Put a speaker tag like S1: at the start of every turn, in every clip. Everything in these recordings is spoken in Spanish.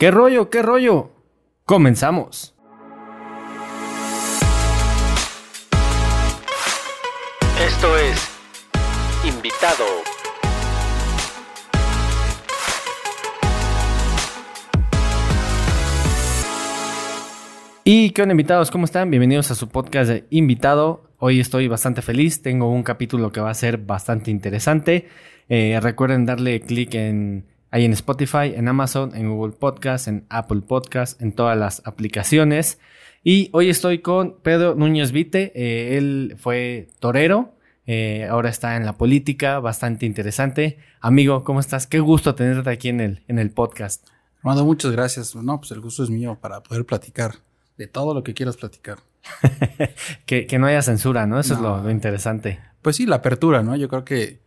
S1: ¿Qué rollo? ¿Qué rollo? Comenzamos.
S2: Esto es Invitado.
S1: Y qué onda invitados, ¿cómo están? Bienvenidos a su podcast de Invitado. Hoy estoy bastante feliz, tengo un capítulo que va a ser bastante interesante. Eh, recuerden darle clic en ahí en Spotify, en Amazon, en Google Podcast, en Apple Podcast, en todas las aplicaciones. Y hoy estoy con Pedro Núñez Vite. Eh, él fue torero, eh, ahora está en la política, bastante interesante. Amigo, ¿cómo estás? Qué gusto tenerte aquí en el, en el podcast.
S3: Armando, muchas gracias. No, pues el gusto es mío para poder platicar de todo lo que quieras platicar.
S1: que, que, no haya censura, ¿no? Eso es lo, lo, interesante.
S3: Pues sí, la apertura, ¿no? Yo creo que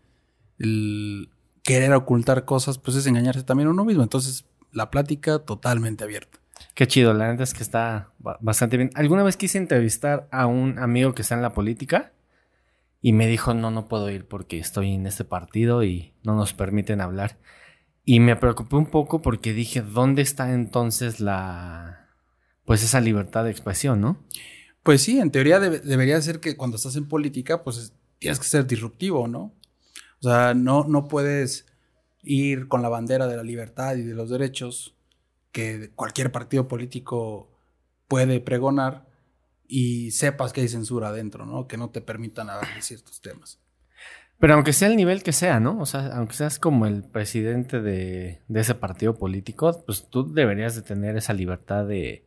S3: el querer ocultar cosas, pues es engañarse también a uno mismo. Entonces, la plática totalmente abierta.
S1: Qué chido, la neta es que está bastante bien. ¿Alguna vez quise entrevistar a un amigo que está en la política? Y me dijo, no, no puedo ir porque estoy en este partido y no nos permiten hablar. Y me preocupé un poco porque dije, ¿dónde está entonces la, pues esa libertad de expresión, ¿no?
S3: Pues sí, en teoría debe, debería ser que cuando estás en política, pues tienes que ser disruptivo, ¿no? O sea, no, no puedes ir con la bandera de la libertad y de los derechos que cualquier partido político puede pregonar y sepas que hay censura adentro, ¿no? Que no te permitan hablar de ciertos temas.
S1: Pero aunque sea el nivel que sea, ¿no? O sea, aunque seas como el presidente de, de ese partido político, pues tú deberías de tener esa libertad de,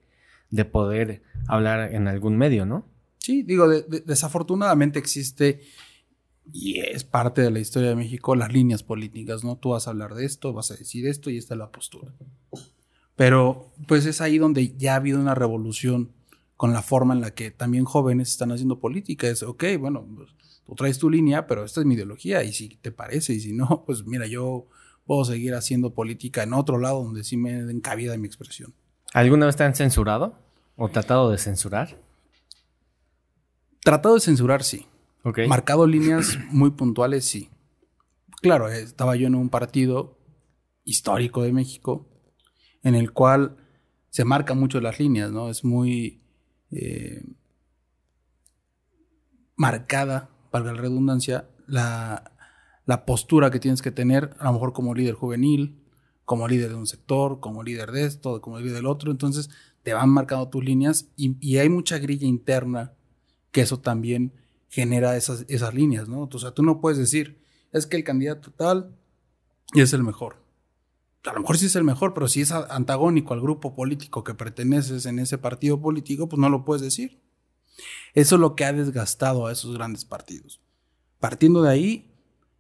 S1: de poder hablar en algún medio, ¿no?
S3: Sí, digo, de, de, desafortunadamente existe y es parte de la historia de México las líneas políticas, ¿no? Tú vas a hablar de esto, vas a decir esto y esta es la postura. Pero pues es ahí donde ya ha habido una revolución con la forma en la que también jóvenes están haciendo política. Es, ok, bueno, pues, tú traes tu línea, pero esta es mi ideología y si te parece y si no, pues mira, yo puedo seguir haciendo política en otro lado donde sí me den cabida mi expresión.
S1: ¿Alguna vez te han censurado o tratado de censurar?
S3: Tratado de censurar, sí.
S1: Okay.
S3: Marcado líneas muy puntuales, sí. Claro, estaba yo en un partido histórico de México en el cual se marcan mucho las líneas, ¿no? Es muy eh, marcada, valga la redundancia, la, la postura que tienes que tener, a lo mejor como líder juvenil, como líder de un sector, como líder de esto, como líder del otro. Entonces te van marcando tus líneas y hay mucha grilla interna que eso también genera esas, esas líneas, ¿no? O sea, tú no puedes decir, es que el candidato tal es el mejor. A lo mejor sí es el mejor, pero si es antagónico al grupo político que perteneces en ese partido político, pues no lo puedes decir. Eso es lo que ha desgastado a esos grandes partidos. Partiendo de ahí,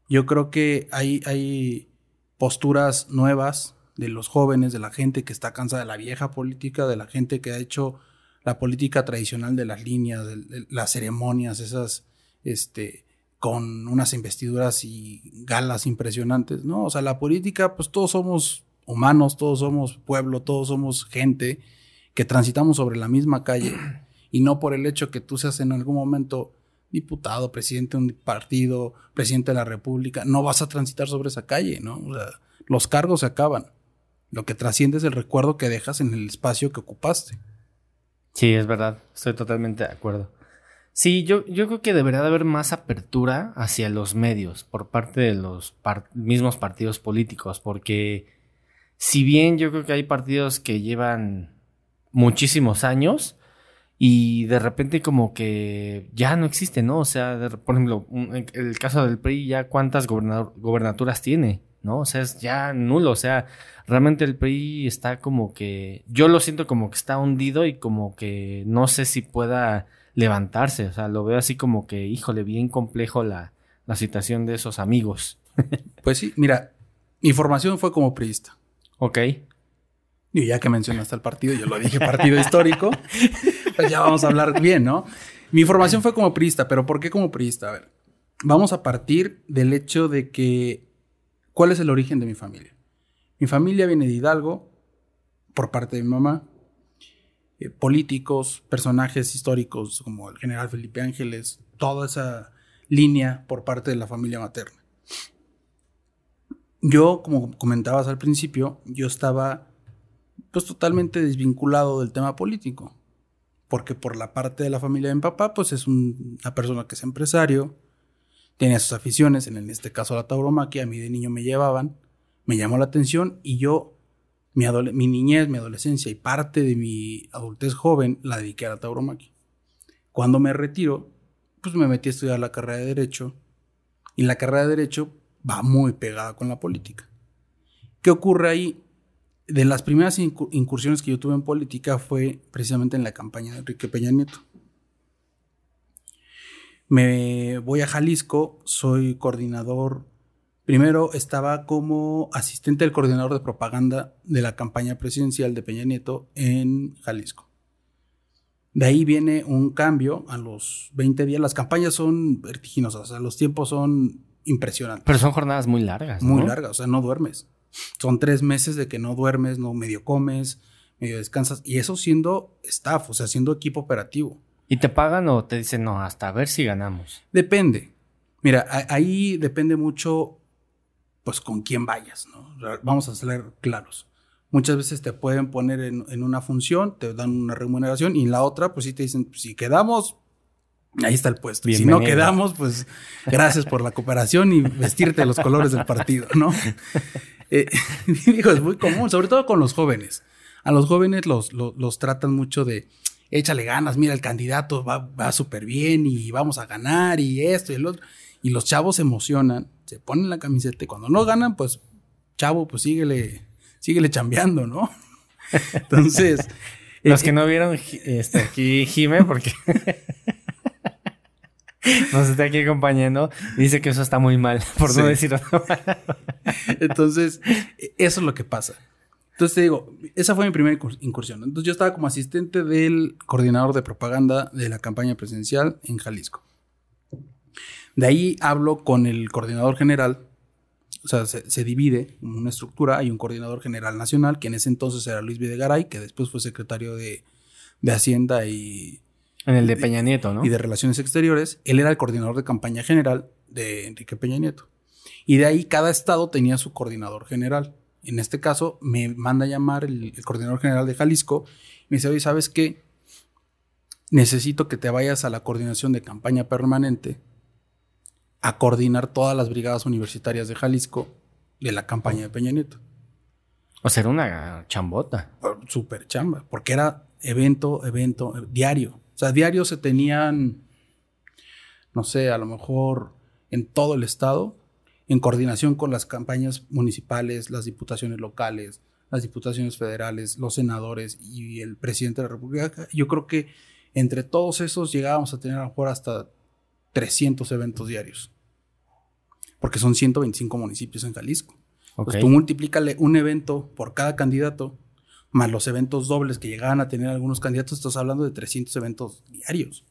S3: yo creo que hay, hay posturas nuevas de los jóvenes, de la gente que está cansada de la vieja política, de la gente que ha hecho la política tradicional de las líneas, las ceremonias, esas, este, con unas investiduras y galas impresionantes, ¿no? O sea, la política, pues todos somos humanos, todos somos pueblo, todos somos gente que transitamos sobre la misma calle y no por el hecho que tú seas en algún momento diputado, presidente de un partido, presidente de la república, no vas a transitar sobre esa calle, ¿no? O sea, los cargos se acaban. Lo que trasciende es el recuerdo que dejas en el espacio que ocupaste.
S1: Sí, es verdad. Estoy totalmente de acuerdo. Sí, yo, yo creo que debería de haber más apertura hacia los medios por parte de los mismos partidos políticos, porque si bien yo creo que hay partidos que llevan muchísimos años y de repente como que ya no existe, ¿no? O sea, de, por ejemplo, un, el caso del PRI ya cuántas gobernaturas tiene, ¿no? O sea, es ya nulo, o sea, realmente el PRI está como que, yo lo siento como que está hundido y como que no sé si pueda levantarse. O sea, lo veo así como que, híjole, bien complejo la, la situación de esos amigos.
S3: pues sí, mira, mi formación fue como priista.
S1: Ok.
S3: Y ya que mencionaste el partido, yo lo dije partido histórico, pues ya vamos a hablar bien, ¿no? Mi formación fue como priista, pero ¿por qué como priista? A ver, vamos a partir del hecho de que, ¿cuál es el origen de mi familia? Mi familia viene de Hidalgo, por parte de mi mamá, eh, políticos, personajes históricos como el general Felipe Ángeles, toda esa línea por parte de la familia materna. Yo, como comentabas al principio, yo estaba pues totalmente desvinculado del tema político. Porque por la parte de la familia de mi papá, pues es una persona que es empresario, tiene sus aficiones, en este caso la tauromaquia, a mí de niño me llevaban, me llamó la atención y yo, mi, mi niñez, mi adolescencia y parte de mi adultez joven la dediqué a la tauromaquia. Cuando me retiro, pues me metí a estudiar la carrera de Derecho y la carrera de Derecho va muy pegada con la política. ¿Qué ocurre ahí? De las primeras incursiones que yo tuve en política fue precisamente en la campaña de Enrique Peña Nieto. Me voy a Jalisco, soy coordinador. Primero estaba como asistente del coordinador de propaganda de la campaña presidencial de Peña Nieto en Jalisco. De ahí viene un cambio a los 20 días. Las campañas son vertiginosas, o sea, los tiempos son impresionantes.
S1: Pero son jornadas muy largas.
S3: Muy largas, o sea, no duermes. Son tres meses de que no duermes, no medio comes, medio descansas. Y eso siendo staff, o sea, siendo equipo operativo.
S1: ¿Y te pagan o te dicen, no, hasta ver si ganamos?
S3: Depende. Mira, ahí depende mucho, pues, con quién vayas, ¿no? Vamos a ser claros. Muchas veces te pueden poner en, una función, te dan una remuneración y en la otra, pues sí te dicen, si quedamos, ahí está el puesto. Si no quedamos, pues gracias por la cooperación y vestirte los colores del partido, ¿no? Eh, digo, es muy común, sobre todo con los jóvenes. A los jóvenes los, los, tratan mucho de, échale ganas, mira, el candidato va, va súper bien y vamos a ganar y esto y el otro. Y los chavos se emocionan, se ponen la camiseta y cuando no ganan, pues, chavo, pues síguele síguele chambeando, ¿no? Entonces.
S1: Los que no vieron este, aquí Jime, porque nos está aquí acompañando, dice que eso está muy mal, por no decir otra
S3: Entonces, eso es lo que pasa. Entonces te digo, esa fue mi primera incursión. Entonces yo estaba como asistente del coordinador de propaganda de la campaña presidencial en Jalisco. De ahí hablo con el coordinador general o sea, se, divide en una estructura. Hay un coordinador general nacional, que en ese entonces era Luis Videgaray, que después fue secretario de, Hacienda y...
S1: En el de Peña Nieto, ¿no?
S3: Y de Relaciones Exteriores. Él era el coordinador de campaña general de Enrique Peña Nieto. Y de ahí cada estado tenía su coordinador general. En este caso, me manda a llamar el, el coordinador general de Jalisco. Me dice, oye, ¿sabes qué? Necesito que te vayas a la coordinación de campaña permanente a coordinar todas las brigadas universitarias de Jalisco de la campaña de Peña Nieto.
S1: O sea, era una chambota.
S3: Súper chamba, porque era evento, evento, eh, diario. O sea, diario se tenían, no sé, a lo mejor en todo el estado, en coordinación con las campañas municipales, las diputaciones locales, las diputaciones federales, los senadores y el presidente de la República. Yo creo que entre todos esos llegábamos a tener a lo mejor hasta 300 eventos diarios porque son 125 municipios en Jalisco. Pues tú multiplícale un evento por cada candidato, más los eventos dobles que llegaban a tener algunos candidatos, estás hablando de 300 eventos diarios.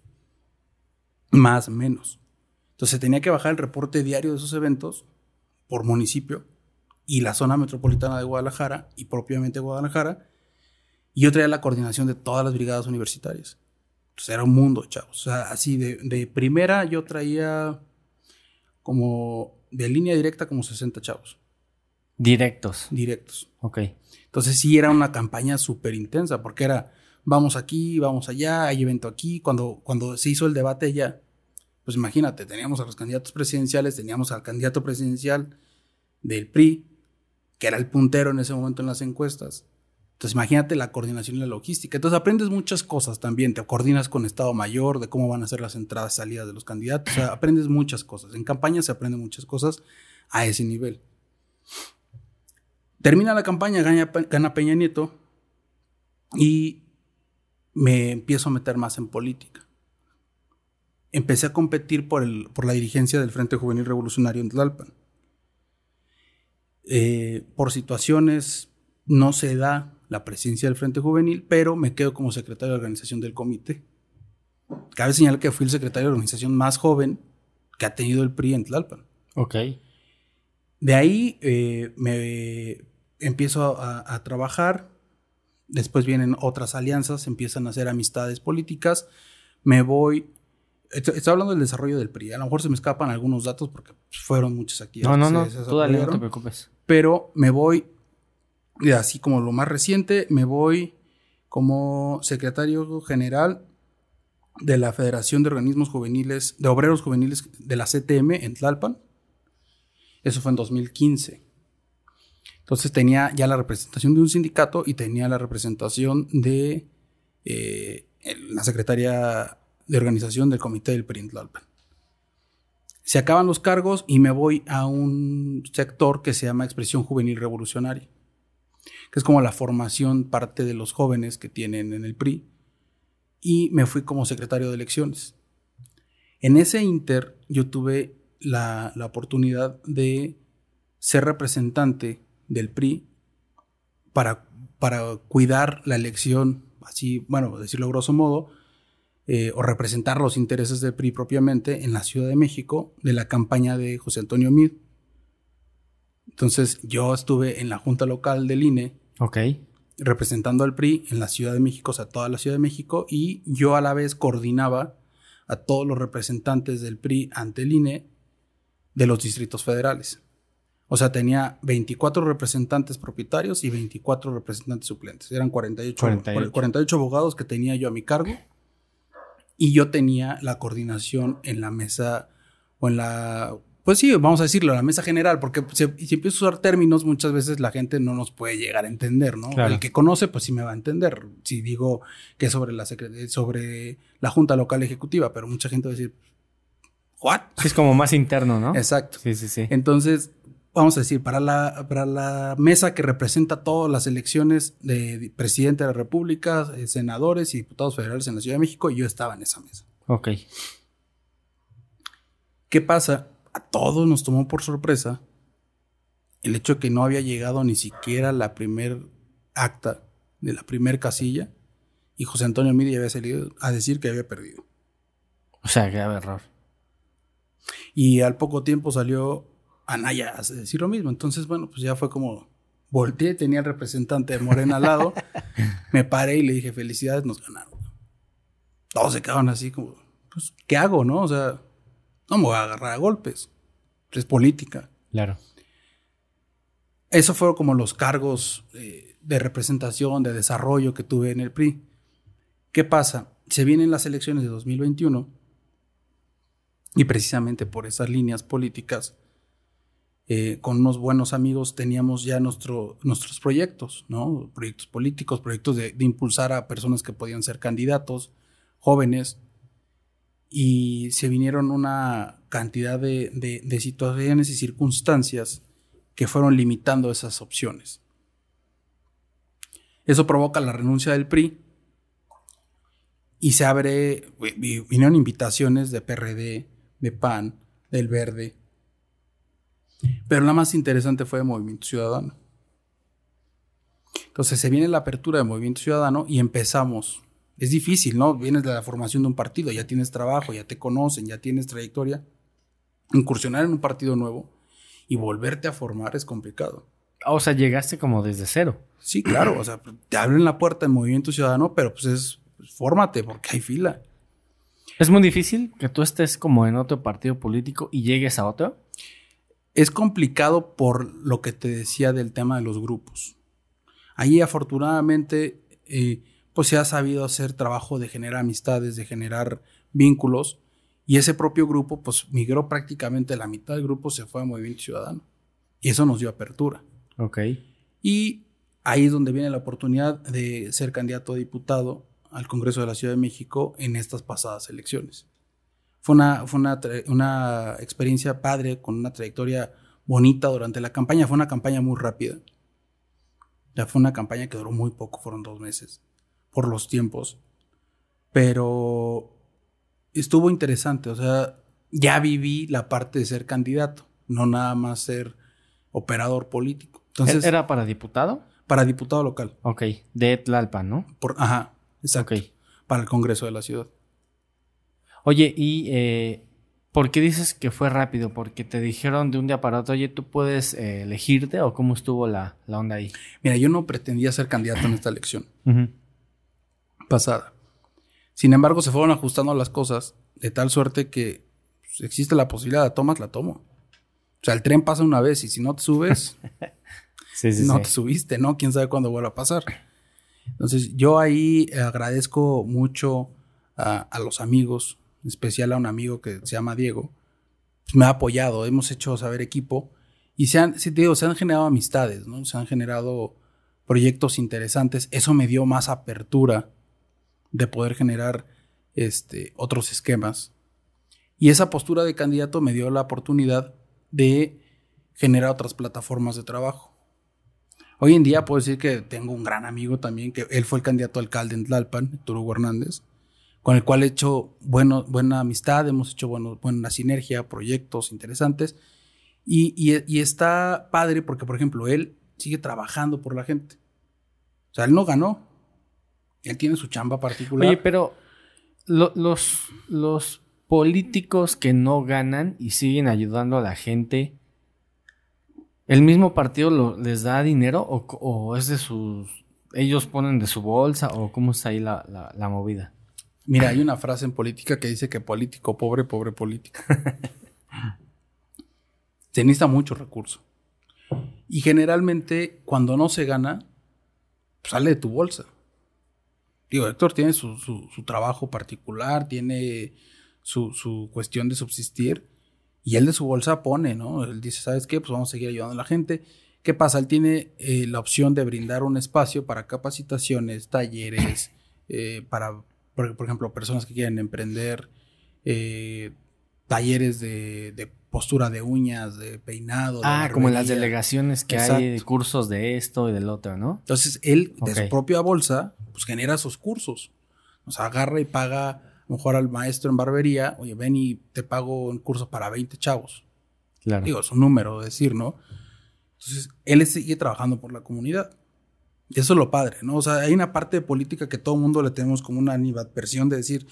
S3: Más o menos. Entonces tenía que bajar el reporte diario de esos eventos por municipio y la zona metropolitana de Guadalajara y propiamente Guadalajara. Y yo traía la coordinación de todas las brigadas universitarias. Entonces era un mundo, chavos. O sea, así de, de primera yo traía como de línea directa como 60 chavos.
S1: Directos.
S3: Directos.
S1: Ok.
S3: Entonces sí era una campaña súper intensa porque era vamos aquí, vamos allá, hay evento aquí. Cuando, cuando se hizo el debate ya, pues imagínate, teníamos a los candidatos presidenciales, teníamos al candidato presidencial del PRI, que era el puntero en ese momento en las encuestas. Entonces imagínate la coordinación y la logística. Entonces aprendes muchas cosas también. Te coordinas con Estado Mayor, de cómo van a ser las entradas y salidas de los candidatos. O sea, aprendes muchas cosas. En campaña se aprende muchas cosas a ese nivel. Termina la campaña, gana, Peña Nieto y me empiezo a meter más en política. Empecé a competir por, el, por la dirigencia del Frente Juvenil Revolucionario en Tlalpan. Eh, por situaciones no se da la presencia del Frente Juvenil, pero me quedo como secretario de organización del comité. Cabe señalar que fui el secretario de organización más joven que ha tenido el PRI en Tlalpan.
S1: Ok.
S3: De ahí eh, me empiezo a, trabajar, después vienen otras alianzas, empiezan a hacer amistades políticas, me voy... Estoy, hablando del desarrollo del PRI. A lo mejor se me escapan algunos datos porque fueron muchas actividades.
S1: No, no, no. no te preocupes.
S3: Pero me voy así como lo más reciente, me voy como secretario general de la Federación de Organismos Juveniles, de Obreros Juveniles de la CTM en Tlalpan. Eso fue en 2015. Entonces tenía ya la representación de un sindicato y tenía la representación de eh, la secretaria de organización del comité del PRI en Tlalpan. Se acaban los cargos y me voy a un sector que se llama Expresión Juvenil Revolucionaria, que es como la formación parte de los jóvenes que tienen en el PRI, y me fui como secretario de elecciones. En ese inter yo tuve la, oportunidad de ser representante del PRI para, para cuidar la elección, así, bueno, decirlo grosso modo, eh, o representar los intereses del PRI propiamente en la Ciudad de México de la campaña de José Antonio Mid. Entonces yo estuve en la Junta Local del INE.
S1: Ok.
S3: Representando al PRI en la Ciudad de México, o sea, toda la Ciudad de México, y yo a la vez coordinaba a todos los representantes del PRI ante el INE de los distritos federales. O sea, tenía 24 representantes propietarios y 24 representantes suplentes. Eran 48, 48. 48 abogados que tenía yo a mi cargo y yo tenía la coordinación en la mesa o en la, pues sí, vamos a decirlo, la mesa general, porque si, empiezo a usar términos, muchas veces la gente no nos puede llegar a entender, ¿no? El que conoce, pues sí me va a entender. Si digo que es sobre la, sobre la Junta Local Ejecutiva, pero mucha gente va a decir, ¿what?
S1: es como más interno, ¿no?
S3: Exacto.
S1: Sí, sí, sí.
S3: Entonces, vamos a decir, para la, para la mesa que representa todas las elecciones de presidente de la República, eh, senadores y diputados federales en la Ciudad de México, yo estaba en esa mesa.
S1: Ok.
S3: ¿Qué pasa? A todos nos tomó por sorpresa el hecho de que no había llegado ni siquiera la primer acta de la primer casilla y José Antonio Midi había salido a decir que había perdido.
S1: O sea, que había error.
S3: Y al poco tiempo salió Anaya hace decir lo mismo. Entonces, bueno, pues ya fue como volteé, tenía el representante de Morena al lado, me paré y le dije, felicidades, nos ganaron. Todos se quedaron así como, pues, ¿qué hago, no? O sea, no me voy a agarrar a golpes. Es política.
S1: Claro.
S3: Eso fueron como los cargos eh, de representación, de desarrollo que tuve en el PRI. ¿Qué pasa? Se vienen las elecciones de 2021 y precisamente por esas líneas políticas eh, con unos buenos amigos teníamos ya nuestro, nuestros proyectos, ¿no? Proyectos políticos, proyectos de, impulsar a personas que podían ser candidatos, jóvenes, y se vinieron una cantidad de, de situaciones y circunstancias que fueron limitando esas opciones. Eso provoca la renuncia del PRI y se abre, vinieron invitaciones de PRD, de PAN, del Verde, pero la más interesante fue el Movimiento Ciudadano. Entonces se viene la apertura del Movimiento Ciudadano y empezamos. Es difícil, ¿no? Vienes de la formación de un partido, ya tienes trabajo, ya te conocen, ya tienes trayectoria. Incursionar en un partido nuevo y volverte a formar es complicado.
S1: O sea, llegaste como desde cero.
S3: Sí, claro. O sea, te abren la puerta del Movimiento Ciudadano, pero pues es, pues, fórmate porque hay fila.
S1: ¿Es muy difícil que tú estés como en otro partido político y llegues a otro?
S3: Es complicado por lo que te decía del tema de los grupos. Ahí afortunadamente eh, pues se ha sabido hacer trabajo de generar amistades, de generar vínculos y ese propio grupo pues migró prácticamente la mitad del grupo se fue a Movimiento Ciudadano y eso nos dio apertura.
S1: Ok.
S3: Y ahí es donde viene la oportunidad de ser candidato a diputado al Congreso de la Ciudad de México en estas pasadas elecciones. Fue una, fue una, experiencia padre, con una trayectoria bonita durante la campaña. Fue una campaña muy rápida. Ya fue una campaña que duró muy poco, fueron dos meses, por los tiempos. Pero estuvo interesante, o sea, ya viví la parte de ser candidato, no nada más ser operador político. Entonces,
S1: ¿Era para diputado?
S3: Para diputado local.
S1: Ok, de Tlalpan, ¿no?
S3: Por, ajá, exacto. Para el Congreso de la ciudad.
S1: Oye, ¿y eh, por qué dices que fue rápido? ¿Porque te dijeron de un día para otro, oye, tú puedes eh, elegirte o cómo estuvo la, onda ahí?
S3: Mira, yo no pretendía ser candidato en esta elección pasada. Sin embargo, se fueron ajustando las cosas de tal suerte que pues, existe la posibilidad, de tomas, la tomo. O sea, el tren pasa una vez y si no te subes,
S1: Sí, sí,
S3: no
S1: sí.
S3: te subiste, ¿no? Quién sabe cuándo vuelva a pasar. Entonces, yo ahí agradezco mucho a, a los amigos, especial a un amigo que se llama Diego. Pues me ha apoyado, hemos hecho saber equipo y se han, te digo, se han generado amistades, ¿no? Se han generado proyectos interesantes. Eso me dio más apertura de poder generar este, otros esquemas. Y esa postura de candidato me dio la oportunidad de generar otras plataformas de trabajo. Hoy en día puedo decir que tengo un gran amigo también, que él fue el candidato alcalde en Tlalpan, Héctor Hugo Hernández, con el cual he hecho bueno, buena amistad, hemos hecho bueno, buena sinergia, proyectos interesantes. Y, y- está padre porque, por ejemplo, él sigue trabajando por la gente. O sea, él no ganó. Él tiene su chamba particular.
S1: Oye, pero lo- los, los políticos que no ganan y siguen ayudando a la gente, ¿el mismo partido les da dinero o, o es de sus... ellos ponen de su bolsa o cómo está ahí la- la movida?
S3: Mira, hay una frase en política que dice que político pobre, pobre político. se necesita mucho recurso. Y generalmente, cuando no se gana, sale de tu bolsa. Digo, Héctor tiene su, su- su trabajo particular, tiene su, su cuestión de subsistir, y él de su bolsa pone, ¿no? Él dice, ¿sabes qué? Pues vamos a seguir ayudando a la gente. ¿Qué pasa? Él tiene eh, la opción de brindar un espacio para capacitaciones, talleres, eh, para, por, por ejemplo, personas que quieren emprender, eh, talleres de, de postura de uñas, de peinado. de
S1: Ah, como en las delegaciones que hay
S3: Exacto.
S1: cursos de esto y del otro, ¿no?
S3: Entonces, él, de
S1: Ok.
S3: su propia bolsa, pues genera esos cursos. O sea, agarra y paga a lo mejor al maestro en barbería, oye, ven y te pago un curso para 20 chavos.
S1: Claro.
S3: Digo, es un número decir, ¿no? Entonces, él sigue trabajando por la comunidad. Eso es lo padre, ¿no? O sea, hay una parte de política que todo el mundo le tenemos como una animadversión de decir,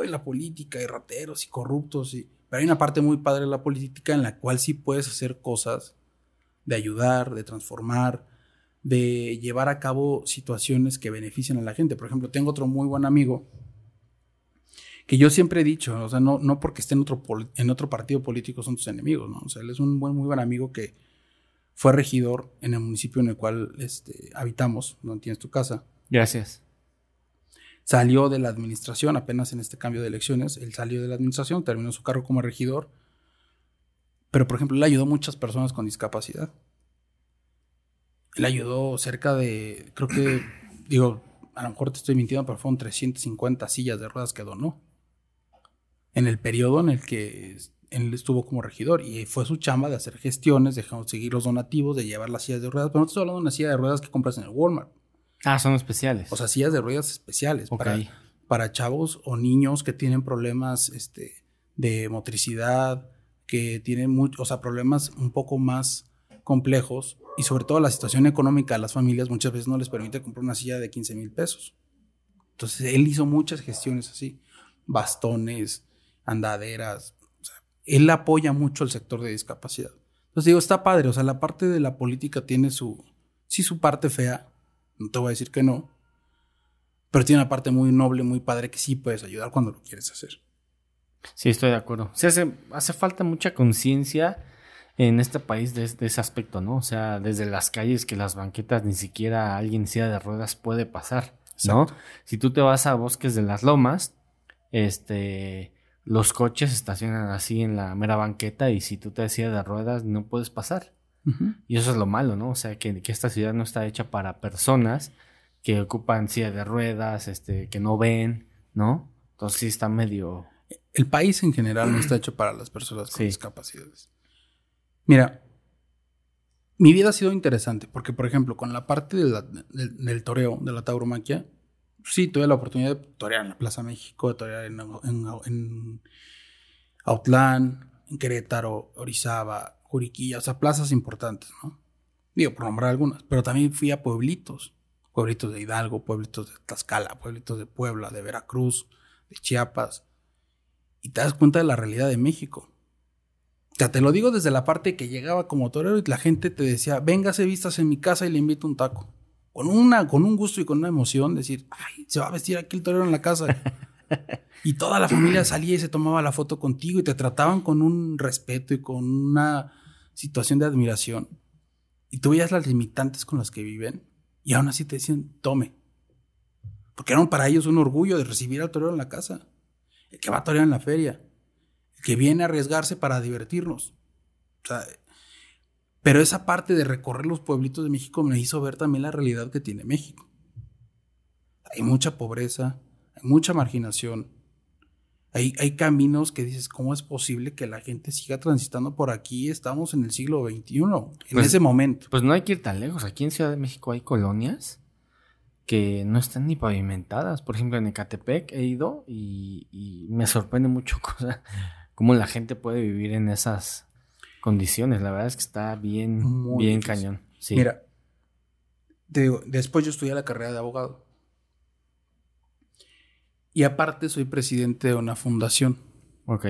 S3: ay, la política y rateros y corruptos. Y... Pero hay una parte muy padre de la política en la cual sí puedes hacer cosas de ayudar, de transformar, de llevar a cabo situaciones que beneficien a la gente. Por ejemplo, tengo otro muy buen amigo que yo siempre he dicho, o sea, no, no porque esté en otro, en otro partido político son tus enemigos, ¿no? O sea, él es un muy buen amigo que fue regidor en el municipio en el cual este, habitamos, donde tienes tu casa.
S1: Gracias.
S3: Salió de la administración, apenas en este cambio de elecciones, él salió de la administración, terminó su cargo como regidor, pero por ejemplo, él ayudó a muchas personas con discapacidad. Él ayudó cerca de, creo que, digo, a lo mejor te estoy mintiendo, pero fueron 350 sillas de ruedas que donó. En el periodo en el que él estuvo como regidor. Y fue su chamba de hacer gestiones, de conseguir los donativos, de llevar las sillas de ruedas. Pero no te estoy hablando de una silla de ruedas que compras en el Walmart.
S1: Ah, son especiales.
S3: O sea, sillas de ruedas especiales para, para chavos o niños que tienen problemas este, de motricidad, que tienen mucho, o sea, problemas un poco más complejos y sobre todo la situación económica de las familias muchas veces no les permite comprar una silla de 15 mil pesos. Entonces él hizo muchas gestiones así, bastones, andaderas. Él apoya mucho el sector de discapacidad. Entonces digo, está padre, o sea, la parte de la política tiene su, sí, su parte fea, no te voy a decir que no, pero tiene una parte muy noble, muy padre que sí puedes ayudar cuando lo quieres hacer.
S1: Sí, estoy de acuerdo. Se hace, hace falta mucha conciencia en este país de, de ese aspecto, ¿no? O sea, desde las calles que las banquetas ni siquiera alguien en silla de ruedas puede pasar, ¿no?
S3: Exacto.
S1: Si tú te vas a Bosques de las Lomas, este, los coches estacionan así en la mera banqueta y si tú te silla de ruedas no puedes pasar. Y eso es lo malo, ¿no? O sea, que, que esta ciudad no está hecha para personas que ocupan silla de ruedas, este, que no ven, ¿no? Entonces sí está medio...
S3: El país en general no está hecho para las personas con
S1: Sí.
S3: discapacidades. Mira, mi vida ha sido interesante porque, por ejemplo, con la parte de la- del, del toreo, de la tauromaquia, sí tuve la oportunidad de torear en la Plaza México, de torear en, en, en Autlán, en Querétaro, Orizaba, Juriquilla, o sea, plazas importantes, ¿no? Digo, por nombrar algunas, pero también fui a pueblitos, pueblitos de Hidalgo, pueblitos de Tlaxcala, pueblitos de Puebla, de Veracruz, de Chiapas, y te das cuenta de la realidad de México. O sea, te lo digo desde la parte que llegaba como torero y la gente te decía, véngase vistas en mi casa y le invito un taco. Con, una, con un gusto y con una emoción, decir, ay, se va a vestir aquí el torero en la casa. y toda la familia salía y se tomaba la foto contigo y te trataban con un respeto y con una situación de admiración. Y tú veías las limitantes con las que viven y aún así te decían, tome. Porque era para ellos un orgullo de recibir al torero en la casa. El que va a torear en la feria. El que viene a arriesgarse para divertirnos. O sea, pero esa parte de recorrer los pueblitos de México me hizo ver también la realidad que tiene México. Hay mucha pobreza, hay mucha marginación. Hay, hay caminos que dices, ¿cómo es posible que la gente siga transitando por aquí? Estamos en el siglo XXI, en
S1: Pues-
S3: ese momento.
S1: Pues no hay que ir tan lejos. Aquí en Ciudad de México hay colonias que no están ni pavimentadas. Por ejemplo, en Ecatepec he ido y, y me sorprende mucho cosa, cómo la gente puede vivir en esas condiciones. La verdad es que está bien,
S3: Muy
S1: bien
S3: difícil.
S1: cañón. Sí.
S3: Mira, te digo, después yo estudié la carrera de abogado. Y aparte soy presidente de una fundación.
S1: Ok.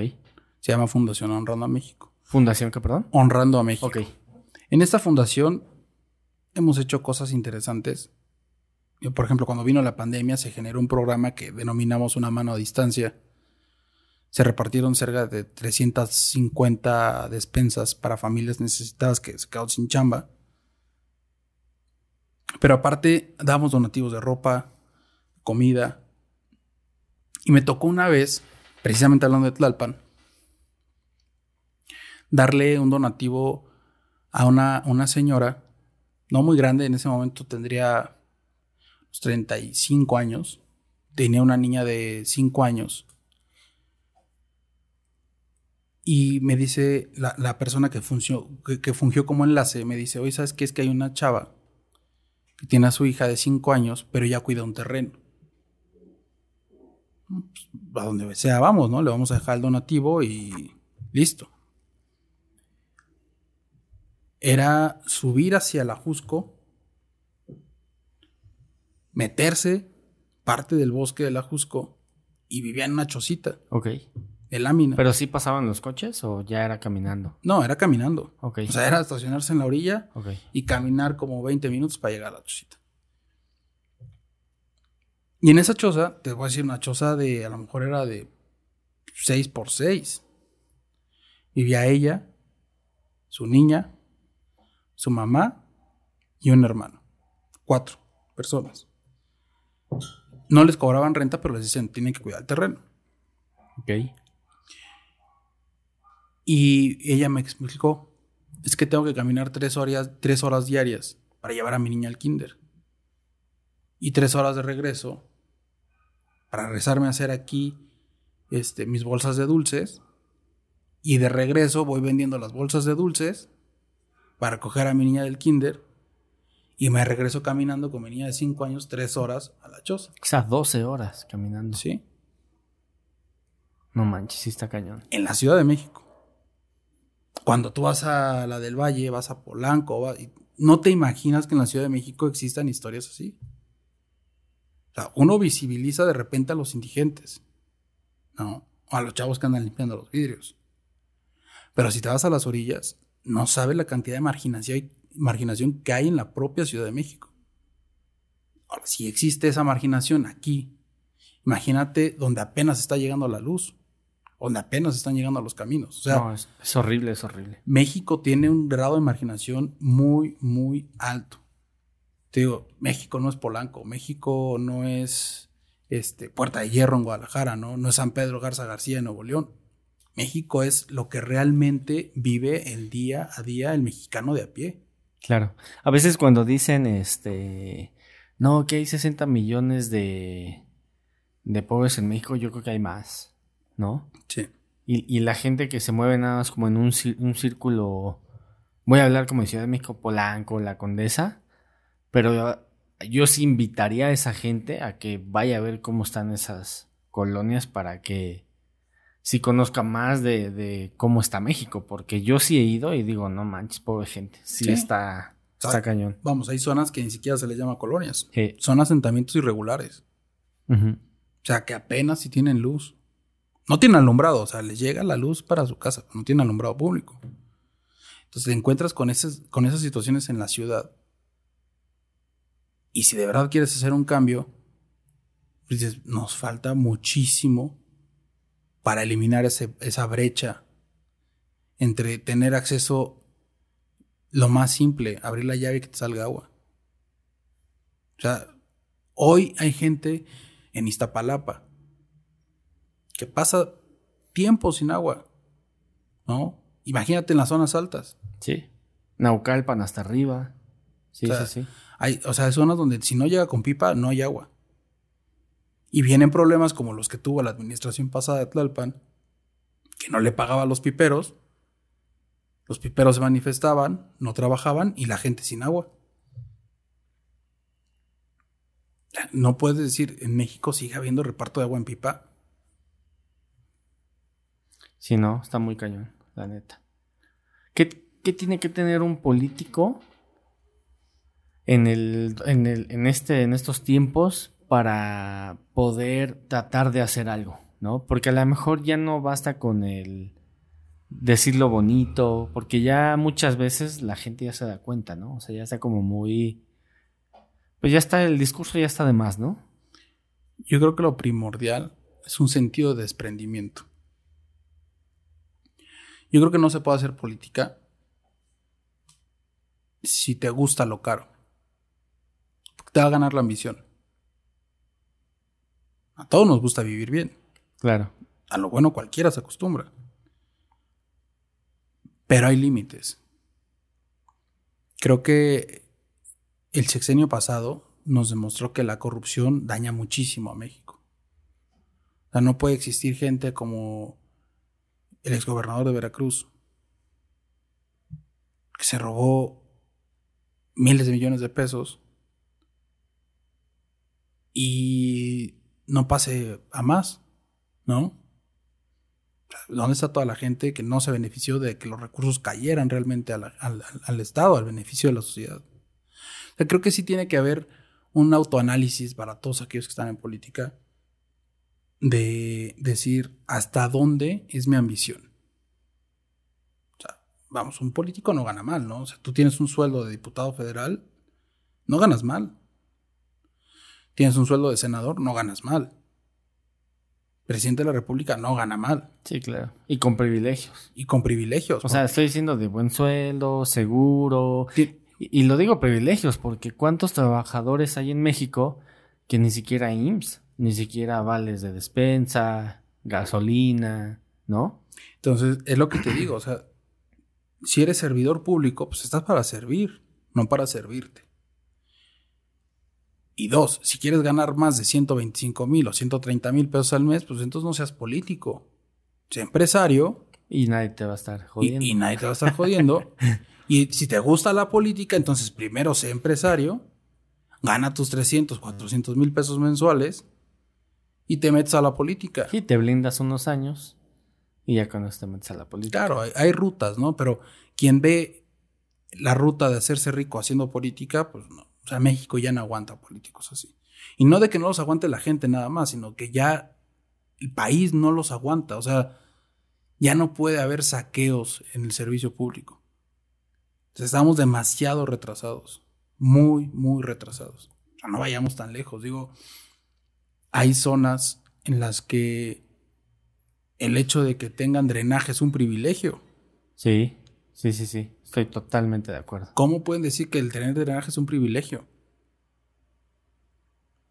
S3: Se llama Fundación Honrando a México.
S1: ¿Fundación qué, perdón?
S3: Honrando a México.
S1: Ok.
S3: En esta fundación hemos hecho cosas interesantes. Por ejemplo, cuando vino la pandemia se generó un programa que denominamos una mano a distancia. Se repartieron cerca de 350 despensas para familias necesitadas que se quedaron sin chamba. Pero aparte damos donativos de ropa, comida. Y me tocó una vez, precisamente hablando de Tlalpan, darle un donativo a una, una señora, no muy grande, en ese momento tendría unos 35 años, tenía una niña de 5 años. Y me dice la, la persona que, funcionó, que, que fungió como enlace, me dice, oye, ¿sabes qué? Es que hay una chava que tiene a su hija de 5 años, pero ya cuida un terreno. Pues, a donde sea vamos, ¿no? Le vamos a dejar el donativo y listo era subir hacia la Jusco, meterse parte del bosque de la Jusco y vivía en una chocita
S1: Ok.
S3: De lámina.
S1: ¿Pero sí pasaban los coches o ya era caminando?
S3: no, era caminando.
S1: Ok.
S3: O sea, era estacionarse en la orilla
S1: ok.
S3: y caminar como 20 minutos para llegar a la chocita. Y en esa choza, te voy a decir una choza de, a lo mejor era de 6 por 6. Vivía ella, su niña, su mamá y un hermano. Cuatro personas. No les cobraban renta, pero les decían, tienen que cuidar el terreno.
S1: Ok.
S3: Y ella me explicó, es que tengo que caminar tres horas, tres horas diarias para llevar a mi niña al kinder. Y tres horas de regreso para regresarme a hacer aquí este, mis bolsas de dulces. Y de regreso voy vendiendo las bolsas de dulces para recoger a mi niña del kinder. Y me regreso caminando con mi niña de 5 años tres horas a la choza.
S1: Quizás 12 horas caminando.
S3: ¿Sí?
S1: No manches, sí está cañón.
S3: en la Ciudad de México. Cuando tú vas a la del Valle, vas a Polanco, y no te imaginas que en la Ciudad de México existan historias así. O sea, uno visibiliza de repente a los indigentes, ¿no? O a los chavos que andan limpiando los vidrios. Pero si te vas a las orillas, no sabes la cantidad de marginación, marginación que hay en la propia Ciudad de México. Ahora, si existe esa marginación aquí, imagínate donde apenas está llegando la luz, donde apenas están llegando a los caminos. O sea,
S1: no, es, es horrible, es horrible.
S3: México tiene un grado de marginación muy, muy alto. Te digo, México no es Polanco, México no es este, Puerta de Hierro en Guadalajara, ¿no? no es San Pedro Garza García en Nuevo León. México es lo que realmente vive el día a día el mexicano de a pie.
S1: Claro. A veces cuando dicen, este, no, que hay 60 millones de, de pobres en México, yo creo que hay más, ¿no?
S3: Sí.
S1: Y, y la gente que se mueve nada más como en un, un círculo, voy a hablar como de Ciudad de México, Polanco, La Condesa, pero yo, yo sí invitaría a esa gente a que vaya a ver cómo están esas colonias para que sí conozca más de, de cómo está México, porque yo sí he ido y digo, no manches, pobre gente, sí,
S3: Sí.
S1: está, está cañón.
S3: Vamos, hay zonas que ni siquiera se les llama colonias.
S1: Sí.
S3: Son asentamientos irregulares. O sea, que apenas si tienen luz. No tienen alumbrado, o sea, les llega la luz para su casa, no tienen alumbrado público. Entonces te encuentras con esas, con esas situaciones en la ciudad. Y si de verdad quieres hacer un cambio, pues dices, nos falta muchísimo para eliminar ese- esa brecha entre tener acceso lo más simple, abrir la llave y que te salga agua. O sea, hoy hay gente en Iztapalapa que pasa tiempo sin agua, ¿no? Imagínate en las zonas altas.
S1: Sí. Naucalpan hasta arriba. Sí,
S3: O sea,
S1: sí, sí.
S3: Hay, o sea, hay zonas donde si no llega con pipa, no hay agua. Y vienen problemas como los que tuvo la administración pasada de Tlalpan, que no le pagaba a los piperos. Los piperos se manifestaban, no trabajaban y la gente sin agua. No puedes decir, en México sigue habiendo reparto de agua en pipa.
S1: Sí, no, está muy cañón, la neta. ¿Qué, qué tiene que tener un político en, el, en, el, en, este, en estos tiempos para poder tratar de hacer algo? ¿No? Porque a lo mejor ya no basta con el decirlo bonito, porque ya muchas veces la gente ya se da cuenta, ¿no? O sea, ya está como muy... Pues ya está, el discurso ya está de más, ¿no?
S3: Yo creo que lo primordial es un sentido de desprendimiento. Yo creo que no se puede hacer política si te gusta lo caro. Te va a ganar la ambición. A todos nos gusta vivir bien.
S1: Claro.
S3: A lo bueno cualquiera se acostumbra. Pero hay límites. Creo que el sexenio pasado nos demostró que la corrupción daña muchísimo a México. O sea, no puede existir gente como el exgobernador de Veracruz, que se robó miles de millones de pesos y no pase a más, ¿no? ¿Dónde está toda la gente que no se benefició de que los recursos cayeran realmente al, al, Estado, al beneficio de la sociedad? Creo que sí tiene que haber un autoanálisis para todos aquellos que están en política de decir hasta dónde es mi ambición. O sea, vamos, un político no gana mal, ¿no? O sea, tú tienes un sueldo de diputado federal, no ganas mal. Tienes un sueldo de senador, no ganas mal. Presidente de la República no gana mal.
S1: Sí, claro. Y con privilegios.
S3: Y con privilegios.
S1: O sea, estoy diciendo de buen sueldo, seguro. Sí. Y, y, lo digo privilegios porque ¿cuántos trabajadores hay en México que ni siquiera IMSS, ni siquiera vales de despensa, gasolina, ¿no?
S3: Entonces, es lo que te digo, o sea, si eres servidor público, pues estás para servir, no para servirte. Y dos, si quieres ganar más de 125 mil o 130 mil pesos al mes, pues entonces no seas político. Sea empresario.
S1: Y nadie te va a estar jodiendo.
S3: Y, y nadie te va a estar jodiendo. y si te gusta la política, entonces primero sé empresario, gana tus 300, 400 mil pesos mensuales y te metes a la política.
S1: Y te blindas unos años y ya con eso te metes a la política.
S3: Claro, hay, hay rutas, ¿no? Pero quien ve la ruta de hacerse rico haciendo política, pues no. O sea, México ya no aguanta políticos así. Y no de que no los aguante la gente nada más, sino que ya el país no los aguanta. O sea, ya no puede haber saqueos en el servicio público. Estamos demasiado retrasados. Muy, muy retrasados. O sea, no vayamos tan lejos. Digo, hay zonas en las que el hecho de que tengan drenaje es un privilegio.
S1: Sí, sí, sí, sí. Estoy totalmente de acuerdo.
S3: ¿Cómo pueden decir que el tener drenaje es un privilegio?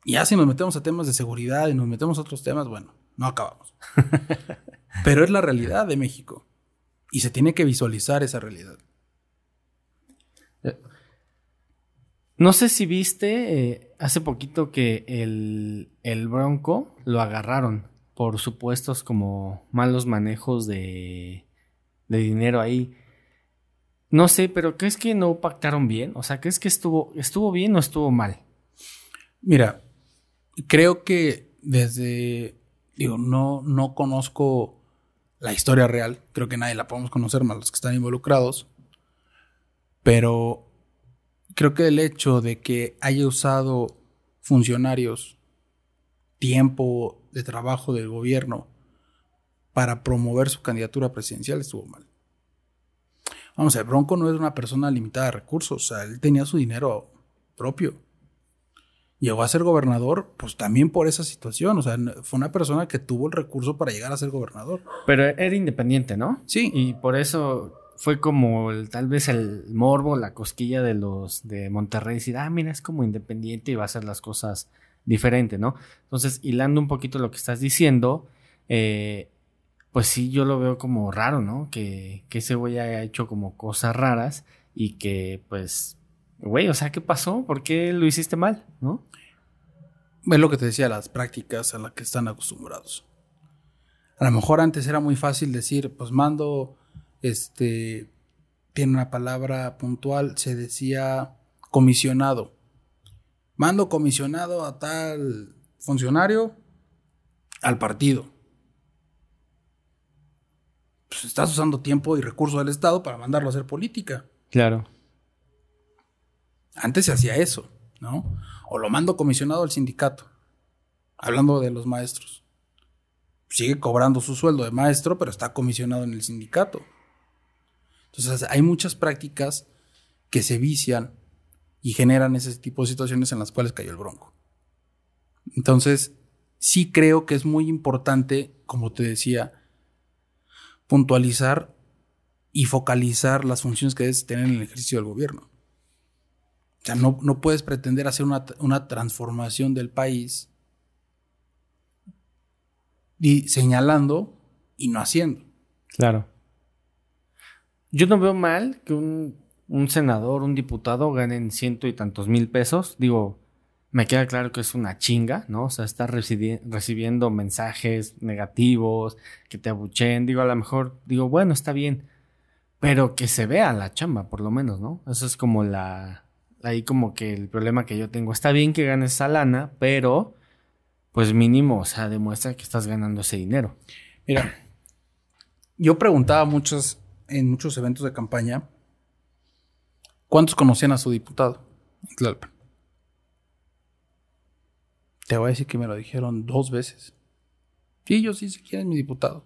S3: Y ya si nos metemos a temas de seguridad y nos metemos a otros temas, bueno, no acabamos. Pero es la realidad de México. Y se tiene que visualizar esa realidad.
S1: No sé si viste eh, hace poquito que el, el, Bronco lo agarraron por supuestos como malos manejos de, de dinero ahí. No sé, pero ¿crees que no pactaron bien? O sea, ¿crees que estuvo, estuvo bien o estuvo mal?
S3: Mira, creo que desde, digo, no, no conozco la historia real, creo que nadie la podemos conocer más los que están involucrados, pero creo que el hecho de que haya usado funcionarios tiempo de trabajo del gobierno para promover su candidatura presidencial estuvo mal. Vamos, el Bronco no es una persona limitada de recursos, o sea, él tenía su dinero propio. Llegó a ser gobernador, pues también por esa situación, o sea, fue una persona que tuvo el recurso para llegar a ser gobernador.
S1: Pero era independiente, ¿no?
S3: Sí.
S1: Y por eso fue como el- tal vez el morbo, la cosquilla de los de Monterrey, decir, ah, mira, es como independiente y va a hacer las cosas diferente, ¿no? Entonces, hilando un poquito lo que estás diciendo, eh, pues sí, yo lo veo como raro, ¿no? Que, que ese güey haya hecho como cosas raras y que, pues, güey, o sea, ¿qué pasó? ¿Por qué lo hiciste mal, no?
S3: Es lo que te decía, las prácticas a las que están acostumbrados. A lo mejor antes era muy fácil decir, pues mando, este, tiene una palabra puntual, se decía comisionado. Mando comisionado a tal funcionario al partido. Pues estás usando tiempo y recursos del Estado para mandarlo a hacer política.
S1: Claro.
S3: Antes se hacía eso, ¿no? O lo mando comisionado al sindicato. Hablando de los maestros. Sigue cobrando su sueldo de maestro, pero está comisionado en el sindicato. Entonces hay muchas prácticas que se vician y generan ese tipo de situaciones en las cuales cayó el bronco. Entonces, sí creo que es muy importante, como te decía, puntualizar y focalizar las funciones que debes tener en el ejercicio del gobierno. O sea, no, no puedes pretender hacer una, una transformación del país y señalando y no haciendo.
S1: Claro. Yo no veo mal que un, un senador, un diputado ganen ciento y tantos mil pesos. Digo, me queda claro que es una chinga, ¿no? O sea, recibi- recibiendo mensajes negativos, que te abucheen. Digo, a lo mejor, digo, bueno, está bien. Pero que se vea la chamba, por lo menos, ¿no? Eso es como la. Ahí como que el problema que yo tengo. Está bien que ganes esa lana, pero. Pues mínimo, o sea, demuestra que estás ganando ese dinero.
S3: Mira, yo preguntaba muchos, en muchos eventos de campaña cuántos conocían a su diputado en Tlalpan. Te voy a decir que me lo dijeron dos veces. Sí, yo sí sé quién es mi diputado.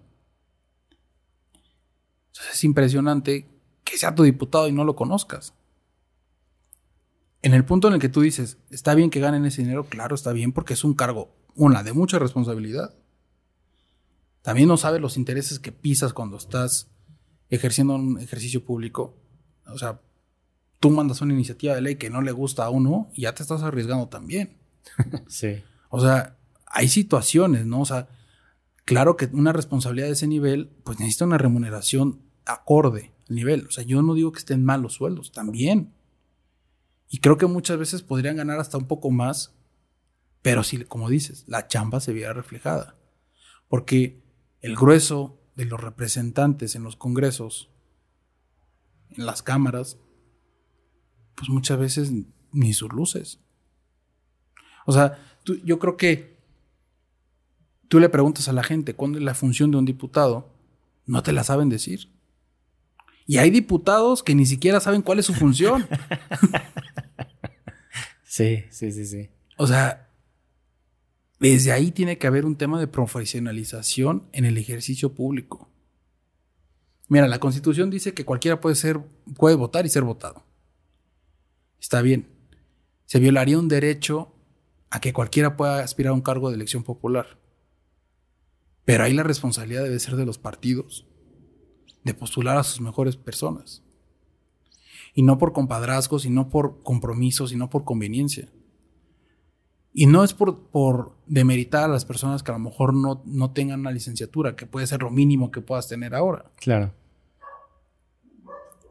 S3: Entonces es impresionante que sea tu diputado y no lo conozcas. En el punto en el que tú dices, está bien que ganen ese dinero, claro, está bien porque es un cargo, una, de mucha responsabilidad. También no sabes los intereses que pisas cuando estás ejerciendo un ejercicio público. O sea, tú mandas una iniciativa de ley que no le gusta a uno y ya te estás arriesgando también.
S1: Sí.
S3: O sea, hay situaciones, ¿no? O sea, claro que una responsabilidad de ese nivel, pues necesita una remuneración acorde al nivel. O sea, yo no digo que estén mal los sueldos, también. Y creo que muchas veces podrían ganar hasta un poco más, pero si, como dices, la chamba se viera reflejada. Porque el grueso de los representantes en los congresos, en las cámaras, pues muchas veces ni sus luces. O sea, tú- yo creo que tú le preguntas a la gente cuál es la función de un diputado, no te la saben decir. Y hay diputados que ni siquiera saben cuál es su función.
S1: Sí, sí, sí, sí.
S3: O sea, desde ahí tiene que haber un tema de profesionalización en el ejercicio público. Mira, la Constitución dice que cualquiera puede ser, puede votar y ser votado. Está bien. Se violaría un derecho a que cualquiera pueda aspirar a un cargo de elección popular. Pero ahí la responsabilidad debe ser de los partidos, de postular a sus mejores personas. Y no por compadrazgos, y no por compromisos, y no por conveniencia. Y no es por, por demeritar a las personas que a lo mejor no, no tengan una licenciatura, que puede ser lo mínimo que puedas tener ahora.
S1: Claro.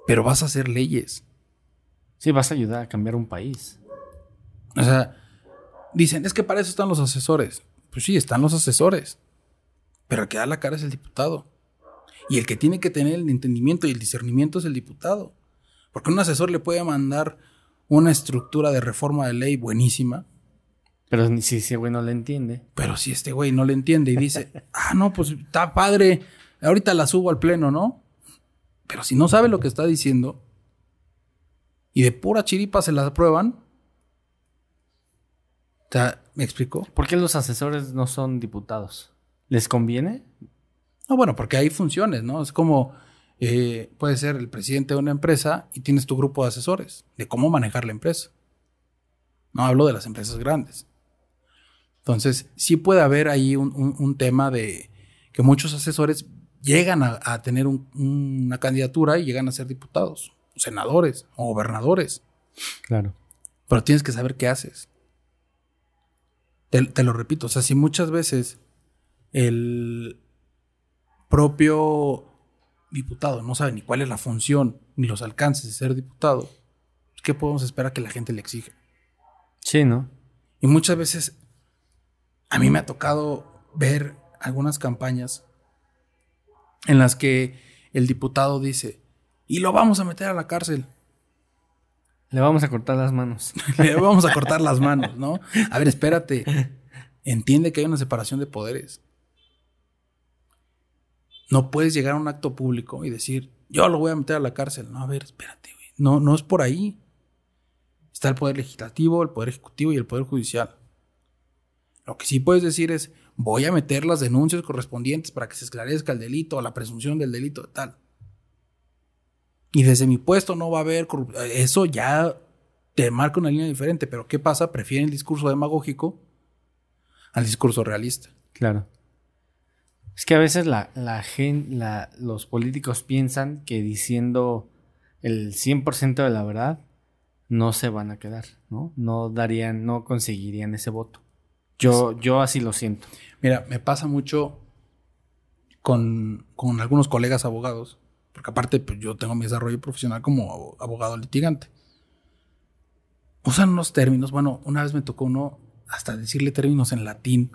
S3: Pero vas a hacer leyes.
S1: Sí, vas a ayudar a cambiar un país.
S3: O sea, dicen, es que para eso están los asesores. Pues sí, están los asesores. Pero el que da la cara es el diputado. Y el que tiene que tener el entendimiento y el discernimiento es el diputado. Porque un asesor le puede mandar una estructura de reforma de ley buenísima,
S1: Pero si ese güey no le entiende.
S3: pero si este güey no le entiende y dice, ah, no, pues está padre, ahorita la subo al pleno, ¿no? Pero si no sabe lo que está diciendo y de pura chiripa se la aprueban, o sea, ¿me explico?
S1: ¿Por qué los asesores no son diputados? ¿Les conviene?
S3: No, bueno, porque hay funciones, ¿no? Es como, eh, puede ser el presidente de una empresa y tienes tu grupo de asesores de cómo manejar la empresa. No hablo de las empresas grandes. Entonces, sí puede haber ahí un, un- un tema de que muchos asesores llegan a, a tener un- una candidatura y llegan a ser diputados, senadores o gobernadores.
S1: Claro.
S3: Pero tienes que saber qué haces. Te, te lo repito, o sea, si muchas veces el propio diputado no sabe ni cuál es la función ni los alcances de ser diputado, ¿qué podemos esperar que la gente le exige?
S1: Sí, ¿no?
S3: Y muchas veces a mí me ha tocado ver algunas campañas en las que el diputado dice, y lo vamos a meter a la cárcel.
S1: Le vamos a cortar las manos.
S3: Le vamos a cortar las manos, ¿no? A ver, espérate. Entiende que hay una separación de poderes. No puedes llegar a un acto público y decir, yo lo voy a meter a la cárcel. No, a ver, espérate, güey. No, no es por ahí. Está el poder legislativo, el poder ejecutivo y el poder judicial. Lo que sí puedes decir es, voy a meter las denuncias correspondientes para que se esclarezca el delito o la presunción del delito tal. Y desde mi puesto no va a haber corrup- Eso ya te marca una línea diferente, pero ¿qué pasa? Prefieren el discurso demagógico al discurso realista.
S1: Claro. Es que a veces la, la gen- la- los políticos piensan que diciendo el 100% de la verdad no se van a quedar, ¿no? No darían, no conseguirían ese voto. Yo, yo así lo siento.
S3: Mira, me pasa mucho con, con algunos colegas abogados, porque aparte pues, yo tengo mi desarrollo profesional como abo- abogado litigante. Usan unos términos, bueno, una vez me tocó uno hasta decirle términos en latín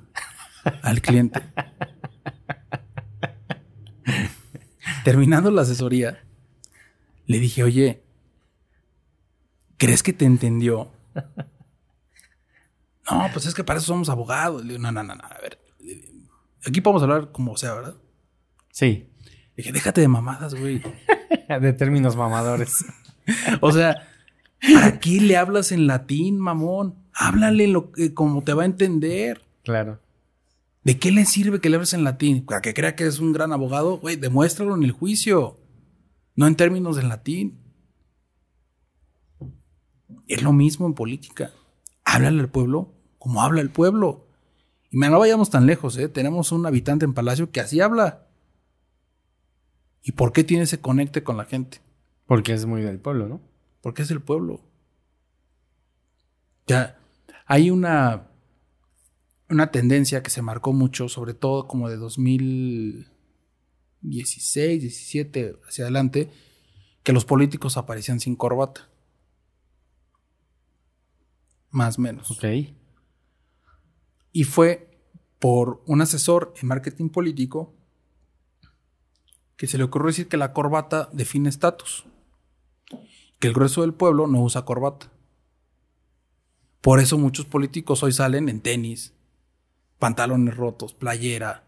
S3: al cliente. Terminando la asesoría, le dije, oye, ¿crees que te entendió? No, pues es que para eso somos abogados. Le digo, no, no, no, no, a ver. Aquí podemos hablar como sea, ¿verdad?
S1: Sí.
S3: Le dije, déjate de mamadas, güey.
S1: De términos mamadores.
S3: O sea, ¿para qué le hablas en latín, mamón? Háblale lo que, como te va a entender.
S1: Claro.
S3: ¿De qué le sirve que le hables en latín? Para que crea que es un gran abogado, güey, demuéstralo en el juicio. No en términos en latín. Es lo mismo en política. Háblale al pueblo como habla el pueblo. Y no vayamos tan lejos, ¿eh? Tenemos un habitante en Palacio que así habla. ¿Y por qué tiene ese conecte con la gente?
S1: Porque es muy del pueblo, ¿no?
S3: Porque es el pueblo. Ya, hay una, una tendencia que se marcó mucho, sobre todo como de 2016, 17 hacia adelante, que los políticos aparecían sin corbata. Más o menos.
S1: Ok.
S3: Y fue por un asesor en marketing político que se le ocurrió decir que la corbata define estatus. Que el grueso del pueblo no usa corbata. Por eso muchos políticos hoy salen en tenis, pantalones rotos, playera.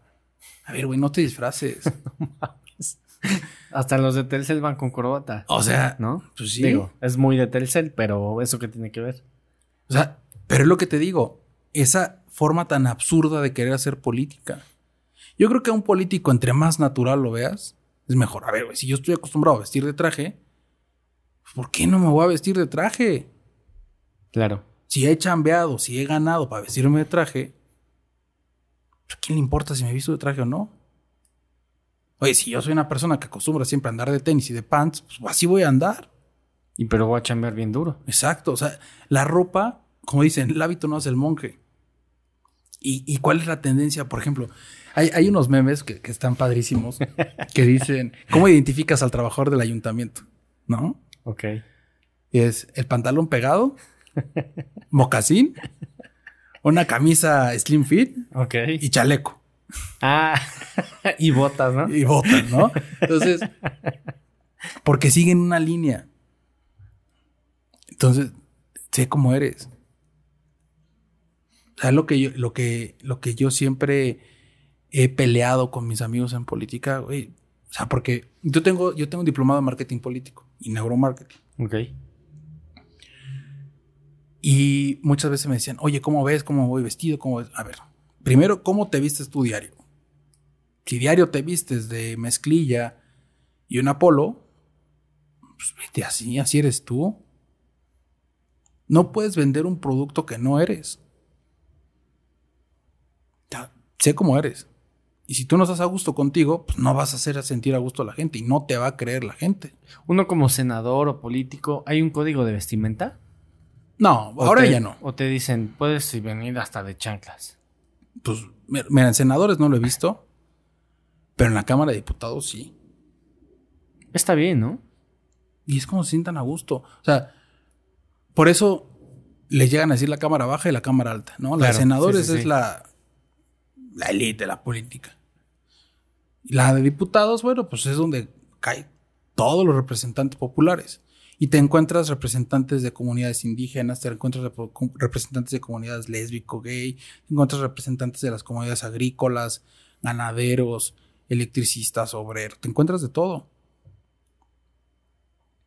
S3: A ver, güey, no te disfraces.
S1: Hasta los de Telcel van con corbata.
S3: O sea,
S1: ¿No?
S3: pues sí.
S1: Digo, es muy de Telcel, pero ¿eso qué tiene que ver?
S3: O sea, pero es lo que te digo, esa forma tan absurda de querer hacer política. Yo creo que a un político, entre más natural lo veas, es mejor. A ver, si yo estoy acostumbrado a vestir de traje, ¿por qué no me voy a vestir de traje?
S1: Claro.
S3: Si he chambeado, si he ganado para vestirme de traje, ¿a quién le importa si me visto de traje o no? Oye, si yo soy una persona que acostumbra siempre a andar de tenis y de pants, pues así voy a andar.
S1: Y pero voy a chambear bien duro.
S3: Exacto. O sea, la ropa, como dicen, el hábito no hace el monje. ¿Y, y cuál es la tendencia? Por ejemplo, hay, hay unos memes que, que están padrísimos que dicen, ¿cómo identificas al trabajador del ayuntamiento? ¿No?
S1: Ok.
S3: Es el pantalón pegado, mocasín, una camisa slim fit
S1: Ok.
S3: y chaleco.
S1: Ah, y botas, ¿no?
S3: Y botas, ¿no? Entonces, porque siguen una línea. Entonces, sé cómo eres. O sea, lo que yo, lo que, lo que yo siempre he peleado con mis amigos en política, güey. O sea, porque yo tengo, yo tengo un diplomado en marketing político y neuromarketing.
S1: Ok.
S3: Y muchas veces me decían, oye, ¿cómo ves? ¿Cómo voy vestido? ¿Cómo ves? A ver, primero, ¿cómo te vistes tu diario? Si diario te vistes de mezclilla y un apolo, pues vete así, así eres tú. No puedes vender un producto que no eres. Ya, sé cómo eres. Y si tú no estás a gusto contigo, pues no vas a hacer sentir a gusto a la gente y no te va a creer la gente.
S1: Uno como senador o político, ¿hay un código de vestimenta?
S3: No,
S1: ¿O
S3: ahora
S1: te-
S3: ya no.
S1: O te dicen, puedes venir hasta de chanclas.
S3: Pues, mi- mira, en senadores no lo he visto, pero en la Cámara de Diputados sí.
S1: Está bien, ¿no?
S3: Y es como se sientan a gusto. O sea, por eso les llegan a decir la Cámara Baja y la Cámara Alta, ¿no? La
S1: Claro,
S3: de senadores
S1: sí, sí,
S3: es
S1: sí.
S3: la, la élite de la política. Y la de diputados, bueno, pues es donde caen todos los representantes populares. Y te encuentras representantes de comunidades indígenas, te encuentras representantes de comunidades lésbico, gay, te encuentras representantes de las comunidades agrícolas, ganaderos, electricistas, obreros, te encuentras de todo.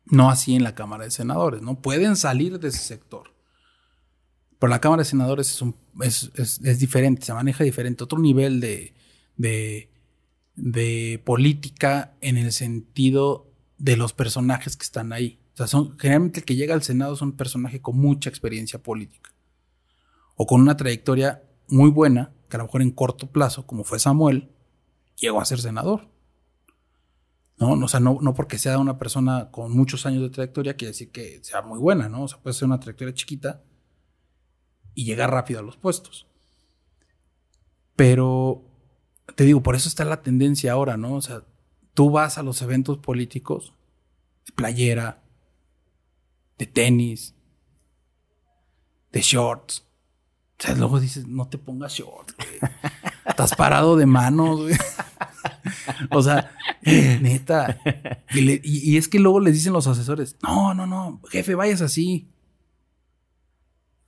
S3: No así en la Cámara de Senadores, ¿no? Pueden salir de ese sector. Pero la Cámara de Senadores es, diferente, se maneja diferente, otro nivel de, de, de política en el sentido de los personajes que están ahí. O sea, son, generalmente el que llega al Senado es un personaje con mucha experiencia política. O con una trayectoria muy buena, que a lo mejor en corto plazo, como fue Samuel, llegó a ser senador. ¿no? O sea, no, no porque sea una persona con muchos años de trayectoria quiere decir que sea muy buena, ¿no? O sea, puede ser una trayectoria chiquita y llegar rápido a los puestos. Pero, te digo, por eso está la tendencia ahora, ¿no? O sea, tú vas a los eventos políticos de playera, de tenis, de shorts. O sea, luego dices, no te pongas shorts, güey. Estás parado de manos, güey. O sea, neta. Y, le- y- y es que luego les dicen los asesores, no, no, no, jefe, vayas así.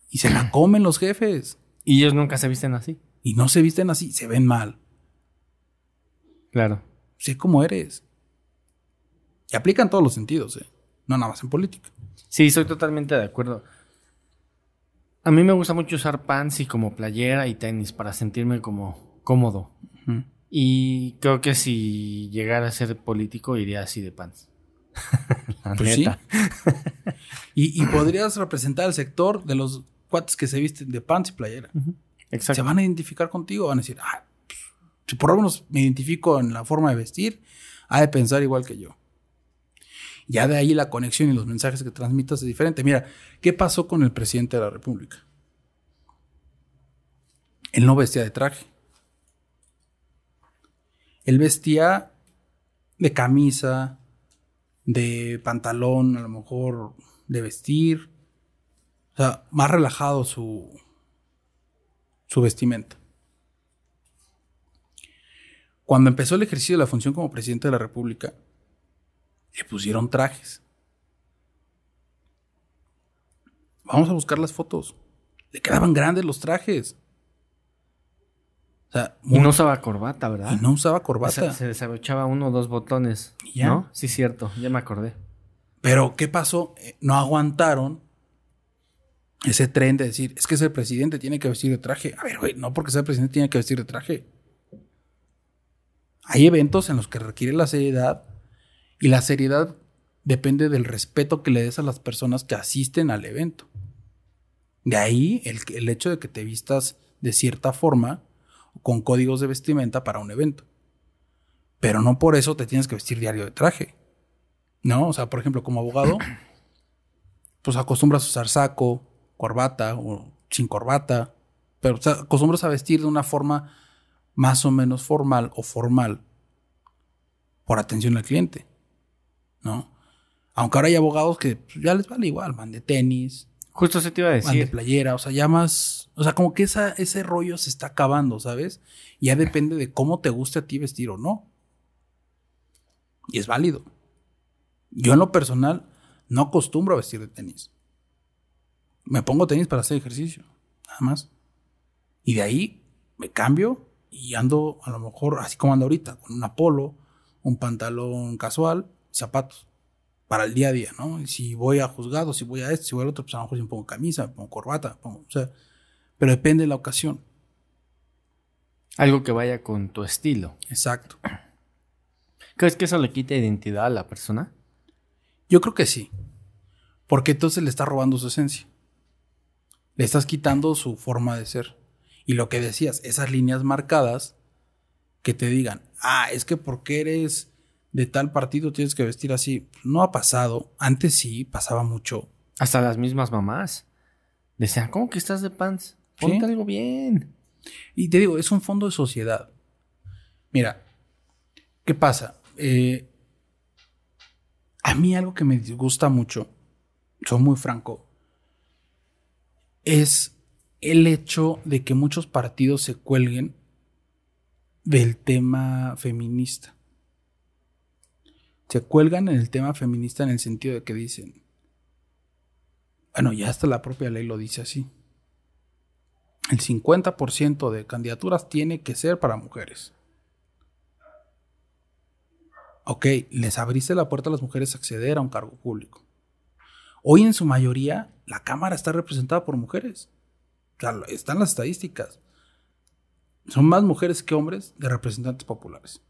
S3: Y se la comen los jefes.
S1: Y ellos nunca se visten así.
S3: Y no se visten así, se ven mal.
S1: Claro.
S3: Sé cómo eres. Y aplica en todos los sentidos, ¿eh? No nada más en política.
S1: Sí, soy totalmente de acuerdo. A mí me gusta mucho usar pants y como playera y tenis para sentirme como cómodo. Y creo que si llegara a ser político iría así de pants. La
S3: Pues
S1: neta.
S3: Y, y podrías representar el sector de los cuates que se visten de pants y playera.
S1: Exacto.
S3: Se van a identificar contigo, van a decir, ah, pues, si por lo menos me identifico en la forma de vestir, ha de pensar igual que yo. Ya de ahí la conexión y los mensajes que transmitas es diferente. Mira, ¿qué pasó con el presidente de la República? Él no vestía de traje. Él vestía de camisa, de pantalón, a lo mejor de vestir. O sea, más relajado su, su vestimenta. Cuando empezó el ejercicio de la función como presidente de la República, le pusieron trajes. Vamos a buscar las fotos. Le quedaban grandes los trajes. O sea,
S1: Y no usaba corbata, ¿verdad?
S3: y no usaba corbata.
S1: se desabrochaba uno o dos botones.
S3: Ya.
S1: ¿No? Sí, cierto. Ya me acordé.
S3: Pero, ¿qué pasó? Eh, No aguantaron ese tren de decir, es que es el presidente, tiene que vestir de traje. A ver, güey, no porque sea el presidente tiene que vestir de traje. Hay eventos en los que requiere la seriedad y la seriedad depende del respeto que le des a las personas que asisten al evento. De ahí el, el hecho de que te vistas de cierta forma con códigos de vestimenta para un evento. Pero no por eso te tienes que vestir diario de traje. ¿No? O sea, por ejemplo, como abogado, pues acostumbras a usar saco, corbata o sin corbata, pero o sea, acostumbras a vestir de una forma más o menos formal o formal por atención al cliente, ¿no? Aunque ahora hay abogados que pues, ya les vale igual, van de tenis,
S1: Justo se te iba a
S3: van de
S1: decir.
S3: playera, o sea, ya más, o sea, como que esa, ese rollo se está acabando, ¿sabes? Ya depende de cómo te guste a ti vestir o no. Y es válido. Yo en lo personal no acostumbro a vestir de tenis. Me pongo tenis para hacer ejercicio, nada más. Y de ahí me cambio y ando a lo mejor así como ando ahorita, con un polo, un pantalón casual, zapatos para el día a día, ¿no? Y si voy a juzgado, si voy a esto, si voy al otro, pues a lo mejor si me pongo camisa, me pongo corbata, me pongo, o sea, pero depende de la ocasión.
S1: Algo que vaya con tu estilo.
S3: Exacto.
S1: ¿Crees que eso le quita identidad a la persona?
S3: Yo creo que sí. Porque entonces le estás robando su esencia. Le estás quitando su forma de ser. Y lo que decías, esas líneas marcadas que te digan, ah, es que porque eres de tal partido tienes que vestir así. No ha pasado. Antes sí, pasaba mucho.
S1: Hasta las mismas mamás. Decían, ¿cómo que estás de pants? Ponte algo bien.
S3: Y te digo, es un fondo de sociedad. Mira, ¿qué pasa? Eh, a mí algo que me disgusta mucho, soy muy franco, es el hecho de que muchos partidos se cuelguen del tema feminista. Se cuelgan en el tema feminista en el sentido de que dicen, bueno, ya hasta la propia ley lo dice así. El 50% de candidaturas tiene que ser para mujeres. Ok, les abriste la puerta a las mujeres a acceder a un cargo público. Hoy en su mayoría la Cámara está representada por mujeres. están las estadísticas. Son más mujeres que hombres de representantes populares.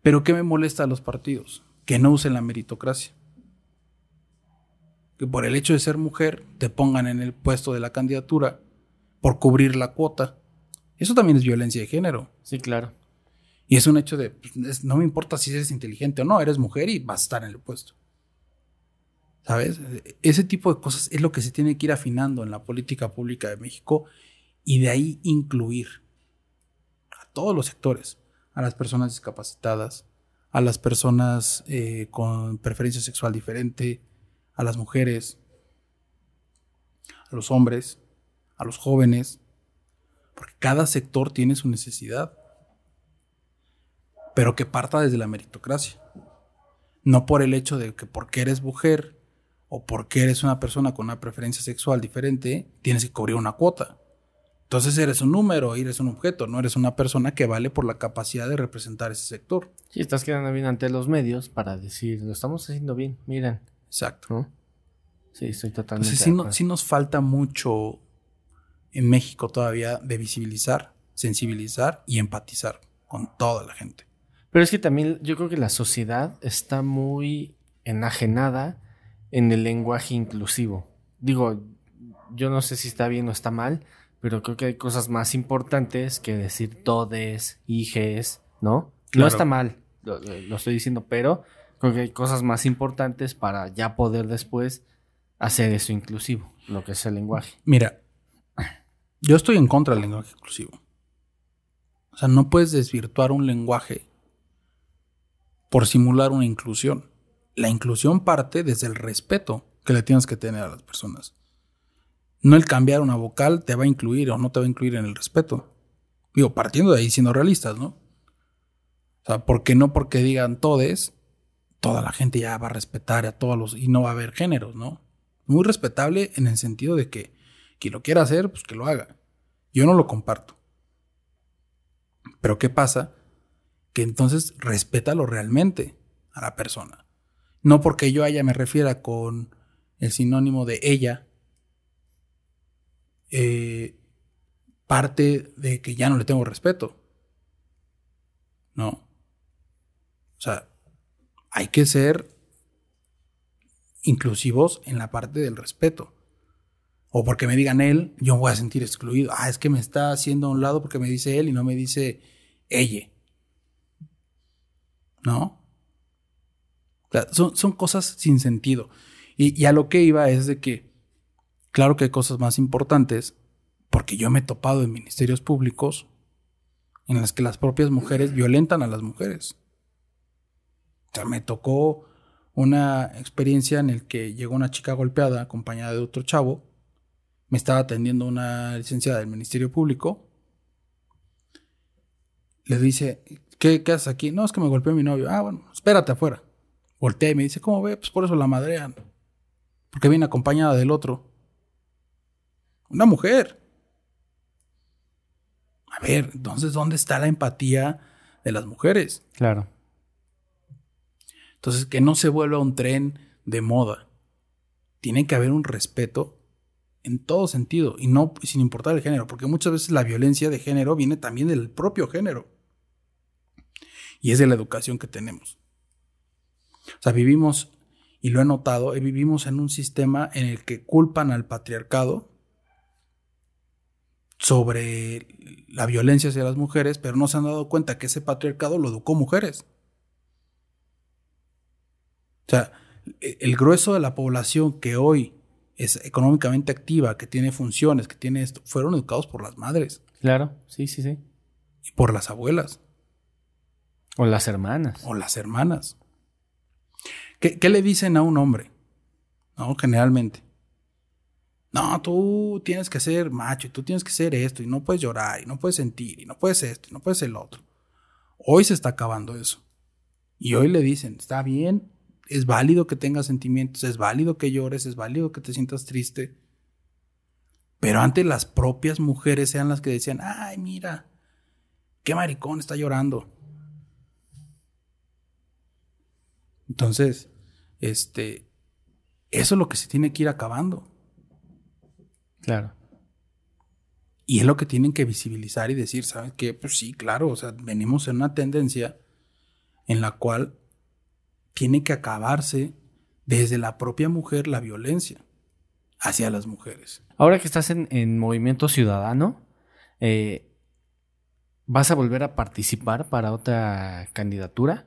S3: Pero ¿qué me molesta a los partidos? Que no usen la meritocracia. Que por el hecho de ser mujer te pongan en el puesto de la candidatura por cubrir la cuota. Eso también es violencia de género.
S1: Sí, claro.
S3: Y es un hecho de, pues, no me importa si eres inteligente o no, eres mujer y vas a estar en el puesto. ¿Sabes? Ese tipo de cosas es lo que se tiene que ir afinando en la política pública de México y de ahí incluir a todos los sectores, a las personas discapacitadas, a las personas eh, con preferencia sexual diferente, a las mujeres, a los hombres, a los jóvenes, porque cada sector tiene su necesidad pero que parta desde la meritocracia. No por el hecho de que porque eres mujer o porque eres una persona con una preferencia sexual diferente, tienes que cubrir una cuota. Entonces eres un número, eres un objeto, no eres una persona que vale por la capacidad de representar ese sector.
S1: Sí, estás quedando bien ante los medios para decir, lo estamos haciendo bien, miren.
S3: Exacto.
S1: Sí, estoy totalmente.
S3: Entonces sí, sí nos falta mucho en México todavía de visibilizar, sensibilizar y empatizar con toda la gente.
S1: Pero es que también yo creo que la sociedad está muy enajenada en el lenguaje inclusivo. Digo, yo no sé si está bien o está mal, pero creo que hay cosas más importantes que decir todes, hijes, ¿no? No está mal, lo, lo, estoy diciendo, pero creo que hay cosas más importantes para ya poder después hacer eso inclusivo, lo que es el lenguaje.
S3: Mira, yo estoy en contra del lenguaje inclusivo. O sea, no puedes desvirtuar un lenguaje por simular una inclusión. La inclusión parte desde el respeto que le tienes que tener a las personas. No el cambiar una vocal te va a incluir o no te va a incluir en el respeto. Digo, partiendo de ahí siendo realistas, ¿no? O sea, porque no porque digan todes, toda la gente ya va a respetar a todos los y no va a haber géneros, ¿no? Muy respetable en el sentido de que quien lo quiera hacer, pues que lo haga. Yo no lo comparto. Pero ¿qué pasa? que entonces respétalo realmente a la persona. No porque yo a ella me refiera con el sinónimo de ella, eh, parte de que ya no le tengo respeto. No. O sea, hay que ser inclusivos en la parte del respeto. O porque me digan él, yo me voy a sentir excluido. Ah, es que me está haciendo a un lado porque me dice él y no me dice ella. ¿no? Son, cosas sin sentido. Y, a lo que iba es de que, claro que hay cosas más importantes, porque yo me he topado en ministerios públicos en las que las propias mujeres violentan a las mujeres. O sea, me tocó una experiencia en el que llegó una chica golpeada acompañada de otro chavo. Me estaba atendiendo una licenciada del Ministerio Público. Le dice, ¿Qué, haces aquí? No, es que me golpeó mi novio. Ah, bueno, espérate afuera. Voltea y me dice, ¿cómo ve? Pues por eso la madrean. Porque viene acompañada del otro. Una mujer. A ver, entonces, ¿dónde está la empatía de las mujeres?
S1: Claro.
S3: Entonces, que no se vuelva un tren de moda. Tiene que haber un respeto en todo sentido y no sin importar el género, porque muchas veces la violencia de género viene también del propio género. Y es de la educación que tenemos. O sea, vivimos, y lo he notado, eh, vivimos en un sistema en el que culpan al patriarcado sobre la violencia hacia las mujeres, pero no se han dado cuenta que ese patriarcado lo educó mujeres. O sea, e, el grueso de la población que hoy es económicamente activa, que tiene funciones, que tiene esto, fueron educados por las madres.
S1: Claro, sí, sí, sí.
S3: Y por las abuelas.
S1: O las hermanas.
S3: O las hermanas. ¿Qué, le dicen a un hombre? ¿No? Generalmente. No, tú tienes que ser macho y tú tienes que ser esto y no puedes llorar y no puedes sentir y no puedes esto y no puedes el otro. Hoy se está acabando eso. Y hoy le dicen, está bien, es válido que tengas sentimientos, es válido que llores, es válido que te sientas triste. Pero antes las propias mujeres sean las que decían, ay, mira, qué maricón está llorando. Entonces, este, eso es lo que se tiene que ir acabando.
S1: Claro.
S3: Y es lo que tienen que visibilizar y decir, ¿sabes qué? Pues sí, claro, o sea, venimos en una tendencia en la cual tiene que acabarse desde la propia mujer la violencia hacia las mujeres.
S1: Ahora que estás en, Movimiento Ciudadano, eh, ¿vas a volver a participar para otra candidatura?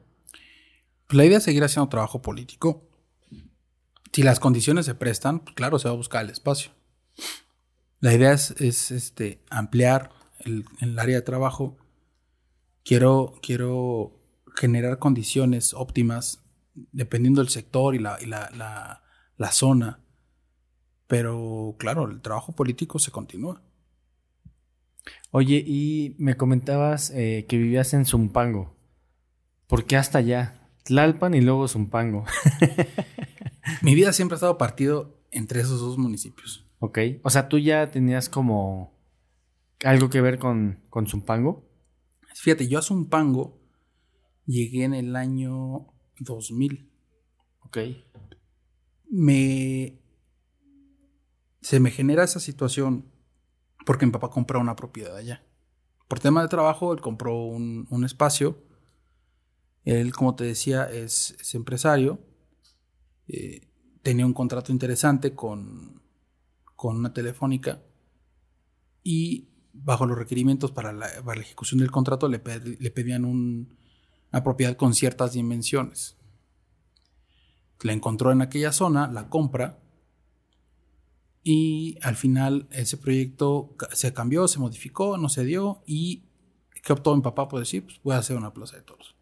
S3: Pues la idea es seguir haciendo trabajo político. Si las condiciones se prestan, pues claro, se va a buscar el espacio. La idea es, este, ampliar el, área de trabajo. Quiero, quiero generar condiciones óptimas dependiendo del sector y la, zona. Pero claro, el trabajo político se continúa.
S1: Oye, y me comentabas eh, que vivías en Zumpango. ¿Por qué hasta allá? Tlalpan y luego Zumpango.
S3: Mi vida siempre ha estado partido entre esos dos municipios.
S1: Ok. O sea, tú ya tenías como algo que ver con, con Zumpango.
S3: Fíjate, yo a Zumpango llegué en el año 2000.
S1: Ok.
S3: Me. Se me genera esa situación porque mi papá compró una propiedad allá. Por tema de trabajo, él compró un, espacio. Él, como te decía, es, empresario. Eh, tenía un contrato interesante con, con una telefónica. Y bajo los requerimientos para la, ejecución del contrato le, le pedían un, una propiedad con ciertas dimensiones. La encontró en aquella zona, la compra y al final ese proyecto se cambió, se modificó, no se dio y ¿qué optó mi papá? Pues decir, pues voy a hacer una plaza de toros.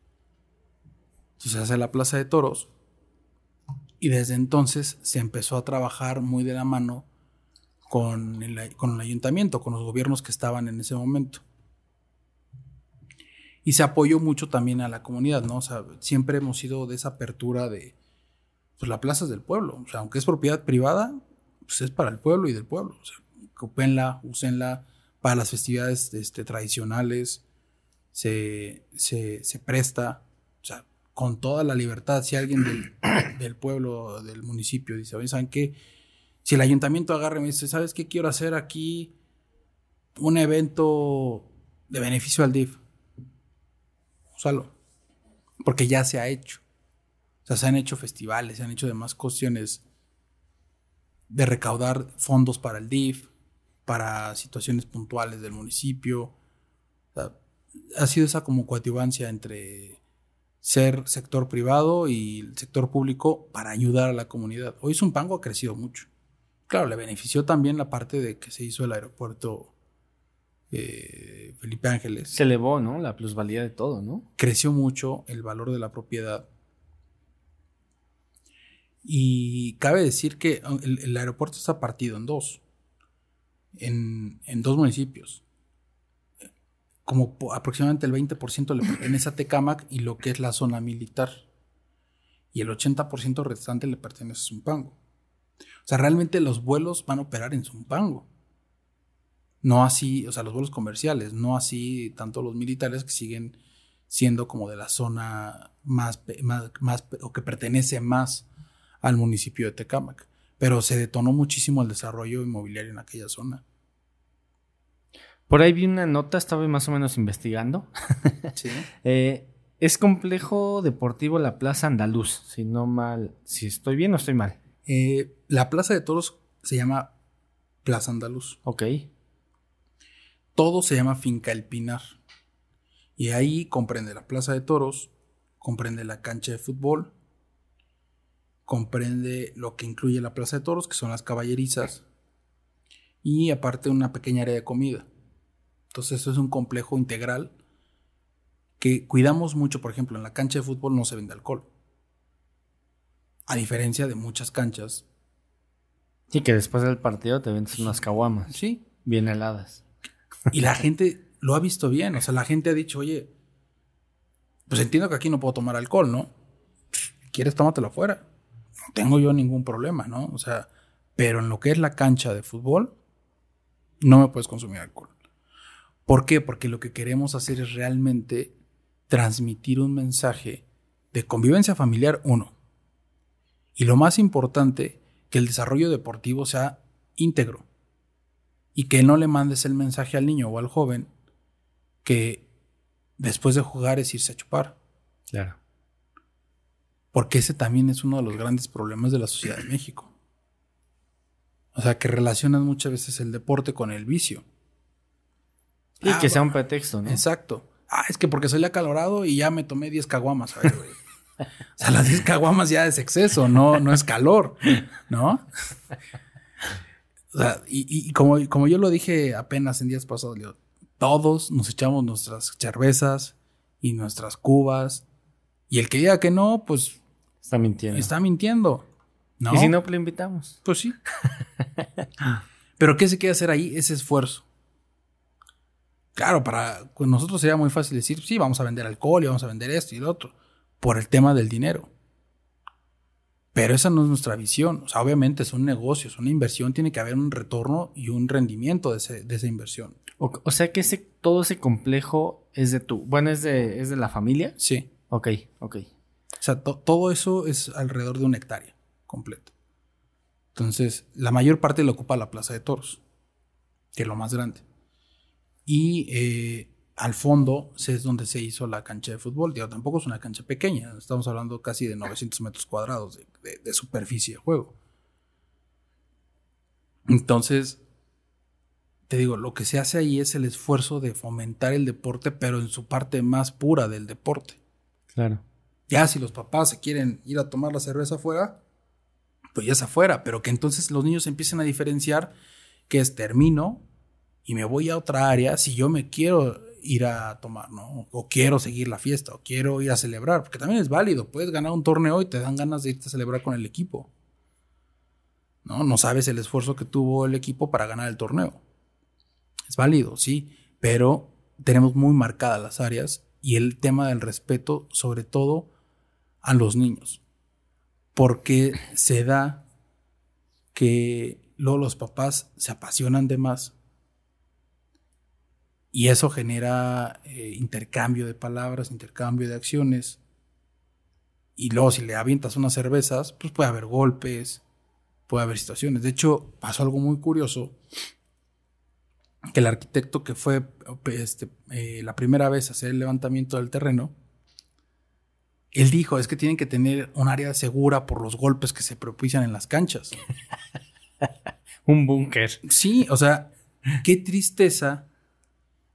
S3: Entonces hace la plaza de toros y desde entonces se empezó a trabajar muy de la mano con con el ayuntamiento, con los gobiernos que estaban en ese momento. Y se apoyó mucho también a la comunidad, ¿no? O sea, siempre hemos sido de esa apertura de, pues la plaza es del pueblo, o sea, aunque es propiedad privada, pues es para el pueblo y del pueblo, o sea, ocupenla, úsenla para las festividades este, tradicionales, se, se, se, presta, o sea, con toda la libertad, si alguien del, pueblo, del municipio dice, oye, ¿saben qué? Si el ayuntamiento agarra y me dice, ¿sabes qué quiero hacer aquí? Un evento de beneficio al DIF úsalo. Porque ya se ha hecho. O sea, se han hecho festivales, se han hecho demás cuestiones de recaudar fondos para el DIF, para situaciones puntuales del municipio. ha sido esa como coadyuvancia entre ser sector privado y el sector público para ayudar a la comunidad. Hoy Zumpango ha crecido mucho. Claro, le benefició también la parte de que se hizo el aeropuerto eh, Felipe Ángeles.
S1: Se elevó, ¿no? La plusvalía de todo, ¿no?
S3: Creció mucho el valor de la propiedad. Y cabe decir que el, aeropuerto está partido en dos, en, dos municipios. Como aproximadamente el 20% le pertenece a Tecamac y lo que es la zona militar. Y el 80% restante le pertenece a Zumpango. O sea, realmente los vuelos van a operar en Zumpango. No así, o sea, los vuelos comerciales, no así tanto los militares que siguen siendo como de la zona más, más, o que pertenece más al municipio de Tecámac. Pero se detonó muchísimo el desarrollo inmobiliario en aquella zona.
S1: Por ahí vi una nota, estaba más o menos investigando. Sí. Eh, es complejo deportivo la Plaza Andaluz, si no mal, si estoy bien o estoy mal.
S3: Eh, la Plaza de Toros se llama Plaza Andaluz.
S1: Ok.
S3: todo se llama Finca El Pinar. Y ahí comprende la Plaza de Toros, comprende la cancha de fútbol, comprende lo que incluye la Plaza de Toros, que son las caballerizas, y aparte una pequeña área de comida. Entonces eso es un complejo integral que cuidamos mucho, por ejemplo, en la cancha de fútbol no se vende alcohol. A diferencia de muchas canchas.
S1: Sí, que después del partido te vendes unas caguamas.
S3: Sí.
S1: Bien heladas.
S3: Y la gente lo ha visto bien. O sea, la gente ha dicho, oye, pues entiendo que aquí no puedo tomar alcohol, ¿no? ¿Quieres tómatelo afuera? No tengo yo ningún problema, ¿no? O sea, pero en lo que es la cancha de fútbol, no me puedes consumir alcohol. ¿Por qué? Porque lo que queremos hacer es realmente transmitir un mensaje de convivencia familiar, uno. Y lo más importante, que el desarrollo deportivo sea íntegro. Y que no le mandes el mensaje al niño o al joven que después de jugar es irse a chupar.
S1: Claro.
S3: Porque ese también es uno de los grandes problemas de la sociedad de México. O sea, que relacionan muchas veces el deporte con el vicio.
S1: Y
S3: Ah,
S1: que sea un pretexto, ¿no?
S3: Exacto. Ah, es que porque soy acalorado y ya me tomé 10 caguamas. Ay, güey. o sea, las 10 caguamas ya es exceso, no, no es calor, ¿no? O sea, y, y como, como yo lo dije apenas en días pasados, todos nos echamos nuestras cervezas y nuestras cubas. Y el que diga que no, pues
S1: Está mintiendo.
S3: está mintiendo. ¿no?
S1: Y si no, pues lo invitamos.
S3: Pues sí. Pero ¿qué se quiere hacer ahí? Ese esfuerzo. Claro, para con nosotros sería muy fácil decir, sí, vamos a vender alcohol y vamos a vender esto y lo otro, por el tema del dinero. Pero esa no es nuestra visión. O sea, obviamente es un negocio, es una inversión, tiene que haber un retorno y un rendimiento de, ese- de esa inversión.
S1: O, o sea que ese, todo ese complejo es de tu. Bueno, es de, es de la familia.
S3: Sí.
S1: Ok, ok.
S3: O sea, to- todo eso es alrededor de una hectárea completa. Entonces, la mayor parte lo ocupa la Plaza de Toros, que es lo más grande. Y eh, al fondo es donde se hizo la cancha de fútbol. Digo, tampoco es una cancha pequeña, estamos hablando casi de 900 metros cuadrados de, de- de superficie de juego. Entonces, te digo, lo que se hace ahí es el esfuerzo de fomentar el deporte, pero en su parte más pura del deporte.
S1: Claro.
S3: Ya si los papás se quieren ir a tomar la cerveza afuera, pues ya es afuera, pero que entonces los niños empiecen a diferenciar que es termino y me voy a otra área si yo me quiero ir a tomar, ¿no? O quiero seguir la fiesta, o quiero ir a celebrar, porque también es válido, puedes ganar un torneo y te dan ganas de irte a celebrar con el equipo. ¿No? No sabes el esfuerzo que tuvo el equipo para ganar el torneo. Es válido, sí, pero tenemos muy marcadas las áreas y el tema del respeto, sobre todo a los niños. Porque se da que luego los papás se apasionan de más y eso genera eh, intercambio de palabras, intercambio de acciones. Y luego si le avientas unas cervezas, pues puede haber golpes, puede haber situaciones. De hecho, pasó algo muy curioso que el arquitecto que fue este, eh, la primera vez a hacer el levantamiento del terreno, él dijo, es que tienen que tener un área segura por los golpes que se propician en las canchas.
S1: Un búnker.
S3: Sí, o sea, qué tristeza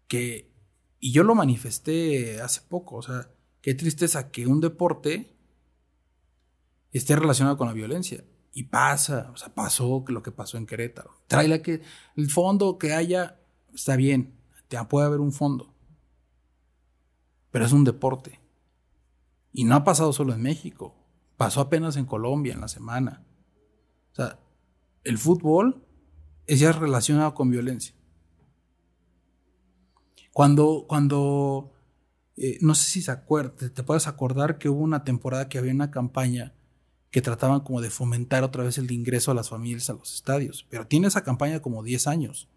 S3: que, y yo lo manifesté hace poco, o sea, qué tristeza que un deporte esté relacionado con la violencia. Y pasa, o sea, pasó lo que pasó en Querétaro. Tráela que el fondo que haya, está bien, puede haber un fondo. Pero es un deporte. Y no ha pasado solo en México, pasó apenas en Colombia en la semana. O sea, el fútbol es ya relacionado con violencia. Cuando, cuando, eh, no sé si se acuerda, te, te puedes acordar que hubo una temporada que había una campaña que trataban como de fomentar otra vez el ingreso a las familias a los estadios. Pero tiene esa campaña como 10 años.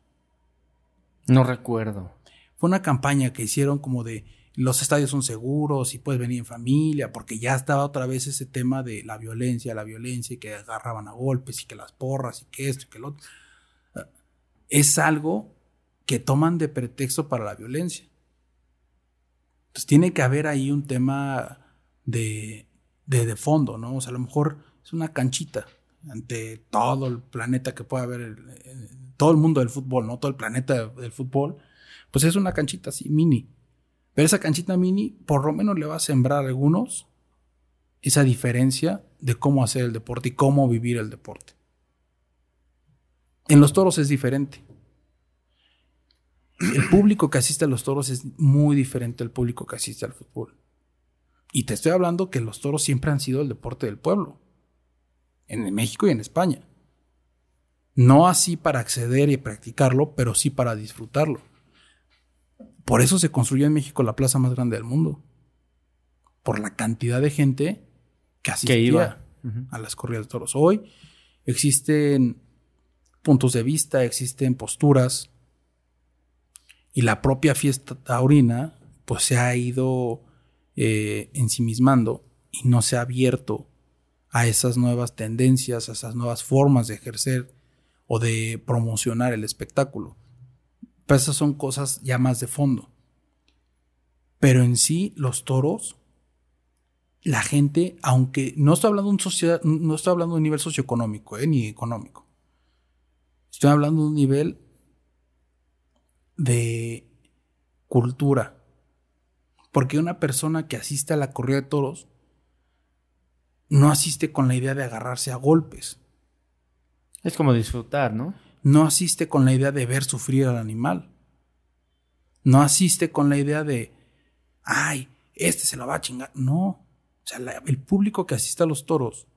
S1: No recuerdo.
S3: Fue una campaña que hicieron como de los estadios son seguros y puedes venir en familia, porque ya estaba otra vez ese tema de la violencia, la violencia, y que agarraban a golpes y que las porras y que esto y que lo otro. Es algo que toman de pretexto para la violencia. Entonces tiene que haber ahí un tema de, de, de fondo, ¿no? O sea, a lo mejor es una canchita ante todo el planeta que puede haber, todo el mundo del fútbol, ¿no? Todo el planeta del fútbol. Pues es una canchita así, mini. Pero esa canchita mini, por lo menos le va a sembrar a algunos esa diferencia de cómo hacer el deporte y cómo vivir el deporte. En los toros es diferente. El público que asiste a los toros es muy diferente al público que asiste al fútbol. Y te estoy hablando que los toros siempre han sido el deporte del pueblo. En México y en España. No así para acceder y practicarlo, pero sí para disfrutarlo. Por eso se construyó en México la plaza más grande del mundo. Por la cantidad de gente que asistía iba. a las corridas de toros. Hoy existen puntos de vista, existen posturas. Y la propia fiesta taurina, pues se ha ido eh, ensimismando y no se ha abierto a esas nuevas tendencias, a esas nuevas formas de ejercer o de promocionar el espectáculo. Pero esas son cosas ya más de fondo. Pero en sí, los toros, la gente, aunque no estoy hablando de un sociedad, no estoy hablando de un nivel socioeconómico, eh, ni económico. Estoy hablando de un nivel de cultura. Porque una persona que asiste a la corrida de toros no asiste con la idea de agarrarse a golpes.
S1: Es como disfrutar, ¿no?
S3: No asiste con la idea de ver sufrir al animal. No asiste con la idea de, ay, este se lo va a chingar. No. O sea, el público que asiste a los toros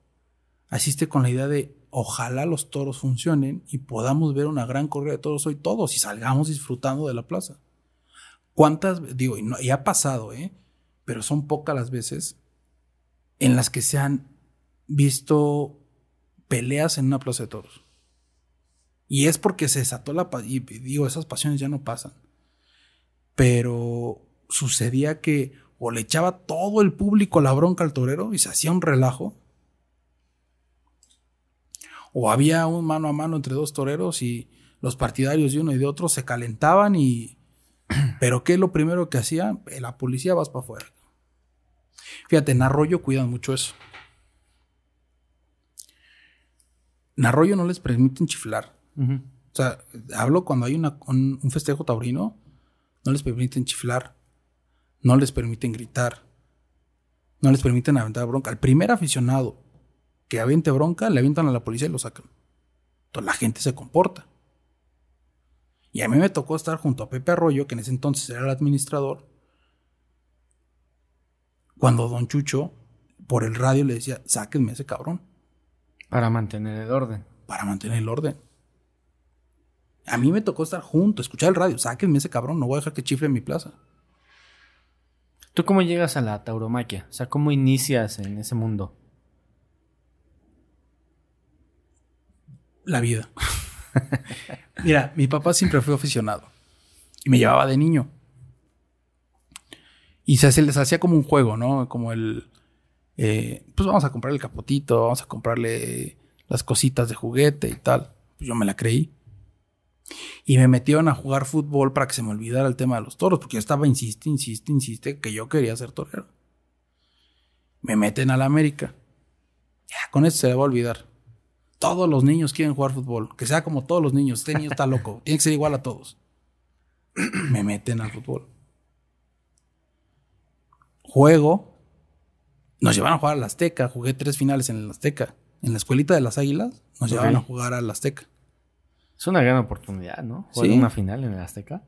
S3: asiste con la idea de, ojalá los toros funcionen y podamos ver una gran corrida de toros hoy todos y salgamos disfrutando de la plaza. ¿Cuántas, digo, y, no, ha pasado, ¿eh? Pero son pocas las veces en las que se han visto peleas en una plaza de toros. Y es porque se desató la... Y digo, esas pasiones ya no pasan. Pero sucedía que o le echaba todo el público la bronca al torero y se hacía un relajo. O había un mano a mano entre dos toreros y los partidarios de uno y de otro se calentaban y... Pero ¿qué es lo primero que hacía? La policía vas para afuera. Fíjate, en Arroyo cuidan mucho eso. En Arroyo no les permiten chiflar. O sea, hablo cuando hay una, un, festejo taurino, no les permiten chiflar, no les permiten gritar, no les permiten aventar bronca. Al primer aficionado que aviente bronca, le avientan a la policía y lo sacan. Entonces la gente se comporta. Y a mí me tocó estar junto a Pepe Arroyo, que en ese entonces era el administrador, cuando Don Chucho por el radio le decía, sáquenme ese cabrón.
S1: Para mantener el orden.
S3: Para mantener el orden. A mí me tocó estar junto, escuchar el radio, sáquenme ese cabrón, no voy a dejar que chifle en mi plaza.
S1: ¿Tú cómo llegas a la tauromaquia? O sea, ¿cómo inicias en ese mundo?
S3: La vida. Mira, mi papá siempre fue aficionado y me llevaba de niño. Y se, les hacía como un juego, ¿no? Como el. Eh, pues vamos a comprarle el capotito, vamos a comprarle las cositas de juguete y tal. Pues yo me la creí. Y me metieron a jugar fútbol para que se me olvidara el tema de los toros, porque yo estaba, insiste, insiste, insiste, que yo quería ser torero. Me meten a la América. Ya, con esto se le va a olvidar. Todos los niños quieren jugar fútbol. Que sea como todos los niños. Este niño está loco. Tiene que ser igual a todos. me meten al fútbol juego. Nos llevaron a jugar al Azteca. Jugué tres finales en el Azteca. En la escuelita de las Águilas nos llevaron a jugar al Azteca.
S1: Es una gran oportunidad, ¿no? Jugar una final en el Azteca.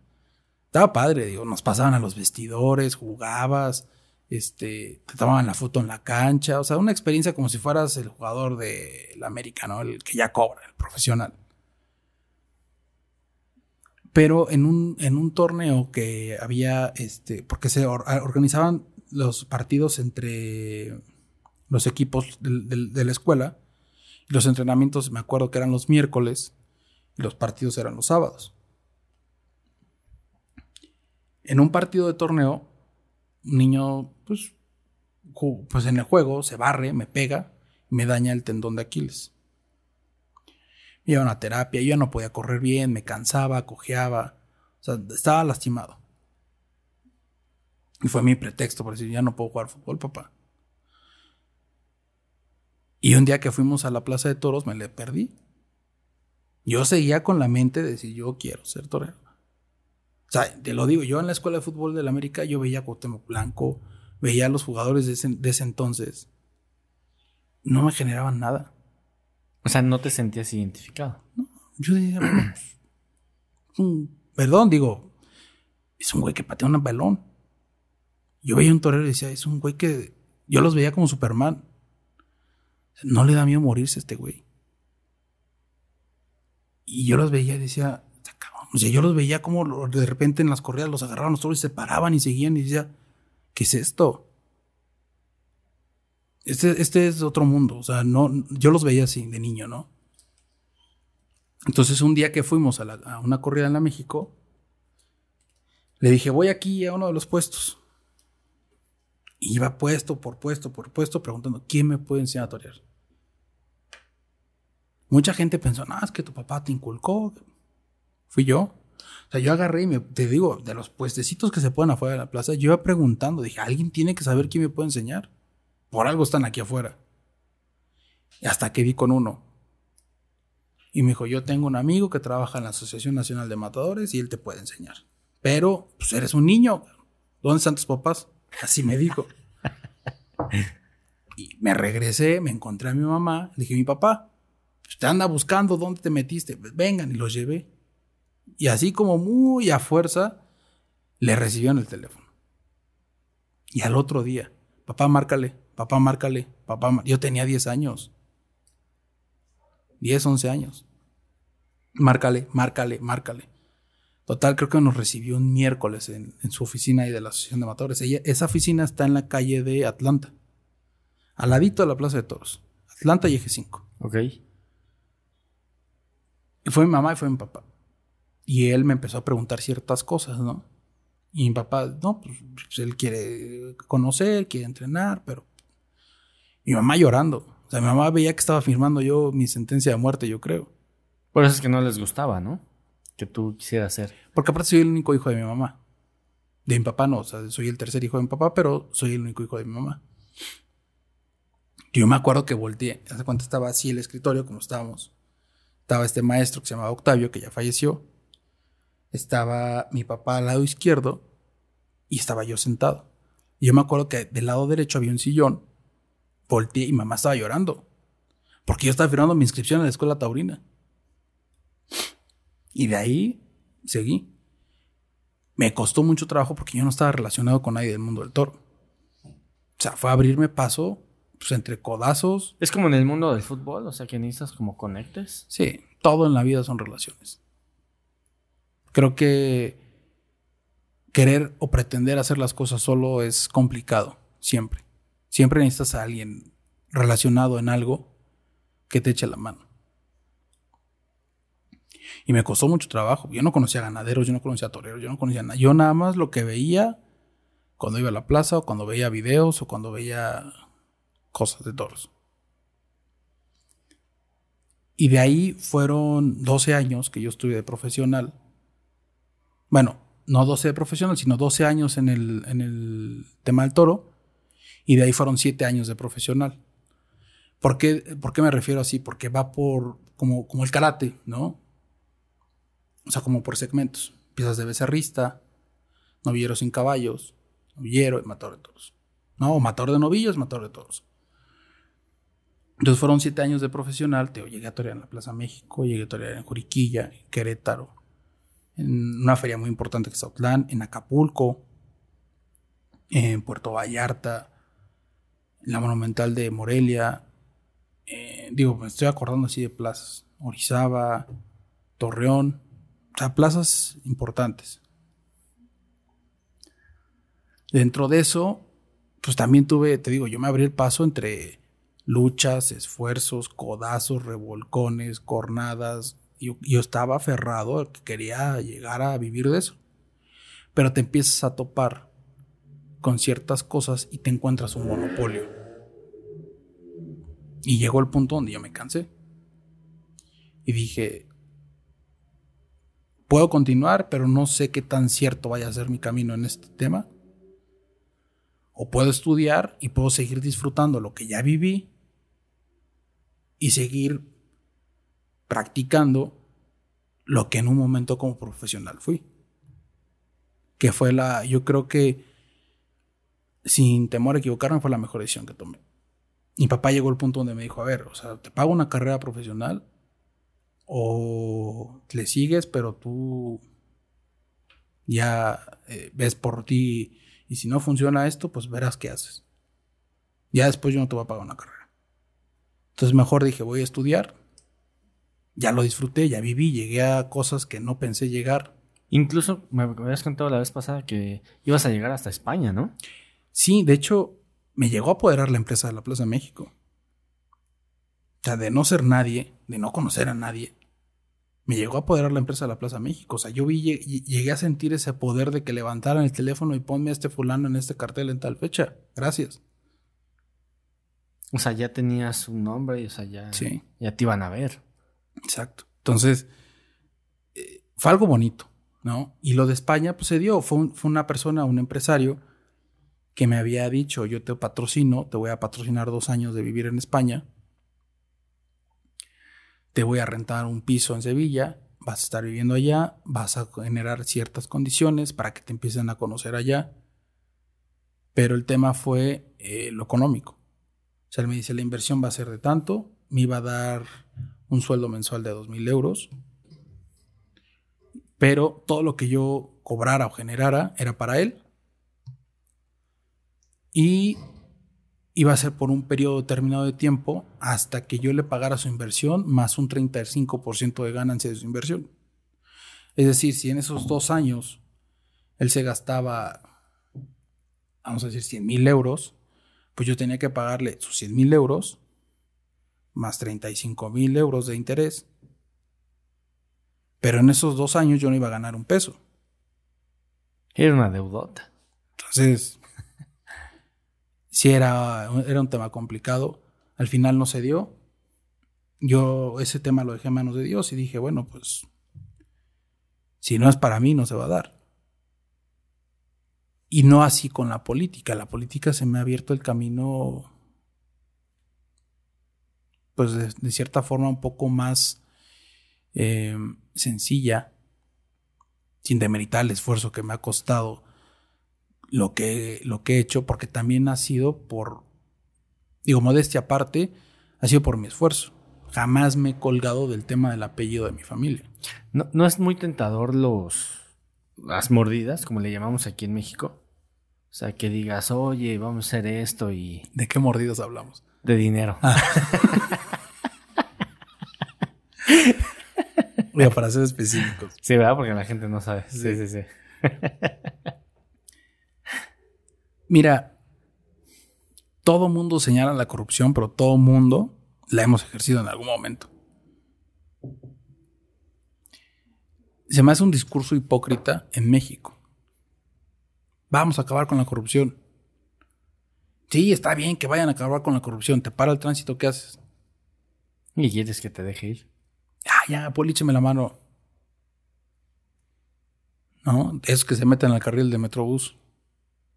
S3: Estaba padre, digo, nos pasaban a los vestidores, jugabas, este, te tomaban la foto en la cancha, o sea, una experiencia como si fueras el jugador de la América, ¿no? El que ya cobra, el profesional. Pero en un, en un torneo que había, este, porque se organizaban los partidos entre los equipos de, la escuela. Los entrenamientos, me acuerdo que eran los miércoles y los partidos eran los sábados. En un partido de torneo, un niño, pues, pues en el juego se barre, me pega me daña el tendón de Aquiles. Me iba a terapia, yo ya no podía correr bien, me cansaba, cojeaba, o sea, estaba lastimado. Y fue mi pretexto para decir, ya no puedo jugar fútbol, papá. Y un día que fuimos a la Plaza de Toros me le perdí. Yo seguía con la mente de decir, yo quiero ser torero. O sea, te lo digo, yo en la escuela de fútbol del América, yo veía a Cuauhtémoc Blanco, veía a los jugadores de ese, de ese entonces. No me generaban nada.
S1: O sea, no te sentías identificado.
S3: Yo decía, bueno, pues, un- perdón, digo, es un güey que patea un balón. Yo veía un torero y decía, es un güey que yo los veía como Superman. No le da miedo morirse a este güey. Y yo los veía y decía. O sea, yo los veía como de repente en las corridas los agarraban los toros y se paraban y seguían y decía, ¿qué es esto? Este, este es otro mundo, o sea, no, yo los veía así de niño, ¿no? Entonces un día que fuimos a una corrida en la México, le dije, voy aquí a uno de los puestos. Y iba puesto por puesto por puesto preguntando, ¿quién me puede enseñar a torear? Mucha gente pensó, no, es que tu papá te inculcó. Fui yo. O sea, yo agarré y me, te digo, de los puestecitos que se ponen afuera de la plaza, yo iba preguntando, dije, alguien tiene que saber quién me puede enseñar. Por algo están aquí afuera. Y hasta que vi con uno. Y me dijo, yo tengo un amigo que trabaja en la Asociación Nacional de Matadores y él te puede enseñar. Pero, pues eres un niño. ¿Dónde están tus papás? Así me dijo. Y me regresé, me encontré a mi mamá, le dije, mi papá, pues, te anda buscando, ¿dónde te metiste? Pues, vengan, y los llevé. Y así como muy a fuerza, le recibió en el teléfono. Y al otro día, papá, márcale, papá, márcale, papá, mar-". yo tenía 10 años. 10, 11 años. Márcale, márcale, márcale. Total, creo que nos recibió un miércoles en, en su oficina ahí de la Asociación de Matadores. Ella, esa oficina está en la calle de Atlanta, al ladito de la Plaza de Toros. Atlanta y Eje 5.
S1: Ok.
S3: Y fue mi mamá y fue mi papá. Y él me empezó a preguntar ciertas cosas, ¿no? Y mi papá, no, pues, pues, él quiere conocer, quiere entrenar, pero... Mi mamá llorando. O sea, mi mamá veía que estaba firmando yo mi sentencia de muerte, yo creo.
S1: Por eso es que no les gustaba, ¿no? Que tú quisieras ser.
S3: Porque aparte soy el único hijo de mi mamá. De mi papá no, o sea, soy el tercer hijo de mi papá, pero soy el único hijo de mi mamá. Yo me acuerdo que volteé, hace cuánto estaba así el escritorio, como estábamos. Estaba este maestro que se llamaba Octavio, que ya falleció. Estaba mi papá al lado izquierdo y estaba yo sentado. Y yo me acuerdo que del lado derecho había un sillón. Volteé y mamá estaba llorando. Porque yo estaba firmando mi inscripción en la escuela taurina. Y de ahí seguí. Me costó mucho trabajo porque yo no estaba relacionado con nadie del mundo del toro. O sea, fue abrirme paso pues, entre codazos.
S1: Es como en el mundo del fútbol, o sea, que necesitas como conectes.
S3: Sí, todo en la vida son relaciones. Creo que querer o pretender hacer las cosas solo es complicado, siempre. Siempre necesitas a alguien relacionado en algo que te eche la mano. Y me costó mucho trabajo. Yo no conocía ganaderos, yo no conocía toreros, yo no conocía nada. Yo nada más lo que veía cuando iba a la plaza o cuando veía videos o cuando veía cosas de toros. Y de ahí fueron 12 años que yo estuve de profesional. Bueno, no 12 de profesional, sino 12 años en el, en el tema del toro. Y de ahí fueron 7 años de profesional. ¿Por qué, por qué me refiero así? Porque va por, como, como el karate, ¿no? O sea, como por segmentos. Piezas de becerrista, novillero sin caballos, novillero y matador de toros. No, o matador de novillos, matador de toros. Entonces fueron siete años de profesional. Te llegué a torear en la Plaza México, llegué a torear en Juriquilla, en Querétaro, en una feria muy importante que es Autlán, en Acapulco, en Puerto Vallarta, en la Monumental de Morelia. Eh, digo, me estoy acordando así de plazas. Orizaba, Torreón, o sea, plazas importantes. Dentro de eso, pues también tuve, te digo, yo me abrí el paso entre luchas, esfuerzos, codazos, revolcones, cornadas. Yo, yo estaba aferrado que quería llegar a vivir de eso. Pero te empiezas a topar con ciertas cosas y te encuentras un monopolio. Y llegó el punto donde yo me cansé. Y dije, puedo continuar, pero no sé qué tan cierto vaya a ser mi camino en este tema. O puedo estudiar y puedo seguir disfrutando lo que ya viví y seguir practicando lo que en un momento como profesional fui. que fue la, yo creo que, sin temor a equivocarme, fue la mejor decisión que tomé. Mi papá llegó al punto donde me dijo, a ver, o sea, te pago una carrera profesional o le sigues, pero tú ya eh, ves por ti y si no funciona esto, pues verás qué haces. Ya después yo no te voy a pagar una carrera. Entonces mejor dije, voy a estudiar. Ya lo disfruté, ya viví, llegué a cosas que no pensé llegar.
S1: Incluso me habías contado la vez pasada que ibas a llegar hasta España, ¿no?
S3: Sí, de hecho, me llegó a apoderar la empresa de la Plaza México. O sea, de no ser nadie, de no conocer a nadie, me llegó a apoderar la empresa de la Plaza México. O sea, yo vi, llegué a sentir ese poder de que levantaran el teléfono y ponme a este fulano en este cartel en tal fecha. Gracias.
S1: O sea, ya tenías un nombre y o sea, ya, ya te iban a ver.
S3: Exacto. Entonces, eh, fue algo bonito, ¿no? Y lo de España, pues se dio. Fue, fue una persona, un empresario, que me había dicho, yo te patrocino, te voy a patrocinar dos años de vivir en España te voy a rentar un piso en Sevilla, vas a estar viviendo allá, vas a generar ciertas condiciones para que te empiecen a conocer allá. Pero el tema fue eh, lo económico. O sea, él me dice, la inversión va a ser de tanto, me iba a dar un sueldo mensual de dos mil euros, pero todo lo que yo cobrara o generara era para él. Y iba a ser por un periodo determinado de tiempo hasta que yo le pagara su inversión más un 35% de ganancia de su inversión. Es decir, si en esos dos años él se gastaba, vamos a decir, 100 mil euros, pues yo tenía que pagarle sus 100 mil euros más 35 mil euros de interés. Pero en esos dos años yo no iba a ganar un peso.
S1: Era una deudota.
S3: Entonces, si era, era un tema complicado. Al final no se dio. Yo ese tema lo dejé en manos de Dios y dije, bueno, pues si no es para mí, no se va a dar. Y no así con la política. La política se me ha abierto el camino, pues de, cierta forma un poco más eh, sencilla, sin demeritar el esfuerzo que me ha costado lo que, lo que he hecho, porque también ha sido por, digo, modestia aparte, ha sido por mi esfuerzo. Jamás me he colgado del tema del apellido de mi familia.
S1: ¿No, no es muy tentador los las mordidas, como le llamamos aquí en México? O sea, que digas, oye, vamos a hacer esto y...
S3: ¿De qué mordidas hablamos?
S1: De dinero.
S3: Ah. para ser específicos.
S1: Sí, ¿verdad? Porque la gente no sabe. Sí, sí, sí.
S3: Mira, todo mundo señala la corrupción, pero todo mundo la hemos ejercido en algún momento. Se me hace un discurso hipócrita en México. Vamos a acabar con la corrupción. Sí, está bien que vayan a acabar con la corrupción. Te para el tránsito, ¿qué haces?
S1: ¿Y quieres que te deje ir?
S3: Ya, polícheme la mano. No, es que se meten al carril de Metrobús.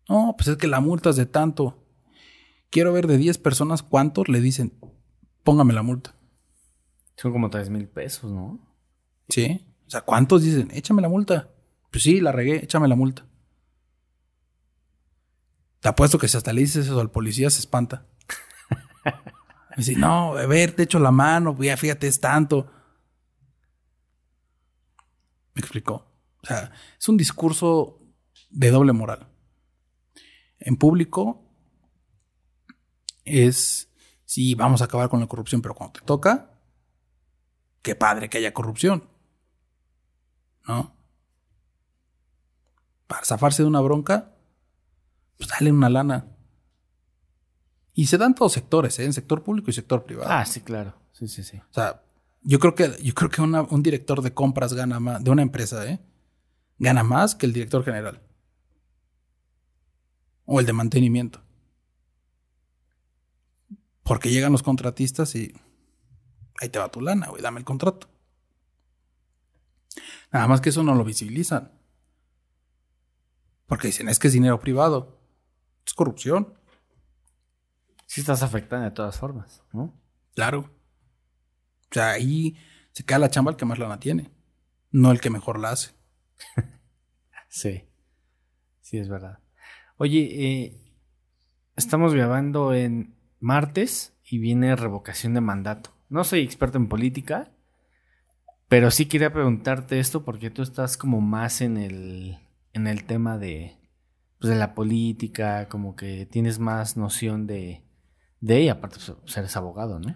S3: No, pues es que la multa es de tanto. Quiero ver de 10 personas cuántos le dicen, póngame la multa.
S1: Son como 3 mil pesos, ¿no?
S3: Sí. O sea, ¿cuántos dicen, échame la multa? Pues sí, la regué, échame la multa. Te apuesto que si hasta le dices eso al policía se espanta. Dice, no, a ver, te echo la mano, ya fíjate, es tanto. Me explicó. O sea, es un discurso de doble moral en público es, sí, vamos a acabar con la corrupción, pero cuando te toca, qué padre que haya corrupción. ¿No? Para zafarse de una bronca, pues dale una lana. Y se dan todos sectores, ¿eh? en sector público y sector privado.
S1: Ah, sí, claro. Sí, sí, sí.
S3: O sea, yo creo que, yo creo que un director de compras gana más, de una empresa, ¿eh? gana más que el director general o el de mantenimiento. Porque llegan los contratistas y ahí te va tu lana, güey, dame el contrato. Nada más que eso no lo visibilizan. Porque dicen, es que es dinero privado. Es corrupción.
S1: Sí estás afectando de todas formas, ¿no?
S3: Claro. O sea, ahí se queda la chamba el que más lana tiene, no el que mejor la hace.
S1: sí. Sí, es verdad. Oye, eh, estamos grabando en martes y viene revocación de mandato. No soy experto en política, pero sí quería preguntarte esto porque tú estás como más en el, en el tema de, pues, de la política, como que tienes más noción de, de ella, aparte ser eres abogado, ¿no?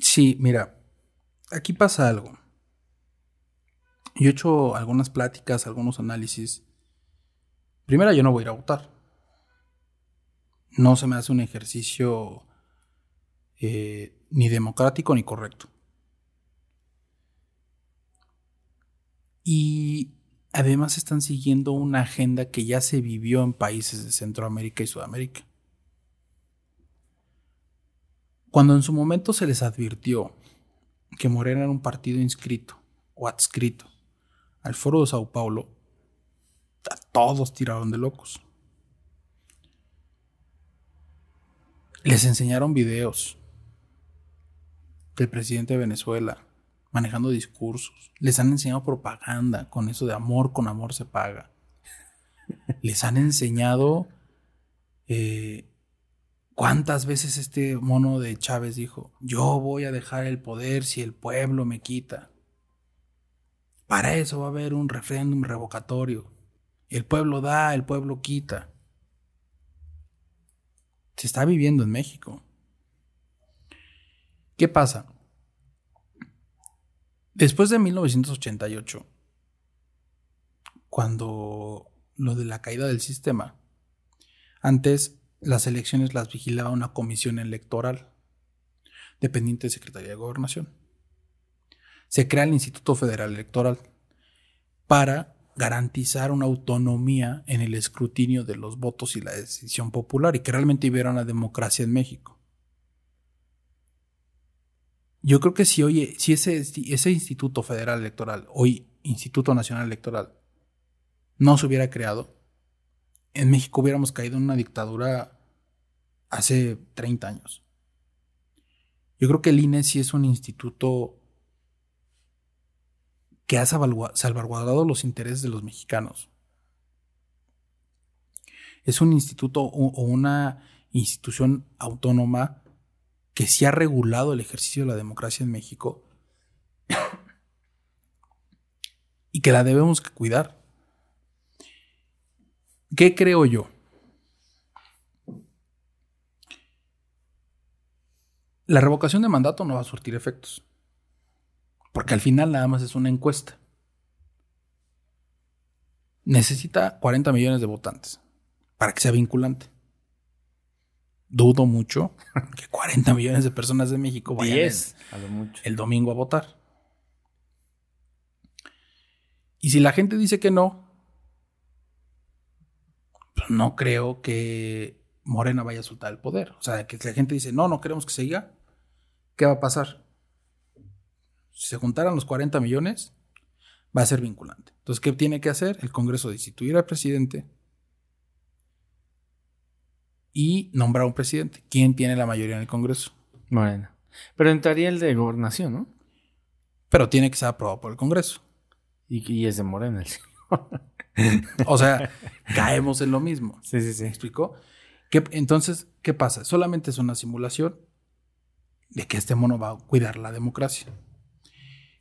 S3: Sí, mira, aquí pasa algo. Yo he hecho algunas pláticas, algunos análisis. Primero, yo no voy a ir a votar. No se me hace un ejercicio eh, ni democrático ni correcto. Y además están siguiendo una agenda que ya se vivió en países de Centroamérica y Sudamérica. Cuando en su momento se les advirtió que Morena era un partido inscrito o adscrito al foro de Sao Paulo, a todos tiraron de locos. Les enseñaron videos del presidente de Venezuela manejando discursos. Les han enseñado propaganda con eso de amor con amor se paga. Les han enseñado eh, cuántas veces este mono de Chávez dijo, yo voy a dejar el poder si el pueblo me quita. Para eso va a haber un referéndum revocatorio. El pueblo da, el pueblo quita. Se está viviendo en México. ¿Qué pasa? Después de 1988, cuando lo de la caída del sistema, antes las elecciones las vigilaba una comisión electoral dependiente de Secretaría de Gobernación. Se crea el Instituto Federal Electoral para garantizar una autonomía en el escrutinio de los votos y la decisión popular y que realmente hubiera una democracia en México. Yo creo que si hoy, si ese, ese Instituto Federal Electoral, hoy Instituto Nacional Electoral, no se hubiera creado, en México hubiéramos caído en una dictadura hace 30 años. Yo creo que el INE sí es un instituto que ha salvaguardado los intereses de los mexicanos. Es un instituto o una institución autónoma que sí ha regulado el ejercicio de la democracia en México y que la debemos cuidar. ¿Qué creo yo? La revocación de mandato no va a surtir efectos, porque al final nada más es una encuesta. Necesita 40 millones de votantes para que sea vinculante dudo mucho que 40 millones de personas de México vayan el domingo a votar. Y si la gente dice que no, no creo que Morena vaya a soltar el poder. O sea, que la gente dice, no, no queremos que siga, ¿qué va a pasar? Si se juntaran los 40 millones, va a ser vinculante. Entonces, ¿qué tiene que hacer? El Congreso destituir al presidente, y nombrar un presidente. ¿Quién tiene la mayoría en el Congreso?
S1: Morena. Pero entraría el de gobernación, ¿no?
S3: Pero tiene que ser aprobado por el Congreso.
S1: Y, es de Morena el
S3: o sea, caemos en lo mismo.
S1: Sí, sí, sí.
S3: ¿Me explicó? entonces, ¿qué pasa? Solamente es una simulación de que este mono va a cuidar la democracia.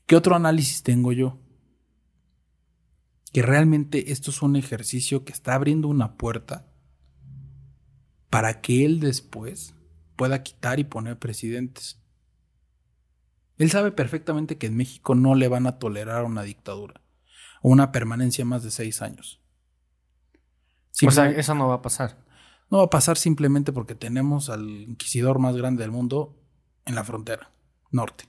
S3: ¿Qué otro análisis tengo yo? Que realmente esto es un ejercicio que está abriendo una puerta para que él después pueda quitar y poner presidentes. Él sabe perfectamente que en México no le van a tolerar una dictadura o una permanencia más de seis años.
S1: o sea, eso no va a pasar.
S3: No va a pasar simplemente porque tenemos al inquisidor más grande del mundo en la frontera norte.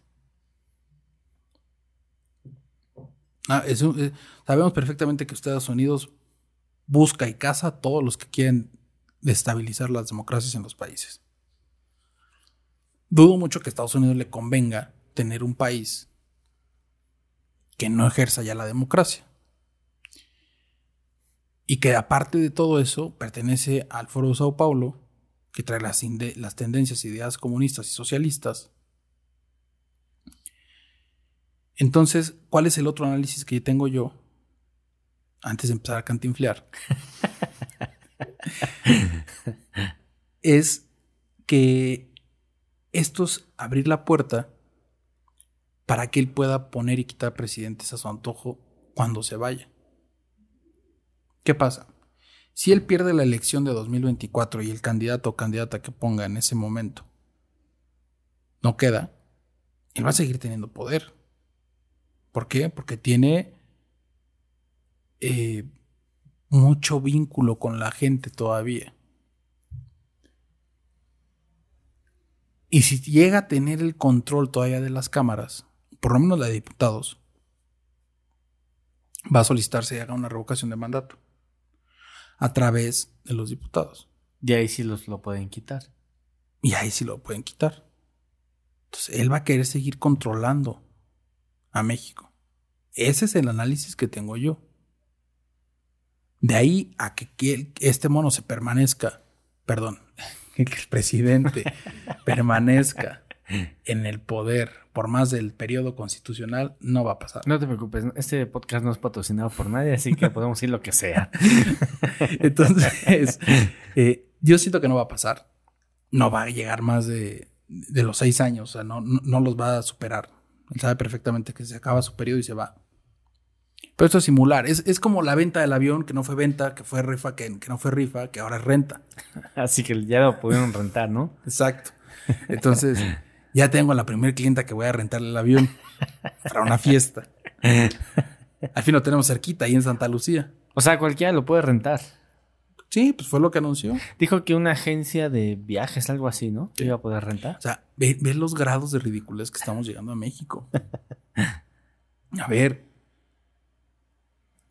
S3: Ah, eh, sabemos perfectamente que Estados Unidos busca y caza a todos los que quieren de estabilizar las democracias en los países. Dudo mucho que a Estados Unidos le convenga tener un país que no ejerza ya la democracia. Y que aparte de todo eso pertenece al Foro de Sao Paulo, que trae las, las tendencias, ideas comunistas y socialistas. Entonces, ¿cuál es el otro análisis que tengo yo? antes de empezar a cantinflear, es que esto es abrir la puerta para que él pueda poner y quitar presidentes a su antojo cuando se vaya. ¿Qué pasa? Si él pierde la elección de 2024 y el candidato o candidata que ponga en ese momento no queda, él va a seguir teniendo poder. ¿Por qué? Porque tiene eh, mucho vínculo con la gente todavía. Y si llega a tener el control todavía de las cámaras, por lo menos la de diputados, va a solicitarse y haga una revocación de mandato a través de los diputados.
S1: Y ahí sí los lo pueden quitar.
S3: Y ahí sí lo pueden quitar. Entonces, él va a querer seguir controlando a México. Ese es el análisis que tengo yo. De ahí a que, este mono se permanezca, perdón, que el presidente permanezca en el poder por más del periodo constitucional, no va a pasar.
S1: No te preocupes, este podcast no es patrocinado por nadie, así que podemos decir lo que sea.
S3: Entonces, eh, yo siento que no va a pasar. No va a llegar más de, de los seis años, o sea, no, no, los va a superar. Él sabe perfectamente que se acaba su periodo y se va. Pero esto es simular. Es, como la venta del avión, que no fue venta, que fue rifa, que, que no fue rifa, que ahora es renta.
S1: Así que ya lo pudieron rentar, ¿no?
S3: Exacto. Entonces, ya tengo a la primera clienta que voy a rentarle el avión para una fiesta. Al fin lo tenemos cerquita, ahí en Santa Lucía.
S1: O sea, cualquiera lo puede rentar.
S3: Sí, pues fue lo que anunció.
S1: Dijo que una agencia de viajes, algo así, ¿no? Que iba a poder rentar.
S3: O sea, ve, los grados de ridiculez que estamos llegando a México. A ver,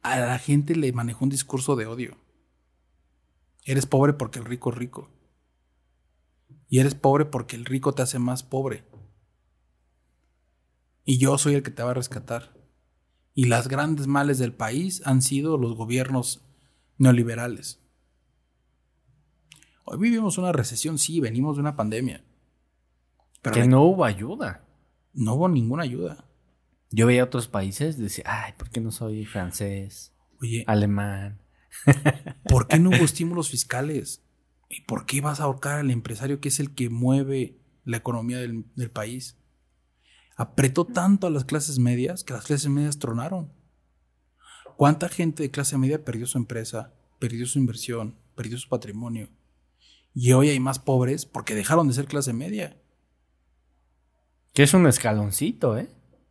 S3: a la gente le manejó un discurso de odio. Eres pobre porque el rico es rico. Y eres pobre porque el rico te hace más pobre. Y yo soy el que te va a rescatar. Y las grandes males del país han sido los gobiernos neoliberales. Hoy vivimos una recesión, sí, venimos de una pandemia.
S1: Pero que no hubo ayuda.
S3: No hubo ninguna ayuda.
S1: Yo veía otros países y decía, ay, ¿por qué no soy francés?
S3: Oye.
S1: Alemán.
S3: ¿Por qué no hubo estímulos fiscales? ¿Y por qué vas a ahorcar al empresario que es el que mueve la economía del, del país? Apretó tanto a las clases medias que las clases medias tronaron. ¿Cuánta gente de clase media perdió su empresa, perdió su inversión, perdió su patrimonio? Y hoy hay más pobres porque dejaron de ser clase media.
S1: Que es un escaloncito, ¿eh?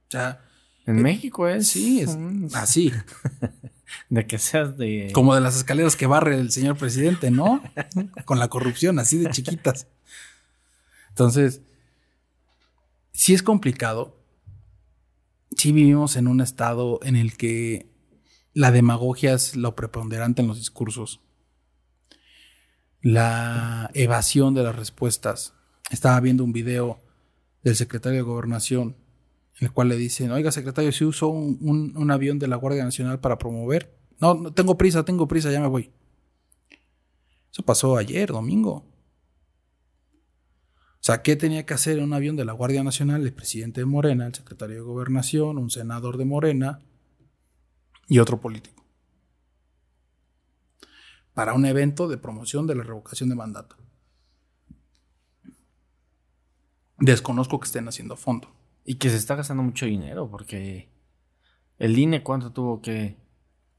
S3: O sea.
S1: En eh, México es.
S3: Sí, es así.
S1: de que seas de.
S3: Como de las escaleras que barre el señor presidente, ¿no? Con la corrupción, así de chiquitas. Entonces, sí es complicado. Sí vivimos en un estado en el que la demagogia es lo preponderante en los discursos la evasión de las respuestas. Estaba viendo un video del secretario de Gobernación el cual le dicen, oiga secretario, si usó un, avión de la Guardia Nacional para promover. No, no, tengo prisa, tengo prisa, ya me voy. Eso pasó ayer, domingo. O sea, ¿qué tenía que hacer un avión de la Guardia Nacional el presidente de Morena, el secretario de Gobernación, un senador de Morena y otro político? para un evento de promoción de la revocación de mandato. Desconozco que estén haciendo fondo.
S1: Y que se está gastando mucho dinero porque el INE cuánto tuvo que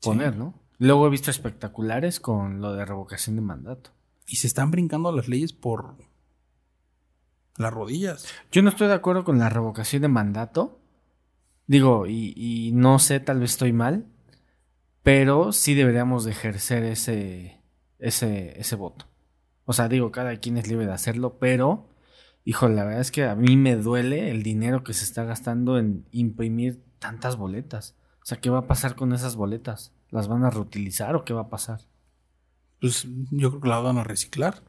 S1: poner, ¿no? Luego he visto espectaculares con lo de revocación de mandato.
S3: Y se están brincando las leyes por las rodillas.
S1: Yo no estoy de acuerdo con la revocación de mandato. Digo, y, y no sé, tal vez estoy mal, pero sí deberíamos de ejercer ese, ese, ese voto. O sea, digo, cada quien es libre de hacerlo, pero, hijo, la verdad es que a mí me duele el dinero que se está gastando en imprimir tantas boletas. O sea, ¿qué va a pasar con esas boletas? ¿Las van a reutilizar o qué va a pasar?
S3: Pues yo creo que las van a reciclar.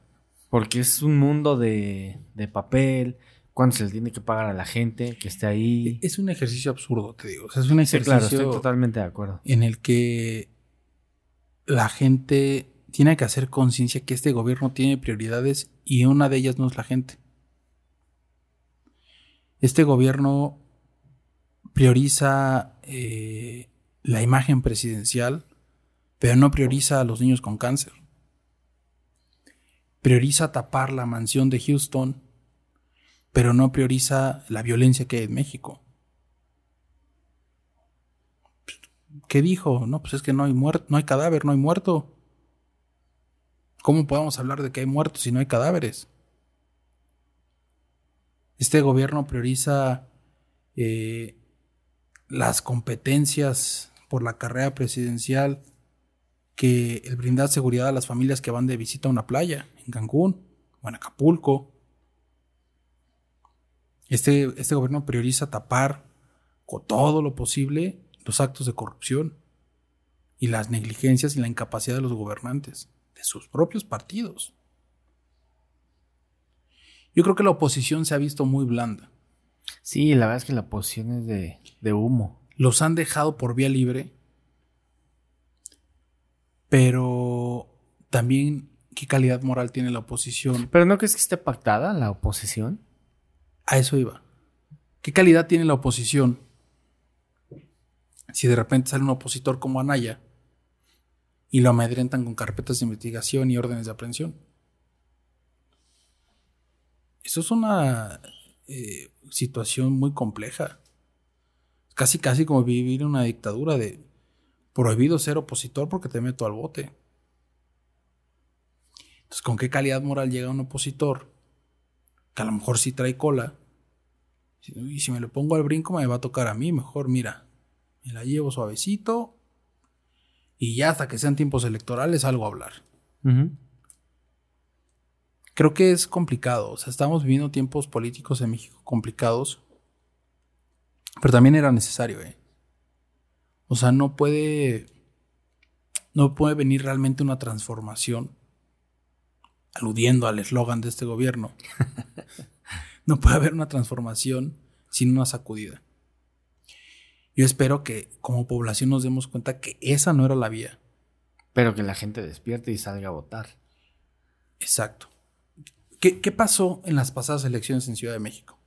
S1: Porque es un mundo de, de papel, cuánto se le tiene que pagar a la gente que esté ahí.
S3: Es un ejercicio absurdo, te digo. es un ejercicio.
S1: claro, estoy totalmente de acuerdo.
S3: En el que la gente tiene que hacer conciencia que este gobierno tiene prioridades y una de ellas no es la gente. Este gobierno prioriza eh, la imagen presidencial pero no prioriza a los niños con cáncer. Prioriza tapar la mansión de Houston, pero no prioriza la violencia que hay en México. ¿Qué dijo? No, pues es que no hay muerto, no hay cadáver, no hay muerto. ¿Cómo podemos hablar de que hay muertos si no hay cadáveres? Este gobierno prioriza eh, las competencias por la carrera presidencial que el brindar seguridad a las familias que van de visita a una playa en Cancún o en Acapulco. Este, este gobierno prioriza tapar con todo lo posible los actos de corrupción y las negligencias y la incapacidad de los gobernantes, de sus propios partidos. Yo creo que la oposición se ha visto muy blanda.
S1: Sí, la verdad es que la oposición es de, de humo.
S3: Los han dejado por vía libre, pero también qué calidad moral tiene la oposición.
S1: ¿Pero no crees que esté pactada la oposición?
S3: A eso iba. ¿Qué calidad tiene la oposición si de repente sale un opositor como Anaya y lo amedrentan con carpetas de investigación y órdenes de aprehensión? Eso es una eh, situación muy compleja. Casi, casi como vivir una dictadura de prohibido ser opositor porque te meto al bote. Entonces, ¿con qué calidad moral llega un opositor? Que a lo mejor sí trae cola. Y si me lo pongo al brinco me va a tocar a mí. Mejor, mira, me la llevo suavecito. Y ya hasta que sean tiempos electorales algo a hablar creo que es complicado. O sea, estamos viviendo tiempos políticos en México complicados. Pero también era necesario, ¿eh? O sea, no puede. No puede venir realmente una transformación. Aludiendo al eslogan de este gobierno. no puede haber una transformación sin una sacudida. Yo espero que como población nos demos cuenta que esa no era la vía.
S1: Pero que la gente despierte y salga a votar.
S3: Exacto. ¿Qué, pasó en las pasadas elecciones en Ciudad de México?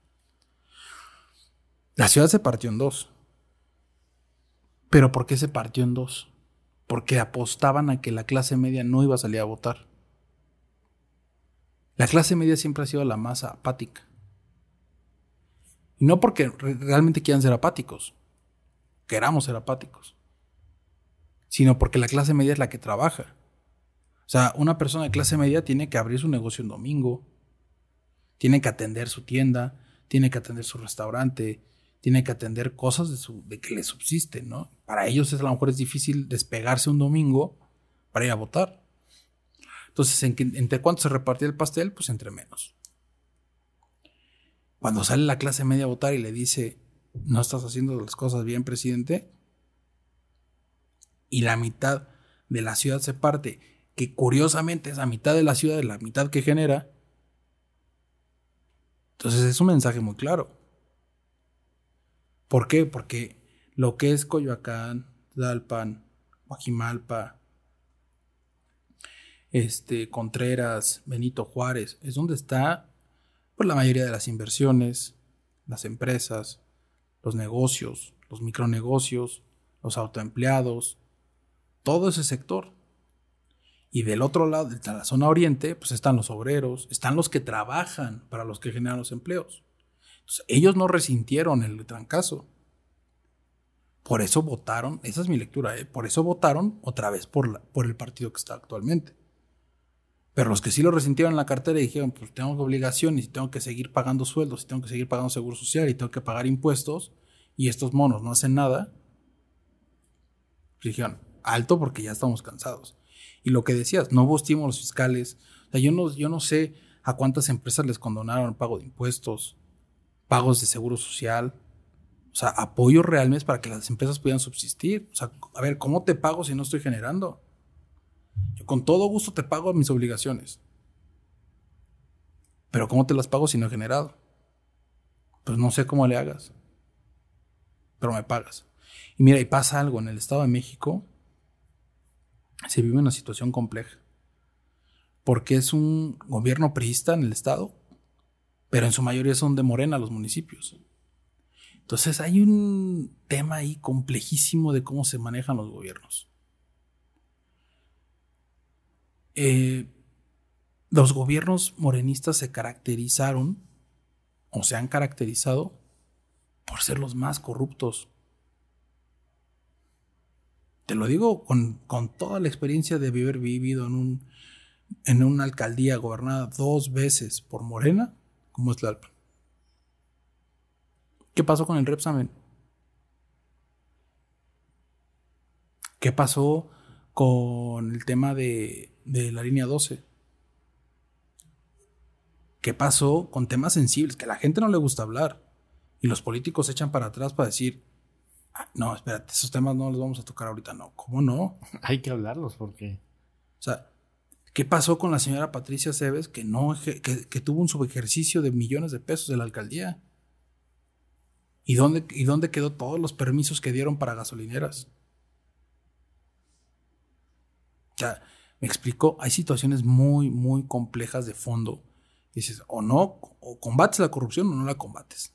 S3: La ciudad se partió en dos. ¿Pero por qué se partió en dos? Porque apostaban a que la clase media no iba a salir a votar. La clase media siempre ha sido la más apática. Y no porque realmente quieran ser apáticos, queramos ser apáticos, sino porque la clase media es la que trabaja. O sea, una persona de clase media tiene que abrir su negocio un domingo, tiene que atender su tienda, tiene que atender su restaurante, tiene que atender cosas de, su, de que le subsisten, ¿no? Para ellos es, a lo mejor es difícil despegarse un domingo para ir a votar. Entonces, ¿entre cuánto se repartía el pastel? Pues entre menos. Cuando sale la clase media a votar y le dice, no estás haciendo las cosas bien, presidente, y la mitad de la ciudad se parte que curiosamente esa mitad de la ciudad es la mitad que genera. Entonces es un mensaje muy claro. ¿Por qué? Porque lo que es Coyoacán, Dalpan, Guajimalpa, este, Contreras, Benito Juárez, es donde está pues, la mayoría de las inversiones, las empresas, los negocios, los micronegocios, los autoempleados, todo ese sector. Y del otro lado, de la zona oriente, pues están los obreros, están los que trabajan para los que generan los empleos. Entonces, ellos no resintieron el trancazo. Por eso votaron, esa es mi lectura, ¿eh? por eso votaron otra vez por, por el partido que está actualmente. Pero los que sí lo resintieron en la cartera y dijeron, pues tengo obligaciones y tengo que seguir pagando sueldos y tengo que seguir pagando seguro social y tengo que pagar impuestos y estos monos no hacen nada, dijeron, alto porque ya estamos cansados. Y lo que decías, no hubo estímulos fiscales. O sea, yo no, yo no sé a cuántas empresas les condonaron pago de impuestos, pagos de seguro social. O sea, apoyos reales para que las empresas pudieran subsistir. O sea, a ver, ¿cómo te pago si no estoy generando? Yo con todo gusto te pago mis obligaciones. Pero ¿cómo te las pago si no he generado? Pues no sé cómo le hagas. Pero me pagas. Y mira, y pasa algo en el Estado de México se vive una situación compleja. Porque es un gobierno priista en el Estado, pero en su mayoría son de Morena los municipios. Entonces hay un tema ahí complejísimo de cómo se manejan los gobiernos. eh, los gobiernos morenistas se caracterizaron o se han caracterizado por ser los más corruptos. Te lo digo con, toda la experiencia de haber vivido en, un, en una alcaldía gobernada dos veces por Morena, como es la ¿Qué pasó con el Repsamen? ¿Qué pasó con el tema de, de la línea 12? ¿Qué pasó con temas sensibles que a la gente no le gusta hablar? Y los políticos se echan para atrás para decir, ah, no, espérate, esos temas no los vamos a tocar ahorita. No, ¿cómo no?
S1: Hay que hablarlos porque...
S3: O sea, ¿qué pasó con la señora Patricia Cebes que, no, que, que tuvo un subejercicio de millones de pesos de la alcaldía? ¿Y dónde, ¿Y dónde quedó todos los permisos que dieron para gasolineras? O sea, me explico, hay situaciones muy, muy complejas de fondo dices, o no, o combates la corrupción o no la combates.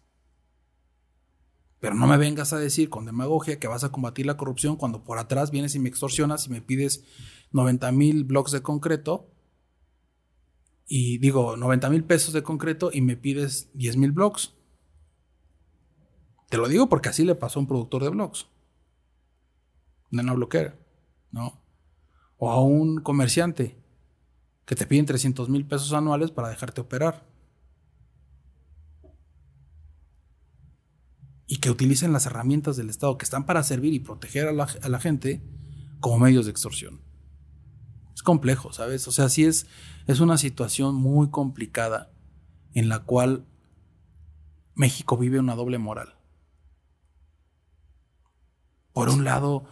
S3: Pero no me vengas a decir con demagogia que vas a combatir la corrupción cuando por atrás vienes y me extorsionas y me pides 90 mil blocks de concreto. Y digo, 90 mil pesos de concreto y me pides 10 mil blocks. Te lo digo porque así le pasó a un productor de blocks. De una bloquera, ¿no? O a un comerciante que te piden 300 mil pesos anuales para dejarte operar. Y que utilicen las herramientas del Estado que están para servir y proteger a la, gente como medios de extorsión. Es complejo, ¿sabes? O sea, sí es, es una situación muy complicada en la cual México vive una doble moral. Por un lado,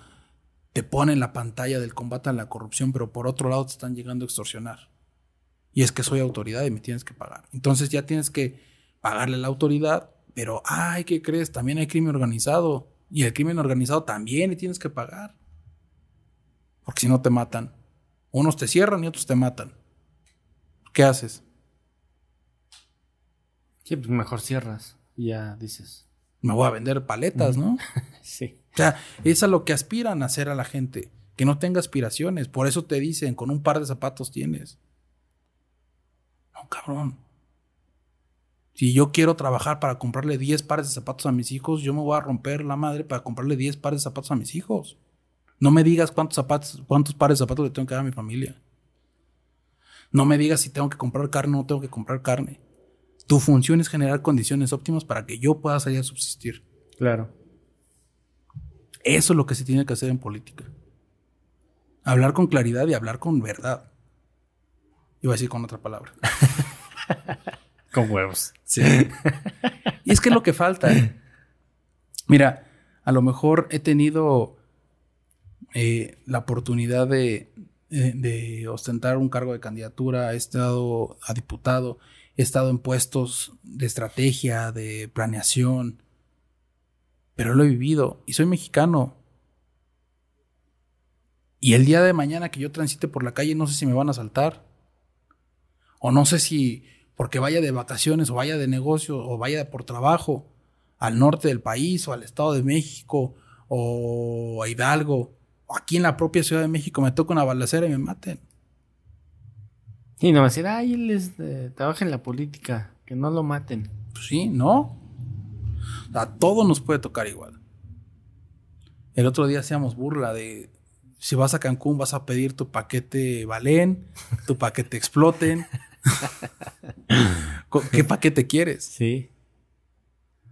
S3: te ponen la pantalla del combate a la corrupción, pero por otro lado te están llegando a extorsionar. Y es que soy autoridad y me tienes que pagar. Entonces ya tienes que pagarle a la autoridad, pero, ay, ¿qué crees? También hay crimen organizado. Y el crimen organizado también y tienes que pagar. Porque si no te matan. Unos te cierran y otros te matan. ¿Qué haces?
S1: Sí, pues mejor cierras. Y ya dices.
S3: Me voy a vender paletas, ¿no?
S1: sí.
S3: O sea, es a lo que aspiran a hacer a la gente. Que no tenga aspiraciones. Por eso te dicen, con un par de zapatos tienes. No, cabrón. Si yo quiero trabajar para comprarle 10 pares de zapatos a mis hijos, yo me voy a romper la madre para comprarle 10 pares de zapatos a mis hijos. No me digas cuántos zapatos, cuántos pares de zapatos le tengo que dar a mi familia. No me digas si tengo que comprar carne o no tengo que comprar carne. Tu función es generar condiciones óptimas para que yo pueda salir a subsistir.
S1: Claro.
S3: Eso es lo que se tiene que hacer en política. Hablar con claridad y hablar con verdad. Iba a decir con otra palabra.
S1: con huevos.
S3: Sí. y es que lo que falta. Mira, a lo mejor he tenido eh, la oportunidad de, de, ostentar un cargo de candidatura, he estado a diputado, he estado en puestos de estrategia, de planeación, pero lo he vivido y soy mexicano. Y el día de mañana que yo transite por la calle no sé si me van a saltar. O no sé si porque vaya de vacaciones o vaya de negocio o vaya por trabajo al norte del país o al Estado de México o a Hidalgo o aquí en la propia Ciudad de México me toca una balacera y me maten.
S1: Y no va a decir, ay, él trabaja en la política, que no lo maten.
S3: Pues sí, no. A todo nos puede tocar igual. El otro día hacíamos burla de si vas a Cancún vas a pedir tu paquete Valén, tu paquete Exploten. ¿Qué paquete quieres?
S1: Sí.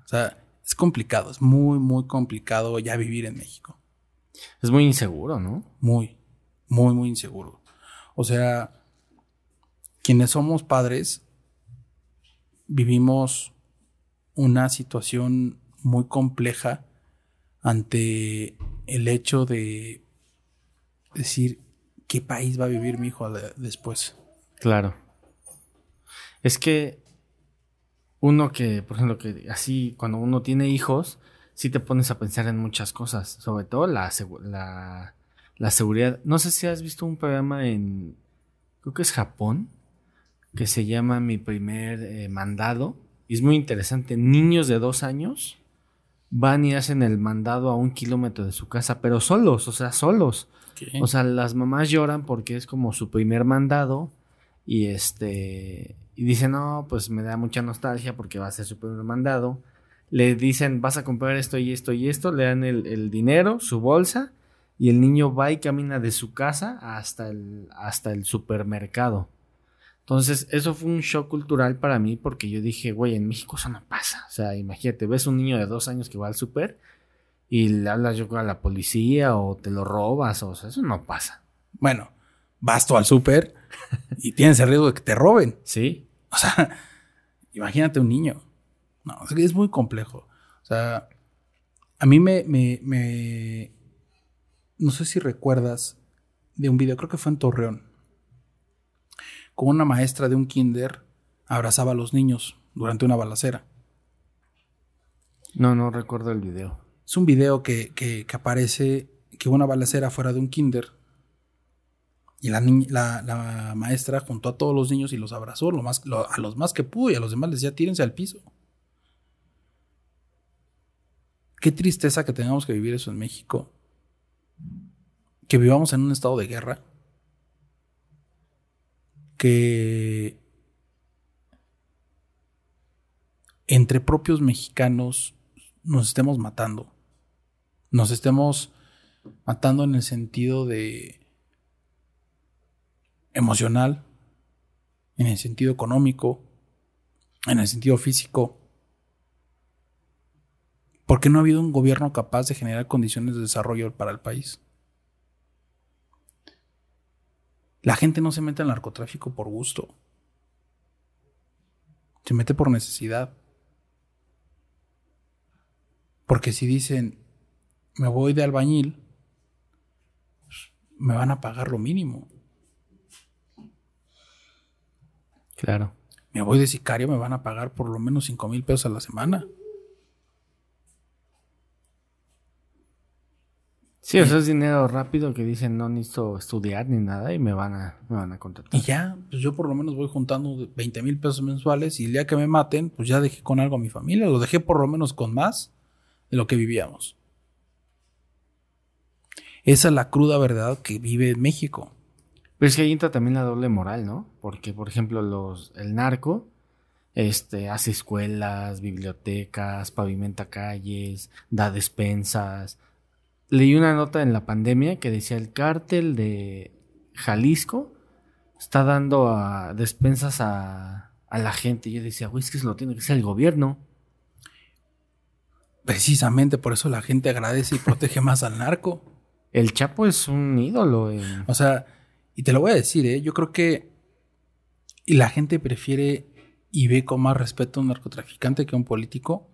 S3: O sea, es complicado, es muy, muy complicado ya vivir en México.
S1: Es muy inseguro, ¿no?
S3: Muy, muy, muy inseguro. O sea, quienes somos padres vivimos una situación muy compleja ante el hecho de decir qué país va a vivir mi hijo después.
S1: Claro. Es que uno que, por ejemplo, que así cuando uno tiene hijos, sí te pones a pensar en muchas cosas, sobre todo la, la, seguridad. No sé si has visto un programa en, creo que es Japón, que se llama Mi primer eh, mandado es muy interesante. Niños de dos años van y hacen el mandado a un kilómetro de su casa, pero solos, o sea, solos.
S3: ¿Qué?
S1: O sea, las mamás lloran porque es como su primer mandado y este y dicen, "No, pues me da mucha nostalgia porque va a ser su primer mandado." Le dicen, "Vas a comprar esto y esto y esto", le dan el, el dinero, su bolsa y el niño va y camina de su casa hasta el hasta el supermercado. Entonces, eso fue un shock cultural para mí porque yo dije, güey, en México eso no pasa. O sea, imagínate, ves un niño de dos años que va al súper y le hablas yo a la policía o te lo robas, o sea, eso no pasa.
S3: Bueno, vas tú al súper y tienes el riesgo de que te roben.
S1: ¿Sí?
S3: O sea, imagínate un niño. No, es muy complejo. O sea, a mí me, me, me- No sé si recuerdas de un video, creo que fue en Torreón, como una maestra de un kinder abrazaba a los niños durante una balacera.
S1: No, no recuerdo el video.
S3: Es un video que, que, que aparece que hubo una balacera fuera de un kinder. Y la, la, la maestra juntó a todos los niños y los abrazó lo más, a los más que pudo y a los demás les decía tírense al piso. Qué tristeza que tengamos que vivir eso en México. Que vivamos en un estado de guerra. Que entre propios mexicanos nos estemos matando. Nos estemos matando en el sentido de emocional, en el sentido económico, en el sentido físico. Porque no ha habido un gobierno capaz de generar condiciones de desarrollo para el país. La gente no se mete al narcotráfico por gusto. Se mete por necesidad. Porque si dicen, me voy de albañil, pues, me van a pagar lo mínimo.
S1: Claro.
S3: Me voy de sicario, me van a pagar por lo menos 5 mil pesos a la semana.
S1: Sí, o sea, es dinero rápido que dicen no necesito estudiar ni nada y me van a, me van a contratar.
S3: Y ya, pues yo por lo menos voy juntando 20 mil pesos mensuales y el día que me maten, pues ya dejé con algo a mi familia. Lo dejé por lo menos con más de lo que vivíamos. Esa es la cruda verdad que vive México.
S1: Pero es que ahí entra también la doble moral, ¿no? Porque, por ejemplo, los, el narco este, hace escuelas, bibliotecas, pavimenta calles, da despensas. Leí una nota en la pandemia que decía el cártel de Jalisco está dando a despensas a, a la gente. Y yo decía, güey, es que eso lo tiene que hacer el gobierno.
S3: Precisamente por eso la gente agradece y protege más al narco.
S1: El Chapo es un ídolo.
S3: O sea, y te lo voy a decir, ¿eh? yo creo que la gente prefiere y ve con más respeto a un narcotraficante que a un político.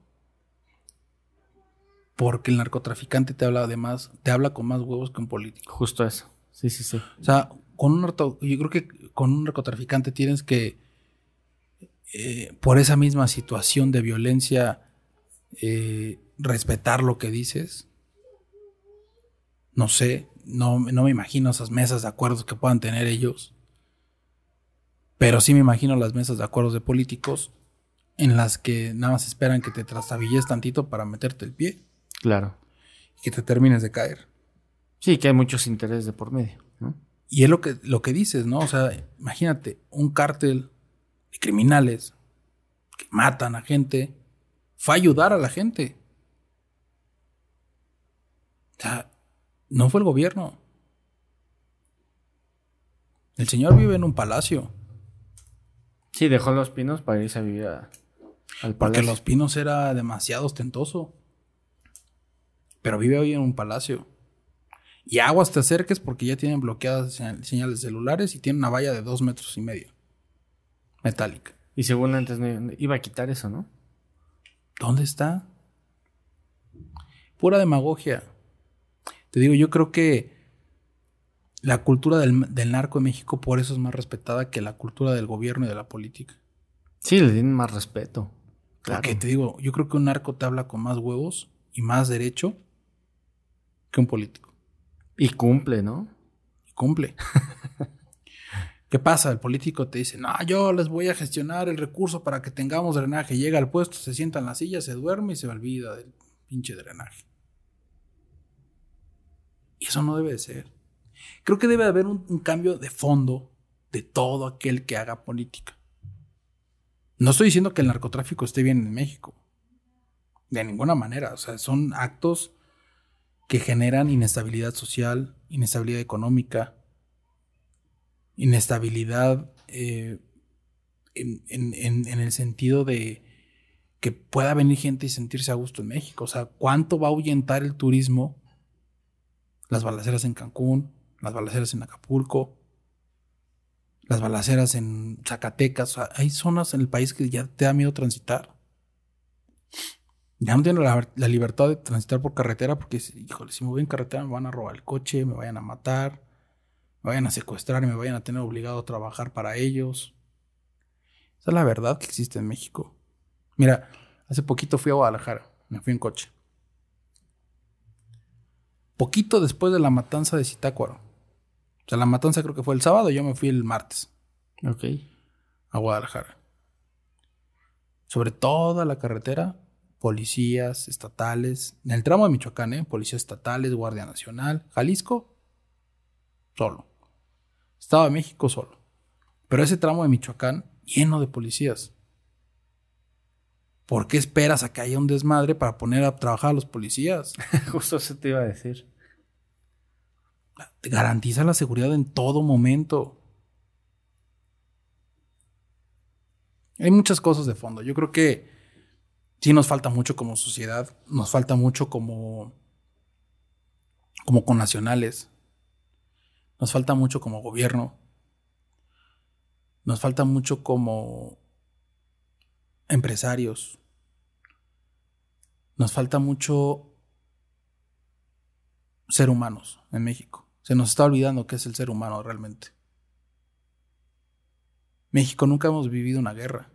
S3: Porque el narcotraficante te habla de más, te habla con más huevos que un político.
S1: Justo eso. Sí, sí, sí.
S3: O sea, con un yo creo que con un narcotraficante tienes que, eh, por esa misma situación de violencia, eh, respetar lo que dices. No sé, no, no me imagino esas mesas de acuerdos que puedan tener ellos. Pero sí me imagino las mesas de acuerdos de políticos en las que nada más esperan que te trastabilles tantito para meterte el pie
S1: Claro.
S3: y que te termines de caer.
S1: Sí, que hay muchos intereses de por medio, ¿no?
S3: Y es lo que, lo que dices, ¿no? O sea, imagínate, un cártel de criminales que matan a gente, fue a ayudar a la gente. O sea, no fue el gobierno. El señor vive en un palacio,
S1: Sí, dejó los pinos para irse a vivir a- al
S3: porque
S1: palacio.
S3: Los Pinos era demasiado ostentoso. Pero vive hoy en un palacio. Y aguas te acerques porque ya tienen bloqueadas señal- señales celulares y tienen una valla de dos metros y medio. Metálica.
S1: Y según antes iba a quitar eso, ¿no?
S3: ¿Dónde está? Pura demagogia. Te digo, yo creo que la cultura del, del narco en México por eso es más respetada que la cultura del gobierno y de la política.
S1: Sí, le tienen más respeto. Claro.
S3: Porque te digo, yo creo que un narco te habla con más huevos y más derecho que un político.
S1: Y cumple, ¿no?
S3: Y cumple. ¿Qué pasa? El político te dice, no, yo les voy a gestionar el recurso para que tengamos drenaje. Llega al puesto, se sienta en la silla, se duerme y se olvida del pinche drenaje. Y eso no debe de ser. Creo que debe haber un, cambio de fondo de todo aquel que haga política. No estoy diciendo que el narcotráfico esté bien en México. De ninguna manera. O sea, son actos que generan inestabilidad social, inestabilidad económica, inestabilidad eh, en, el sentido de que pueda venir gente y sentirse a gusto en México. O sea, ¿cuánto va a ahuyentar el turismo? Las balaceras en Cancún, las balaceras en Acapulco, las balaceras en Zacatecas. hay zonas en el país que ya te da miedo transitar. Ya no tengo la, libertad de transitar por carretera porque, híjole, si me voy en carretera me van a robar el coche, me vayan a matar, me vayan a secuestrar y me vayan a tener obligado a trabajar para ellos. Esa es la verdad que existe en México. Mira, hace poquito fui a Guadalajara, me fui en coche. Poquito después de la matanza de Zitácuaro. O sea, la matanza creo que fue el sábado, yo me fui el martes.
S1: Ok.
S3: A Guadalajara. Sobre toda la carretera policías estatales, en el tramo de Michoacán, ¿eh? policías estatales, Guardia Nacional, Jalisco, solo. Estado de México, solo. Pero ese tramo de Michoacán, lleno de policías. ¿Por qué esperas a que haya un desmadre para poner a trabajar a los policías?
S1: Justo eso te iba a decir.
S3: Garantiza la seguridad en todo momento. Hay muchas cosas de fondo. Yo creo que sí nos falta mucho como sociedad, nos falta mucho como, como connacionales, nos falta mucho como gobierno, nos falta mucho como empresarios, nos falta mucho ser humanos en México. Se nos está olvidando qué es el ser humano realmente. México nunca hemos vivido una guerra.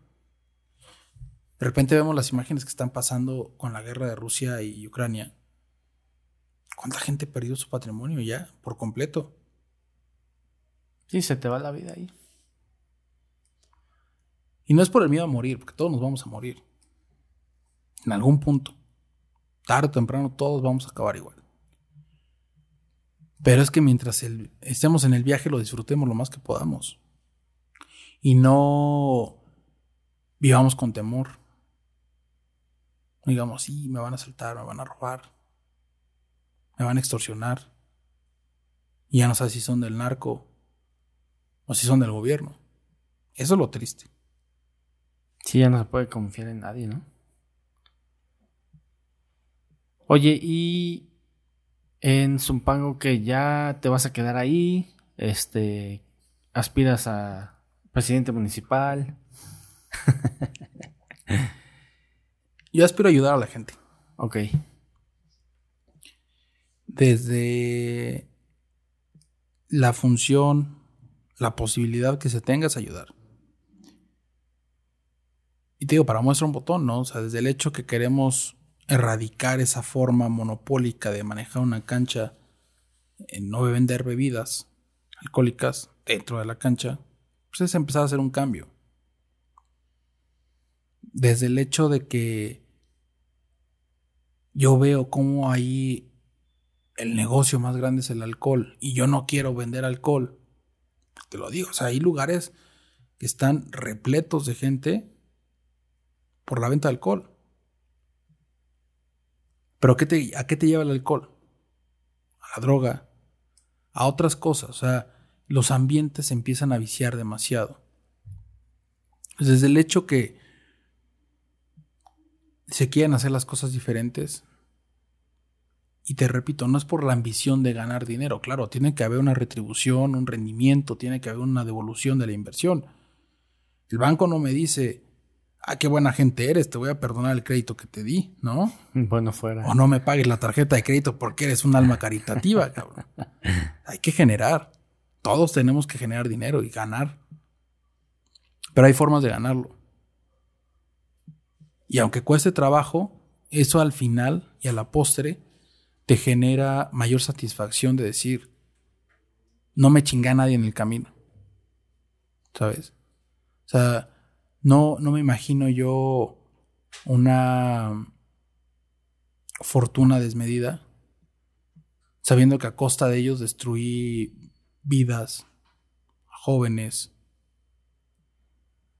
S3: De repente vemos las imágenes que están pasando con la guerra de Rusia y Ucrania. ¿Cuánta gente perdió su patrimonio ya por completo?
S1: Sí, se te va la vida ahí.
S3: Y no es por el miedo a morir, porque todos nos vamos a morir. En algún punto. Tarde o temprano todos vamos a acabar igual. Pero es que mientras estemos en el viaje lo disfrutemos lo más que podamos. Y no vivamos con temor digamos, sí, me van a saltar, me van a robar, me van a extorsionar. Y ya no sé si son del narco o si son del gobierno. Eso es lo triste.
S1: Sí, ya no se puede confiar en nadie, ¿no? Oye, y en Zumpango que ya te vas a quedar ahí, este, aspiras a presidente municipal.
S3: Yo aspiro a ayudar a la gente.
S1: Ok.
S3: Desde la función, la posibilidad que se tenga es ayudar. Y te digo, para muestra un botón, ¿no? O sea, desde el hecho que queremos erradicar esa forma monopólica de manejar una cancha, en no vender bebidas alcohólicas dentro de la cancha, pues es empezar a hacer un cambio. Desde el hecho de que yo veo cómo ahí el negocio más grande es el alcohol y yo no quiero vender alcohol. Te lo digo, o sea, hay lugares que están repletos de gente por la venta de alcohol. Pero ¿a qué te, a qué te lleva el alcohol? A la droga, a otras cosas. O sea, los ambientes se empiezan a viciar demasiado. Desde el hecho que se quieren hacer las cosas diferentes, y te repito, no es por la ambición de ganar dinero, claro, tiene que haber una retribución, un rendimiento, tiene que haber una devolución de la inversión. El banco no me dice, ah, qué buena gente eres, te voy a perdonar el crédito que te di, ¿no?
S1: Bueno, fuera.
S3: O no me pagues la tarjeta de crédito porque eres un alma caritativa, cabrón. Hay que generar. Todos tenemos que generar dinero y ganar. Pero hay formas de ganarlo. Y aunque cueste trabajo, eso al final y a la postre te genera mayor satisfacción de decir, no me chinga nadie en el camino. ¿Sabes? O sea, no, no me imagino yo una, fortuna desmedida, sabiendo que a costa de ellos destruí vidas, jóvenes,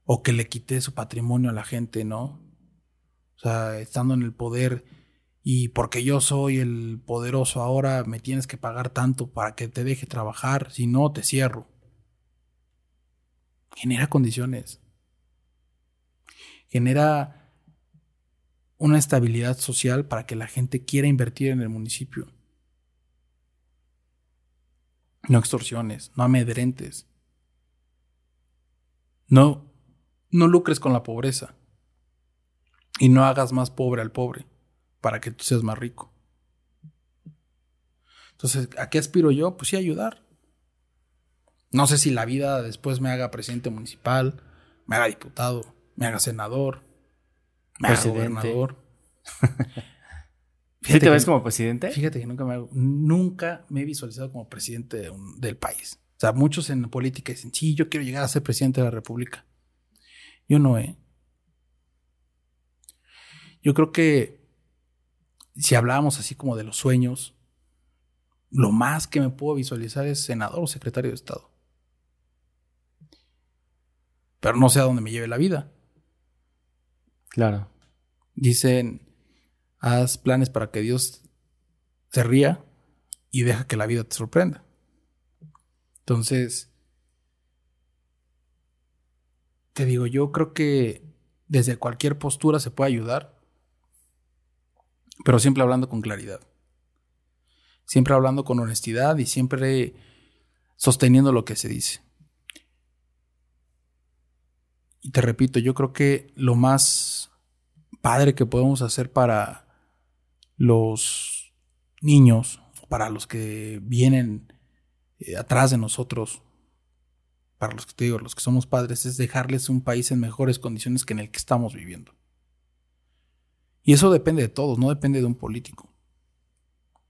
S3: o que le quité su patrimonio a la gente, ¿no? O sea, estando en el poder y porque yo soy el poderoso ahora me tienes que pagar tanto para que te deje trabajar, si no te cierro. Genera condiciones. Genera una estabilidad social para que la gente quiera invertir en el municipio. No extorsiones, no amedrentes. No, no lucres con la pobreza. Y no hagas más pobre al pobre para que tú seas más rico. Entonces, ¿a qué aspiro yo? Pues sí, ayudar. No sé si la vida después me haga presidente municipal, me haga diputado, me haga senador, me haga gobernador.
S1: ¿Sí te ves como presidente?
S3: Fíjate que nunca me, nunca me he visualizado como presidente del país. O sea, muchos en política dicen, sí, yo quiero llegar a ser presidente de la República. Yo no, ¿eh? Yo creo que si hablábamos así como de los sueños, lo más que me puedo visualizar es senador o secretario de Estado. Pero no sé a dónde me lleve la vida.
S1: Claro.
S3: Dicen, haz planes para que Dios se ría y deja que la vida te sorprenda. Entonces, te digo, yo creo que desde cualquier postura se puede ayudar, pero siempre hablando con claridad. Siempre hablando con honestidad y siempre sosteniendo lo que se dice. Y te repito, yo creo que lo más padre que podemos hacer para los niños, para los que vienen eh, atrás de nosotros, para los que te digo, los que somos padres, es dejarles un país en mejores condiciones que en el que estamos viviendo. Y eso depende de todos, no depende de un político.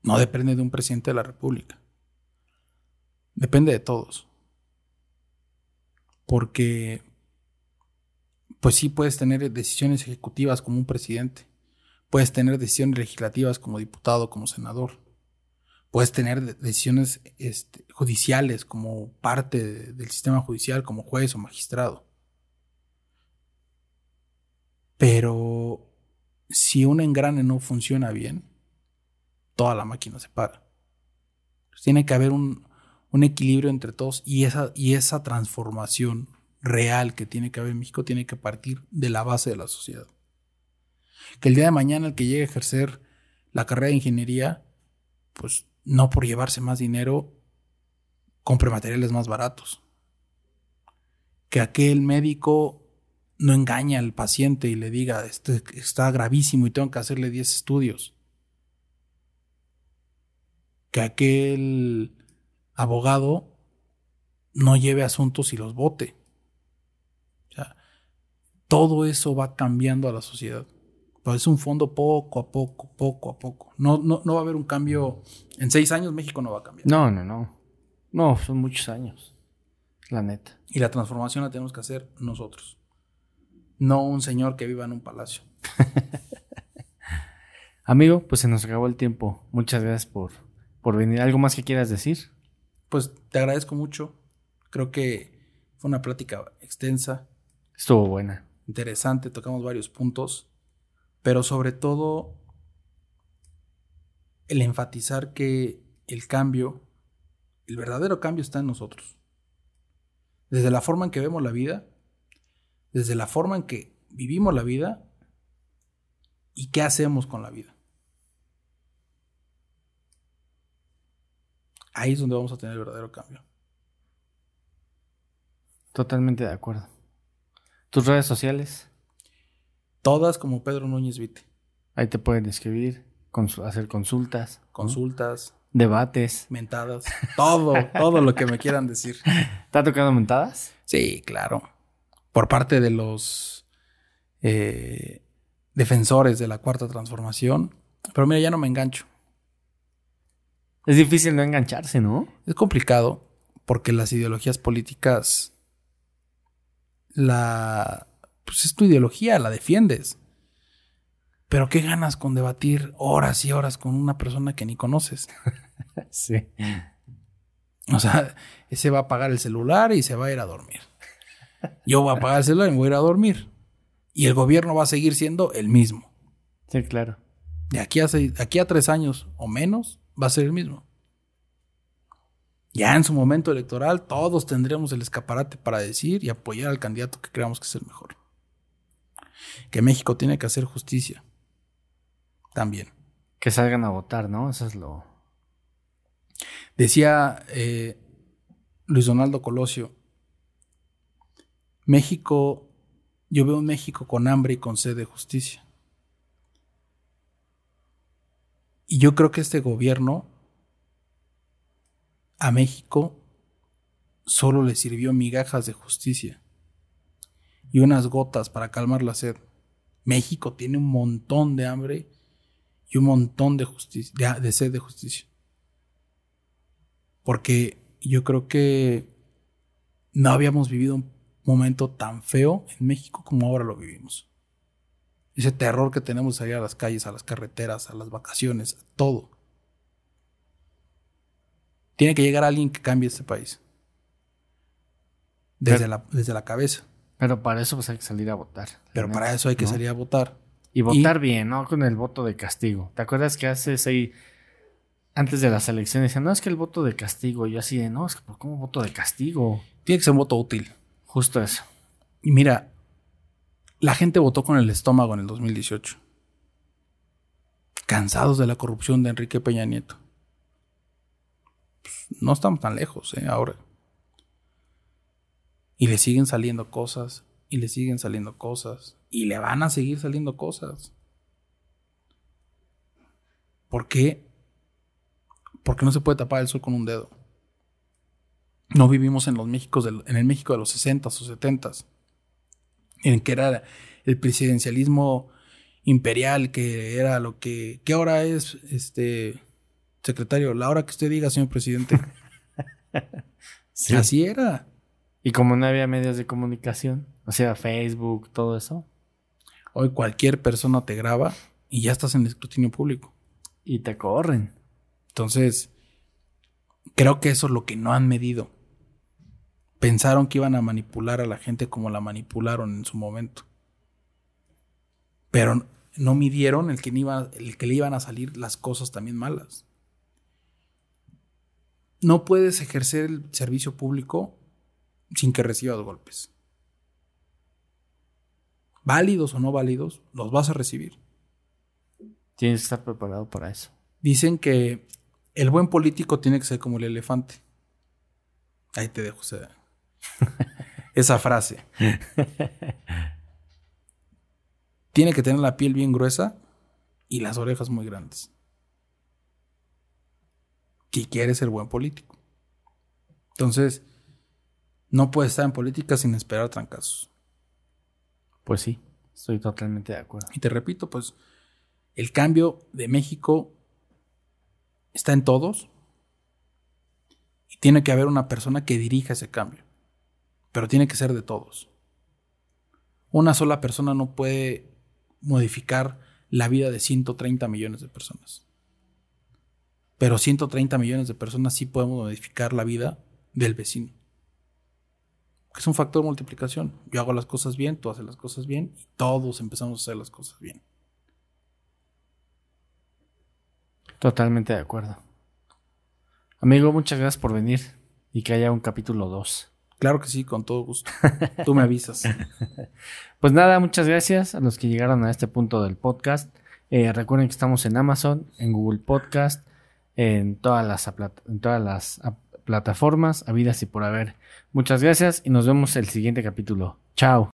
S3: No depende de un presidente de la República. Depende de todos. Porque, pues sí puedes tener decisiones ejecutivas como un presidente. Puedes tener decisiones legislativas como diputado, como senador puedes tener decisiones este, judiciales como parte del sistema judicial, como juez o magistrado. Pero si un engrane no funciona bien, toda la máquina se para. tiene que haber un, un equilibrio entre todos y esa, y esa transformación real que tiene que haber en México tiene que partir de la base de la sociedad. Que el día de mañana el que llegue a ejercer la carrera de ingeniería, pues no por llevarse más dinero, compre materiales más baratos. Que aquel médico no engaña al paciente y le diga, este está gravísimo y tengo que hacerle 10 estudios. Que aquel abogado no lleve asuntos y los vote. Todo eso va cambiando a la sociedad es un fondo poco a poco, poco a poco. No, no, no va a haber un cambio. En seis años México no va a cambiar.
S1: No, no, no. No, son muchos años. La neta.
S3: Y la transformación la tenemos que hacer nosotros. No un señor que viva en un palacio.
S1: Amigo, pues se nos acabó el tiempo. Muchas gracias por, por venir. ¿Algo más que quieras decir?
S3: Pues te agradezco mucho. Creo que fue una plática extensa.
S1: Estuvo buena.
S3: Interesante, tocamos varios puntos pero sobre todo el enfatizar que el cambio, el verdadero cambio está en nosotros. Desde la forma en que vemos la vida, desde la forma en que vivimos la vida y qué hacemos con la vida. Ahí es donde vamos a tener el verdadero cambio.
S1: Totalmente de acuerdo. ¿Tus redes sociales?
S3: Todas como Pedro Núñez Vite.
S1: Ahí te pueden escribir, hacer consultas.
S3: Consultas.
S1: Debates.
S3: Mentadas. Todo, todo lo que me quieran decir.
S1: ¿Te ha tocado mentadas?
S3: Sí, claro. Por parte de los eh, defensores de la cuarta transformación. Pero mira, ya no me engancho.
S1: Es difícil no engancharse, ¿no?
S3: Es complicado porque las ideologías políticas la pues es tu ideología, la defiendes. Pero ¿qué ganas con debatir horas y horas con una persona que ni conoces?
S1: Sí.
S3: O sea, ese va a apagar el celular y se va a ir a dormir. Yo voy a apagar el celular y me voy a ir a dormir. Y el gobierno va a seguir siendo el mismo.
S1: Sí, claro.
S3: De aquí a, seis- aquí a tres años o menos va a ser el mismo. Ya en su momento electoral todos tendremos el escaparate para decir y apoyar al candidato que creamos que es el mejor. Que México tiene que hacer justicia. También.
S1: Que salgan a votar, ¿no? Eso es lo.
S3: Decía eh, Luis Donaldo Colosio, México, yo veo un México con hambre y con sed de justicia. Y yo creo que este gobierno a México solo le sirvió migajas de justicia y unas gotas para calmar la sed. México tiene un montón de hambre y un montón de, justicia, sed de justicia. Porque yo creo que no habíamos vivido un momento tan feo en México como ahora lo vivimos. Ese terror que tenemos salir a las calles, a las carreteras, a las vacaciones, a todo. Tiene que llegar alguien que cambie este país. Desde,
S1: Pero-
S3: la, desde la cabeza.
S1: Pero para eso pues hay que salir a votar.
S3: Pero para eso hay que
S1: ¿no?
S3: salir a votar.
S1: Y votar bien, ¿no? Con el voto de castigo. ¿Te acuerdas que haces ahí, antes de las elecciones, decían, no, es que el voto de castigo? Y yo así de, no, es que ¿por cómo voto de castigo?
S3: Tiene que ser un voto útil.
S1: Justo eso.
S3: Y mira, la gente votó con el estómago en el 2018. Cansados de la corrupción de Enrique Peña Nieto. No estamos tan lejos, ¿eh? Ahora. Y le siguen saliendo cosas, y le siguen saliendo cosas, y le van a seguir saliendo cosas. ¿Por qué? Porque no se puede tapar el sol con un dedo. No vivimos en los Méxicos del- en el México de los 60s o 70s en que era el presidencialismo imperial, que era lo que... ¿Qué hora es, este secretario? La hora que usted diga, señor presidente. Así era.
S1: Y como no había medios de comunicación, o sea, Facebook, todo eso,
S3: Hoy cualquier persona te graba y ya estás en el escrutinio público.
S1: y te corren.
S3: Entonces, creo que eso es lo que no han medido. Pensaron que iban a manipular a la gente como la manipularon en su momento. Pero no midieron el que, iba- el que le iban a salir las cosas también malas. No puedes ejercer el servicio público sin que recibas golpes. Válidos o no válidos, los vas a recibir.
S1: Tienes que estar preparado para eso.
S3: Dicen que el buen político tiene que ser como el elefante. Ahí te dejo esa, esa frase. Tiene que tener la piel bien gruesa y las orejas muy grandes. Si quieres ser buen político. Entonces, no puedes estar en política sin esperar trancazos.
S1: Pues sí, estoy totalmente de acuerdo.
S3: Y te repito, pues el cambio de México está en todos y tiene que haber una persona que dirija ese cambio, pero tiene que ser de todos. Una sola persona no puede modificar la vida de 130 millones de personas. Pero 130 millones de personas sí podemos modificar la vida del vecino. Es un factor de multiplicación. Yo hago las cosas bien, tú haces las cosas bien y todos empezamos a hacer las cosas bien.
S1: Totalmente de acuerdo. Amigo, muchas gracias por venir y que haya un capítulo 2.
S3: Claro que sí, con todo gusto. Tú me avisas.
S1: Pues nada, muchas gracias a los que llegaron a este punto del podcast. Eh, recuerden que estamos en Amazon, en Google Podcast, en todas las, en todas las plataformas, habidas y por haber. Muchas gracias y nos vemos el siguiente capítulo. Chao.